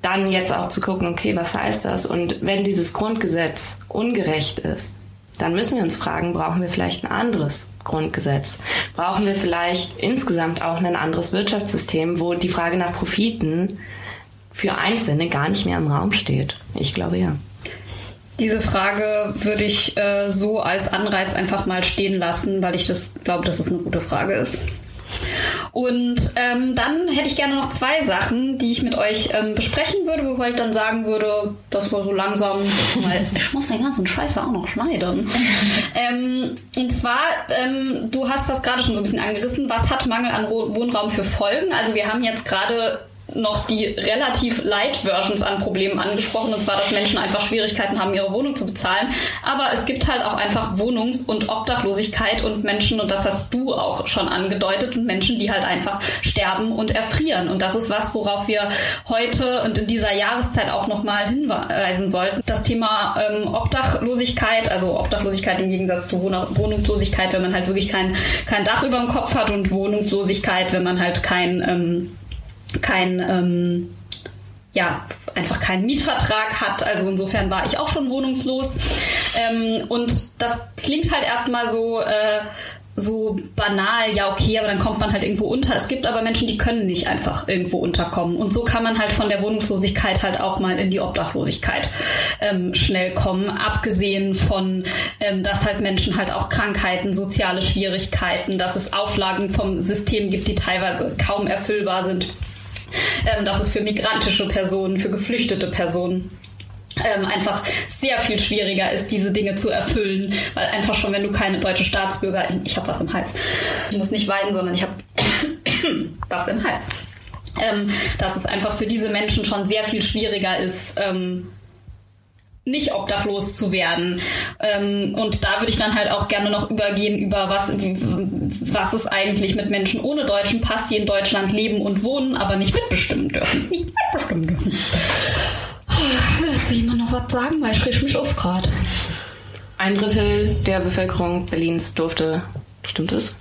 dann jetzt auch zu gucken, okay, was heißt das? Und wenn dieses Grundgesetz ungerecht ist, dann müssen wir uns fragen, brauchen wir vielleicht ein anderes Grundgesetz? Brauchen wir vielleicht insgesamt auch ein anderes Wirtschaftssystem, wo die Frage nach Profiten für Einzelne gar nicht mehr im Raum steht? Ich glaube ja. Diese Frage würde ich äh, so als Anreiz einfach mal stehen lassen, weil ich das glaube, dass es eine gute Frage ist. Und ähm, dann hätte ich gerne noch zwei Sachen, die ich mit euch ähm, besprechen würde, bevor ich dann sagen würde, dass wir so langsam, weil ich muss den ganzen Scheiß auch noch schneiden. ähm, und zwar, ähm, du hast das gerade schon so ein bisschen angerissen, was hat Mangel an Wohnraum für Folgen? Also wir haben jetzt gerade noch die relativ light Versions an Problemen angesprochen, und zwar, dass Menschen einfach Schwierigkeiten haben, ihre Wohnung zu bezahlen. Aber es gibt halt auch einfach Wohnungs- und Obdachlosigkeit und Menschen, und das hast du auch schon angedeutet, und Menschen, die halt einfach sterben und erfrieren. Und das ist was, worauf wir heute und in dieser Jahreszeit auch nochmal hinweisen sollten. Das Thema ähm, Obdachlosigkeit, also Obdachlosigkeit im Gegensatz zu Wohnungslosigkeit, wenn man halt wirklich kein, kein Dach über dem Kopf hat und Wohnungslosigkeit, wenn man halt kein ähm, kein ähm, ja, einfach keinen Mietvertrag hat. Also insofern war ich auch schon wohnungslos. Ähm, und das klingt halt erstmal so, äh, so banal, ja, okay, aber dann kommt man halt irgendwo unter. Es gibt aber Menschen, die können nicht einfach irgendwo unterkommen. Und so kann man halt von der Wohnungslosigkeit halt auch mal in die Obdachlosigkeit ähm, schnell kommen. Abgesehen von, ähm, dass halt Menschen halt auch Krankheiten, soziale Schwierigkeiten, dass es Auflagen vom System gibt, die teilweise kaum erfüllbar sind ähm, dass es für migrantische Personen, für geflüchtete Personen ähm, einfach sehr viel schwieriger ist, diese Dinge zu erfüllen, weil einfach schon, wenn du keine deutsche Staatsbürger, ich habe was im Hals, ich muss nicht weinen, sondern ich habe was im Hals, ähm, dass es einfach für diese Menschen schon sehr viel schwieriger ist, ähm, nicht obdachlos zu werden. Ähm, und da würde ich dann halt auch gerne noch übergehen über was, was es eigentlich mit Menschen ohne deutschen Pass, die in Deutschland leben und wohnen, aber nicht mitbestimmen dürfen. Nicht mitbestimmen dürfen. Will dazu jemand noch was sagen? Weil ich riech mich auf gerade. Ein Drittel der Bevölkerung Berlins durfte, stimmt es?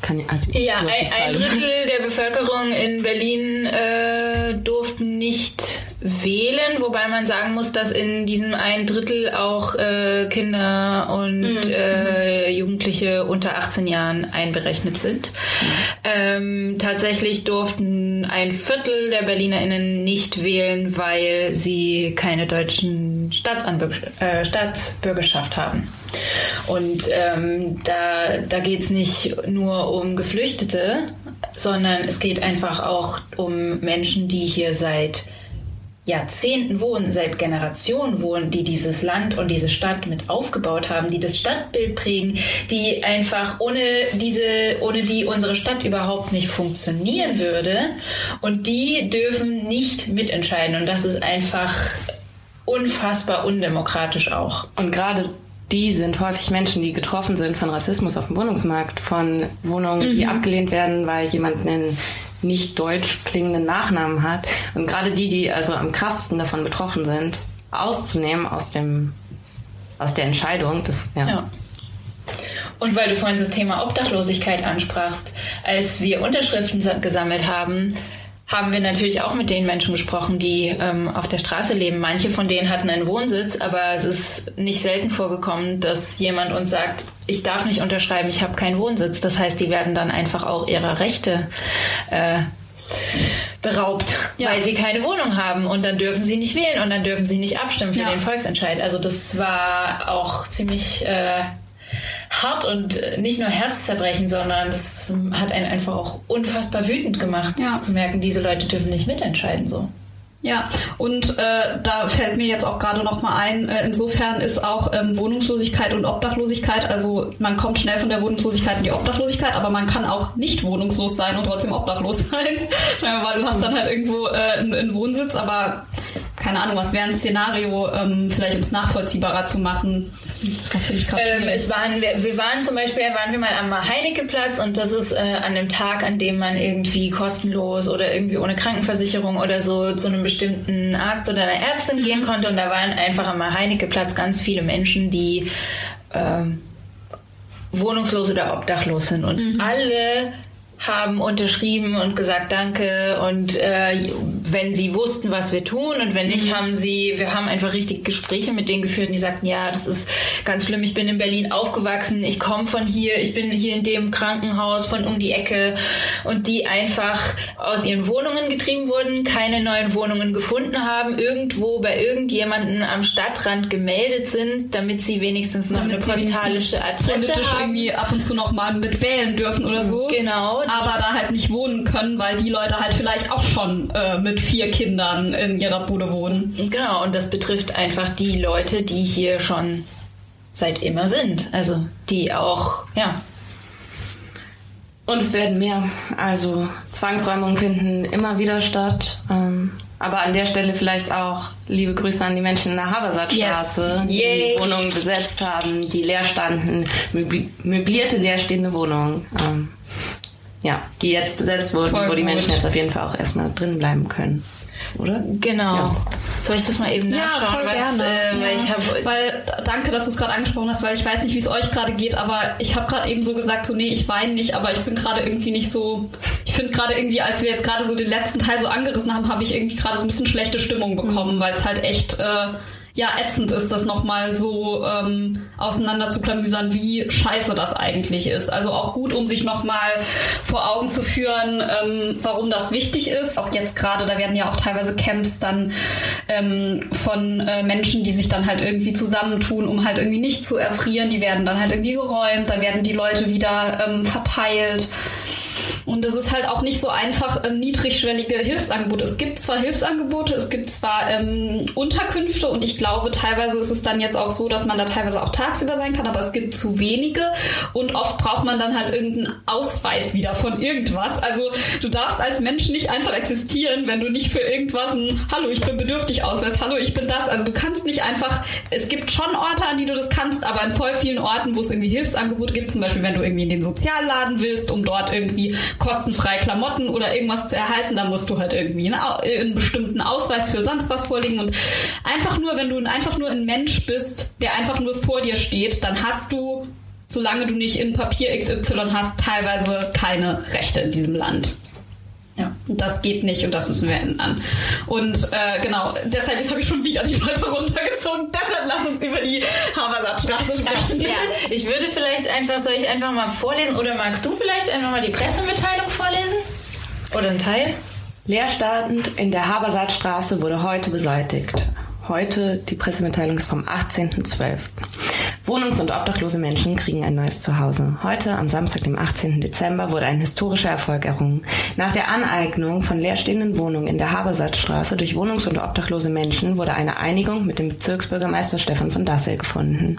Kann, also ja, ein, ein, Drittel der Bevölkerung in Berlin äh, durften nicht wählen, wobei man sagen muss, dass in diesem ein Drittel auch äh, Kinder und mhm. äh, Jugendliche unter 18 Jahren einberechnet sind. Mhm. Ähm, tatsächlich durften ein Viertel der BerlinerInnen nicht wählen, weil sie keine deutschen Staatsanbür äh, Staatsbürgerschaft haben. Und ähm, da, da geht es nicht nur um Geflüchtete, sondern es geht einfach auch um Menschen, die hier seit Jahrzehnten wohnen, seit Generationen wohnen, die dieses Land und diese Stadt mit aufgebaut haben, die das Stadtbild prägen, die einfach ohne diese, ohne die unsere Stadt überhaupt nicht funktionieren würde. Und die dürfen nicht mitentscheiden. Und das ist einfach unfassbar undemokratisch auch. Und gerade die sind häufig Menschen, die getroffen sind von Rassismus auf dem Wohnungsmarkt, von Wohnungen, die mhm. abgelehnt werden, weil jemand einen nicht deutsch klingenden Nachnamen hat. Und gerade die, die also am krassesten davon betroffen sind, auszunehmen aus dem aus der Entscheidung, das ja. ja. Und weil du vorhin das Thema Obdachlosigkeit ansprachst, als wir Unterschriften gesammelt haben, haben wir natürlich auch mit den Menschen gesprochen, die ähm, auf der Straße leben. Manche von denen hatten einen Wohnsitz, aber es ist nicht selten vorgekommen, dass jemand uns sagt, ich darf nicht unterschreiben, ich habe keinen Wohnsitz. Das heißt, die werden dann einfach auch ihrer Rechte äh, beraubt, ja. weil sie keine Wohnung haben und dann dürfen sie nicht wählen und dann dürfen sie nicht abstimmen für ja. den Volksentscheid. Also das war auch ziemlich äh, hart und nicht nur Herzzerbrechen, sondern das hat einen einfach auch unfassbar wütend gemacht, ja. zu merken, diese Leute dürfen nicht mitentscheiden so. Ja, und äh, da fällt mir jetzt auch gerade noch mal ein, äh, insofern ist auch ähm, Wohnungslosigkeit und Obdachlosigkeit, also man kommt schnell von der Wohnungslosigkeit in die Obdachlosigkeit, aber man kann auch nicht wohnungslos sein und trotzdem obdachlos sein, weil du hast dann halt irgendwo äh, einen, einen Wohnsitz, aber keine Ahnung, was wäre ein Szenario, ähm, vielleicht um es nachvollziehbarer zu machen? Ähm, es waren, wir, wir waren zum Beispiel, waren wir mal am Heinecke-Platz und das ist äh, an dem Tag, an dem man irgendwie kostenlos oder irgendwie ohne Krankenversicherung oder so zu einem bestimmten Arzt oder einer Ärztin gehen konnte und da waren einfach am Heinecke-Platz ganz viele Menschen, die ähm, wohnungslos oder obdachlos sind und alle haben unterschrieben und gesagt Danke. Und äh, wenn sie wussten, was wir tun und wenn nicht, haben sie, wir haben einfach richtig Gespräche mit denen geführt und die sagten, ja, das ist ganz schlimm, ich bin in Berlin aufgewachsen, ich komme von hier, ich bin hier in dem Krankenhaus von um die Ecke. Und die einfach aus ihren Wohnungen getrieben wurden, keine neuen Wohnungen gefunden haben, irgendwo bei irgendjemanden am Stadtrand gemeldet sind, damit sie wenigstens noch Damit eine postalische Adresse politisch haben. irgendwie ab und zu noch mal mit wählen dürfen oder so. Genau, Aber da halt nicht wohnen können, weil die Leute halt vielleicht auch schon äh, mit vier Kindern in ihrer Bude wohnen. Genau, und das betrifft einfach die Leute, die hier schon seit immer sind. Also die auch, ja. Und es werden mehr. Also Zwangsräumungen finden immer wieder statt. Ähm, aber an der Stelle vielleicht auch liebe Grüße an die Menschen in der Habersattstraße, Yes. die Yay. Wohnungen besetzt haben, die leer standen, möbli möblierte leerstehende Wohnungen. Ähm, ja, die jetzt besetzt wurden, Voll wo die gut. Menschen jetzt auf jeden Fall auch erstmal drin bleiben können. Oder? Genau. Ja. Soll ich das mal eben nachschauen, was, äh, weil ja. ich habe weil danke, dass du es gerade angesprochen hast, weil ich weiß nicht, wie es euch gerade geht, aber ich habe gerade eben so gesagt, so nee, ich weine nicht, aber ich bin gerade irgendwie nicht so. Ich finde gerade irgendwie, als wir jetzt gerade so den letzten Teil so angerissen haben, habe ich irgendwie gerade so ein bisschen schlechte Stimmung bekommen, weil es halt echt äh, ja ätzend ist, das nochmal so ähm, auseinander zu klamüsern, wie scheiße das eigentlich ist. Also auch gut, um sich nochmal vor Augen zu führen, ähm, warum das wichtig ist. Auch jetzt gerade, da werden ja auch teilweise Camps dann ähm, von äh, Menschen, die sich dann halt irgendwie zusammentun, um halt irgendwie nicht zu erfrieren. Die werden dann halt irgendwie geräumt, da werden die Leute wieder ähm, verteilt. Und es ist halt auch nicht so einfach ähm, niedrigschwellige Hilfsangebote. Es gibt zwar Hilfsangebote, es gibt zwar ähm, Unterkünfte und ich glaube, teilweise ist es dann jetzt auch so, dass man da teilweise auch tagsüber sein kann, aber es gibt zu wenige und oft braucht man dann halt irgendeinen Ausweis wieder von irgendwas. Also du darfst als Mensch nicht einfach existieren, wenn du nicht für irgendwas ein Hallo, ich bin bedürftig Ausweis, Hallo, ich bin das. Also du kannst nicht einfach, es gibt schon Orte, an die du das kannst, aber in voll vielen Orten, wo es irgendwie Hilfsangebote gibt, zum Beispiel wenn du irgendwie in den Sozialladen willst, um dort irgendwie kostenfrei Klamotten oder irgendwas zu erhalten, dann musst du halt irgendwie einen, einen bestimmten Ausweis für sonst was vorlegen und einfach nur, wenn du einfach nur ein Mensch bist, der einfach nur vor dir steht, dann hast du, solange du nicht in Papier XY hast, teilweise keine Rechte in diesem Land. Ja. Das geht nicht und das müssen wir ändern. Und äh, genau, deshalb, jetzt habe ich schon wieder die Leute runtergezogen. Deshalb lass uns über die Habersattstraße sprechen. Ja, ich würde vielleicht einfach, soll ich einfach mal vorlesen oder magst du vielleicht einfach mal die Pressemitteilung vorlesen? Oder ein Teil? Leerstandend in der Habersaatstraße wurde heute beseitigt. Heute, die Pressemitteilung ist vom 18.12. Wohnungs- und obdachlose Menschen kriegen ein neues Zuhause. Heute, am Samstag, dem 18. Dezember, wurde ein historischer Erfolg errungen. Nach der Aneignung von leerstehenden Wohnungen in der Habersaatstraße durch wohnungs- und obdachlose Menschen wurde eine Einigung mit dem Bezirksbürgermeister Stefan von Dassel gefunden.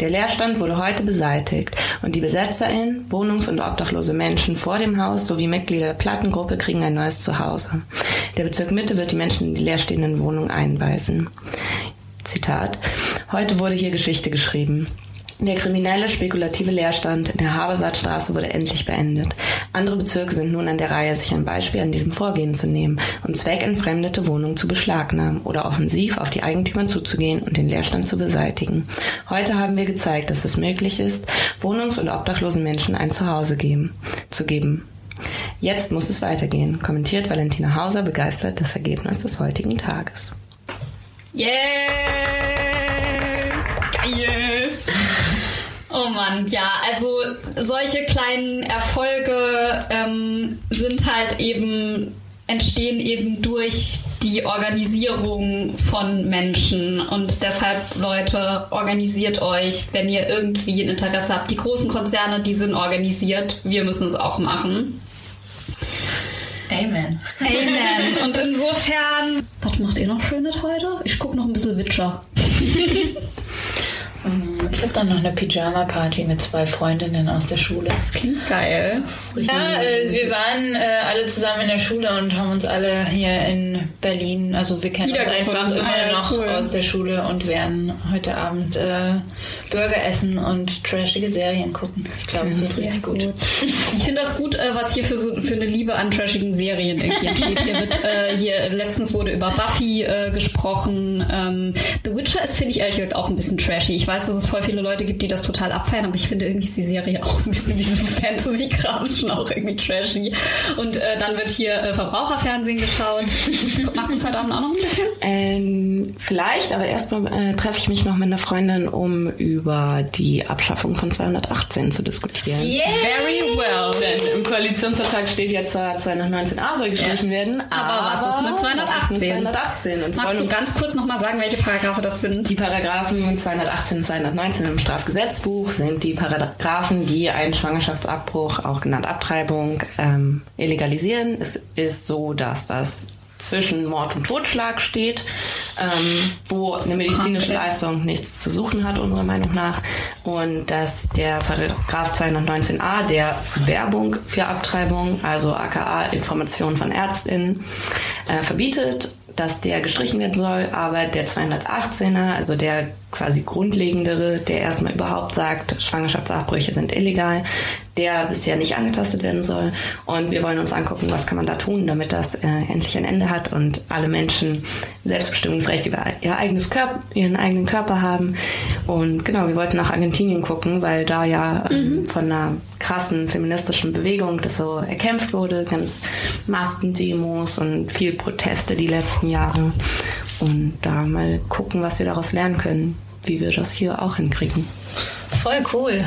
Der Leerstand wurde heute beseitigt und die BesetzerInnen, wohnungs- und obdachlose Menschen vor dem Haus sowie Mitglieder der Plattengruppe kriegen ein neues Zuhause. Der Bezirk Mitte wird die Menschen in die leerstehenden Wohnungen einweisen. Zitat. Heute wurde hier Geschichte geschrieben. Der kriminelle, spekulative Leerstand in der Habersaatstraße wurde endlich beendet. Andere Bezirke sind nun an der Reihe, sich ein Beispiel an diesem Vorgehen zu nehmen und zweckentfremdete Wohnungen zu beschlagnahmen oder offensiv auf die Eigentümer zuzugehen und den Leerstand zu beseitigen. Heute haben wir gezeigt, dass es möglich ist, wohnungs- und obdachlosen Menschen ein Zuhause geben, zu geben. Jetzt muss es weitergehen, kommentiert Valentina Hauser begeistert das Ergebnis des heutigen Tages. Yes! Geil! Oh Mann, ja, also solche kleinen Erfolge ähm, sind halt eben, entstehen eben durch die Organisierung von Menschen. Und deshalb, Leute, organisiert euch, wenn ihr irgendwie ein Interesse habt. Die großen Konzerne, die sind organisiert. Wir müssen es auch machen. Amen. Amen. Und insofern. Was macht ihr noch Schönes heute? Ich gucke noch ein bisschen Witcher. Ich habe dann noch eine Pyjama-Party mit zwei Freundinnen aus der Schule. Das klingt geil. Ja, äh, wir waren äh, alle zusammen in der Schule und haben uns alle hier in Berlin, also wir kennen uns einfach immer Ah, noch cool. aus der Schule und werden heute Abend äh, Burger essen und trashige Serien gucken. Ich glaube, es wird richtig gut. Ich finde das gut, äh, was hier für so für eine Liebe an trashigen Serien irgendwie entsteht. Hier wird äh, hier letztens wurde über Buffy äh, gesprochen. Ähm, The Witcher ist finde ich ehrlich gesagt auch ein bisschen trashy. Ich weiß, dass es voll viele Leute gibt, die das total abfeiern, aber ich finde irgendwie ist die Serie auch ein bisschen diesem Fantasy-Kram schon auch irgendwie trashy. Und äh, dann wird hier äh, Verbraucherfernsehen geschaut. Machst du es heute Abend auch noch ein bisschen? Ähm, vielleicht, aber erstmal äh, treffe ich mich noch mit einer Freundin, um über die Abschaffung von 218 zu diskutieren. Very well. Denn im Koalitionsvertrag steht ja zwar 219a soll gestrichen werden, Aber was ist mit was ist 218? mit 218? Und Magst du ganz kurz nochmal sagen, welche Paragraphe das sind? die Paragraphen 218 und 219 im Strafgesetzbuch sind die Paragraphen, die einen Schwangerschaftsabbruch, auch genannt Abtreibung, ähm, illegalisieren. Es ist so, dass das zwischen Mord und Totschlag steht, ähm, wo eine medizinische. Leistung nichts zu suchen hat, unserer Meinung nach. Und dass der Paragraph 219a der Werbung für Abtreibung, also aka Information von Ärztinnen, äh, verbietet, dass der gestrichen werden soll, aber der 218er, also der quasi grundlegendere, der erstmal überhaupt sagt, Schwangerschaftsabbrüche sind illegal, der bisher nicht angetastet werden soll. Und wir wollen uns angucken, was kann man da tun, damit das äh, endlich ein Ende hat und alle Menschen Selbstbestimmungsrecht über ihr eigenes Körper, ihren eigenen Körper haben. Und genau, wir wollten nach Argentinien gucken, weil da ja ähm, von einer krassen feministischen Bewegung das so erkämpft wurde, ganz Maskendemos und viel Proteste die letzten Jahre. Und da mal gucken, was wir daraus lernen können, wie wir das hier auch hinkriegen. Voll cool.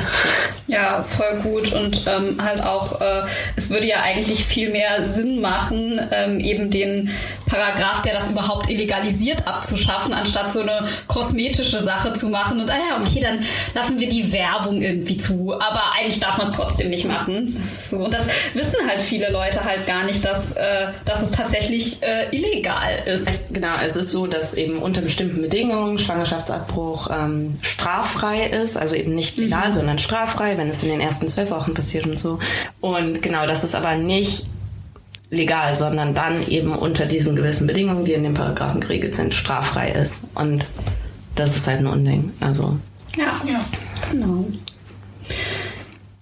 Ja, voll gut und ähm, halt auch, äh, es würde ja eigentlich viel mehr Sinn machen, ähm, eben den Paragraph, der das überhaupt illegalisiert, abzuschaffen, anstatt so eine kosmetische Sache zu machen. Und ah ja, okay, dann lassen wir die Werbung irgendwie zu, aber eigentlich darf man es trotzdem nicht machen. So, und das wissen halt viele Leute halt gar nicht, dass, äh, dass es tatsächlich äh, illegal ist. Genau, es ist so, dass eben unter bestimmten Bedingungen Schwangerschaftsabbruch ähm, straffrei ist, also eben nicht legal, sondern straffrei, wenn es in den ersten zwölf Wochen passiert und so. Und genau, das ist aber nicht legal, sondern dann eben unter diesen gewissen Bedingungen, die in den Paragraphen geregelt sind, straffrei ist. Und das ist halt ein Unding. Also Ja, ja. genau.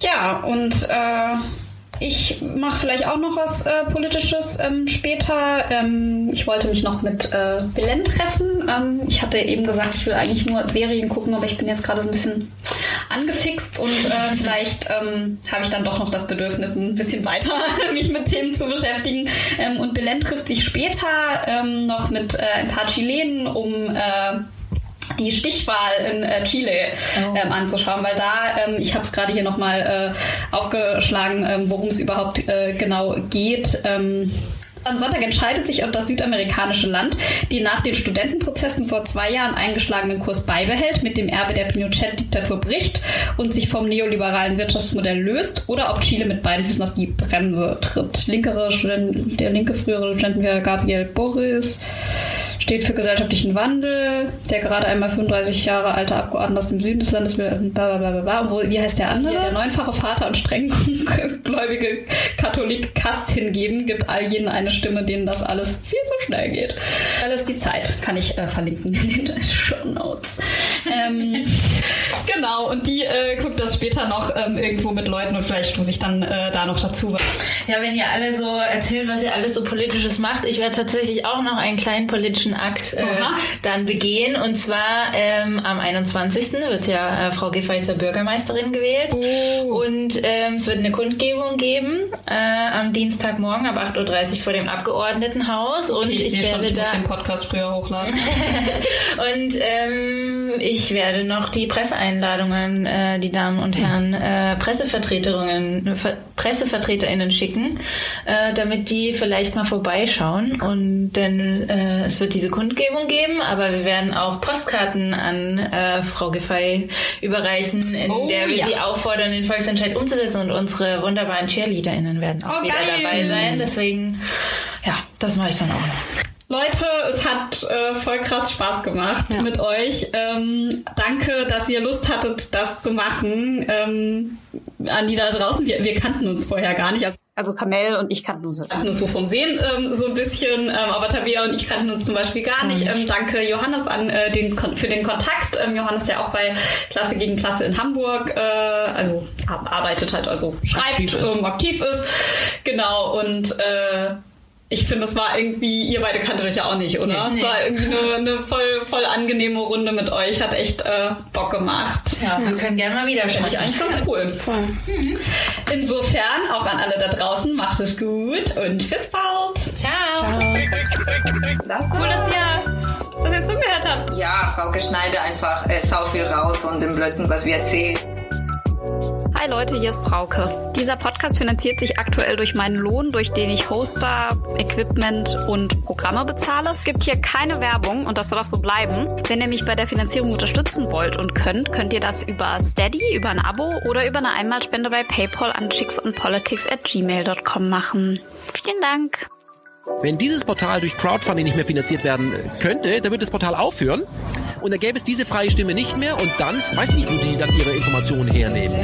Ja, und äh, ich mache vielleicht auch noch was äh, Politisches ähm, später. Ähm, ich wollte mich noch mit äh, Belen treffen. Ähm, ich hatte eben gesagt, ich will eigentlich nur Serien gucken, aber ich bin jetzt gerade so ein bisschen angefixt und äh, vielleicht ähm, habe ich dann doch noch das Bedürfnis, ein bisschen weiter mich mit Themen zu beschäftigen. Ähm, und Belen trifft sich später ähm, noch mit äh, ein paar Chilenen, um äh, die Stichwahl in äh, Chile ähm, anzuschauen, weil da, ähm, ich habe es gerade hier nochmal äh, aufgeschlagen, ähm, worum es überhaupt äh, genau geht. Ähm, am Sonntag entscheidet sich, ob das südamerikanische Land den nach den Studentenprozessen vor zwei Jahren eingeschlagenen Kurs beibehält, mit dem Erbe der Pinochet-Diktatur bricht und sich vom neoliberalen Wirtschaftsmodell löst oder ob Chile mit beiden Füßen auf die Bremse tritt. Linkere Studenten, der linke frühere Studentenwehr Gabriel Boris steht für gesellschaftlichen Wandel. Der gerade einmal 35 Jahre alte Abgeordnete aus dem Süden des Landes. Obwohl, wie heißt der andere? Der neunfache Vater und strenggläubige Katholik Kast hingeben, gibt all jenen eine Stimme, denen das alles viel zu schnell geht. Alles die Zeit, kann ich äh, verlinken in den Show Notes. ähm, genau, und die äh, guckt das später noch ähm, irgendwo mit Leuten und vielleicht stoße ich dann äh, da noch dazu. Ja, wenn ihr alle so erzählt, was ihr alles so politisches macht, ich werde tatsächlich auch noch einen kleinen politischen Akt äh, dann begehen. Und zwar ähm, am 21. wird ja äh, Frau Giffey zur Bürgermeisterin gewählt. Und ähm, es wird eine Kundgebung geben äh, am Dienstagmorgen ab 8.30 Uhr vor dem Abgeordnetenhaus. Und ich, ich, sehe schon, werde ich muss da den Podcast früher hochladen. und ähm, ich werde noch die Presseeinladungen, äh, die Damen und Herren äh, Pressevertreterinnen, Ver Pressevertreterinnen schicken, äh, damit die vielleicht mal vorbeischauen. Und denn äh, es wird diese Kundgebung geben, aber wir werden auch Postkarten an äh, Frau Giffey überreichen, in Oh, der wir ja. sie auffordern, den Volksentscheid umzusetzen. Und unsere wunderbaren CheerleaderInnen werden auch Oh, wieder geil. dabei sein. Deswegen, ja, das mache ich dann auch noch. Leute, es hat äh, voll krass Spaß gemacht ja. mit euch. Ähm, danke, dass ihr Lust hattet, das zu machen. Ähm, an die da draußen, wir, wir kannten uns vorher gar nicht. Also, also Kamel und ich kannten uns. Kannten uns so vom Sehen ähm, so ein bisschen, ähm, aber Tabea und ich kannten uns zum Beispiel gar nicht. Ähm, danke Johannes an äh, den für den Kontakt. Ähm, Johannes ja auch bei Klasse gegen Klasse in Hamburg, äh, also arbeitet halt, also schreibt, aktiv ist. Ähm, aktiv ist. Genau und äh, ich finde, es war irgendwie, ihr beide kanntet euch ja auch nicht, oder? Nee, nee. War irgendwie eine, eine, voll, voll angenehme Runde mit euch. Hat echt äh, Bock gemacht. Ja, wir können gerne mal wieder Finde ich eigentlich ganz cool. Voll. Mhm. Insofern, auch an alle da draußen, macht es gut und bis bald. Ciao. Ciao. Das cool, dass ihr das jetzt zugehört habt. Ja, Frau Geschneide einfach äh, sau viel raus von dem Blödsinn, was wir erzählen. Hi Leute, hier ist Frauke. Dieser Podcast finanziert sich aktuell durch meinen Lohn, durch den ich Hoster, Equipment und Programme bezahle. Es gibt hier keine Werbung und das soll auch so bleiben. Wenn ihr mich bei der Finanzierung unterstützen wollt und könnt, könnt ihr das über Steady, über ein Abo oder über eine Einmalspende bei PayPal an chicksonpolitics at gmail.com machen. Vielen Dank. Wenn dieses Portal durch Crowdfunding nicht mehr finanziert werden könnte, dann wird das Portal aufhören und dann gäbe es diese freie Stimme nicht mehr und dann weiß ich nicht, wo die dann ihre Informationen hernehmen.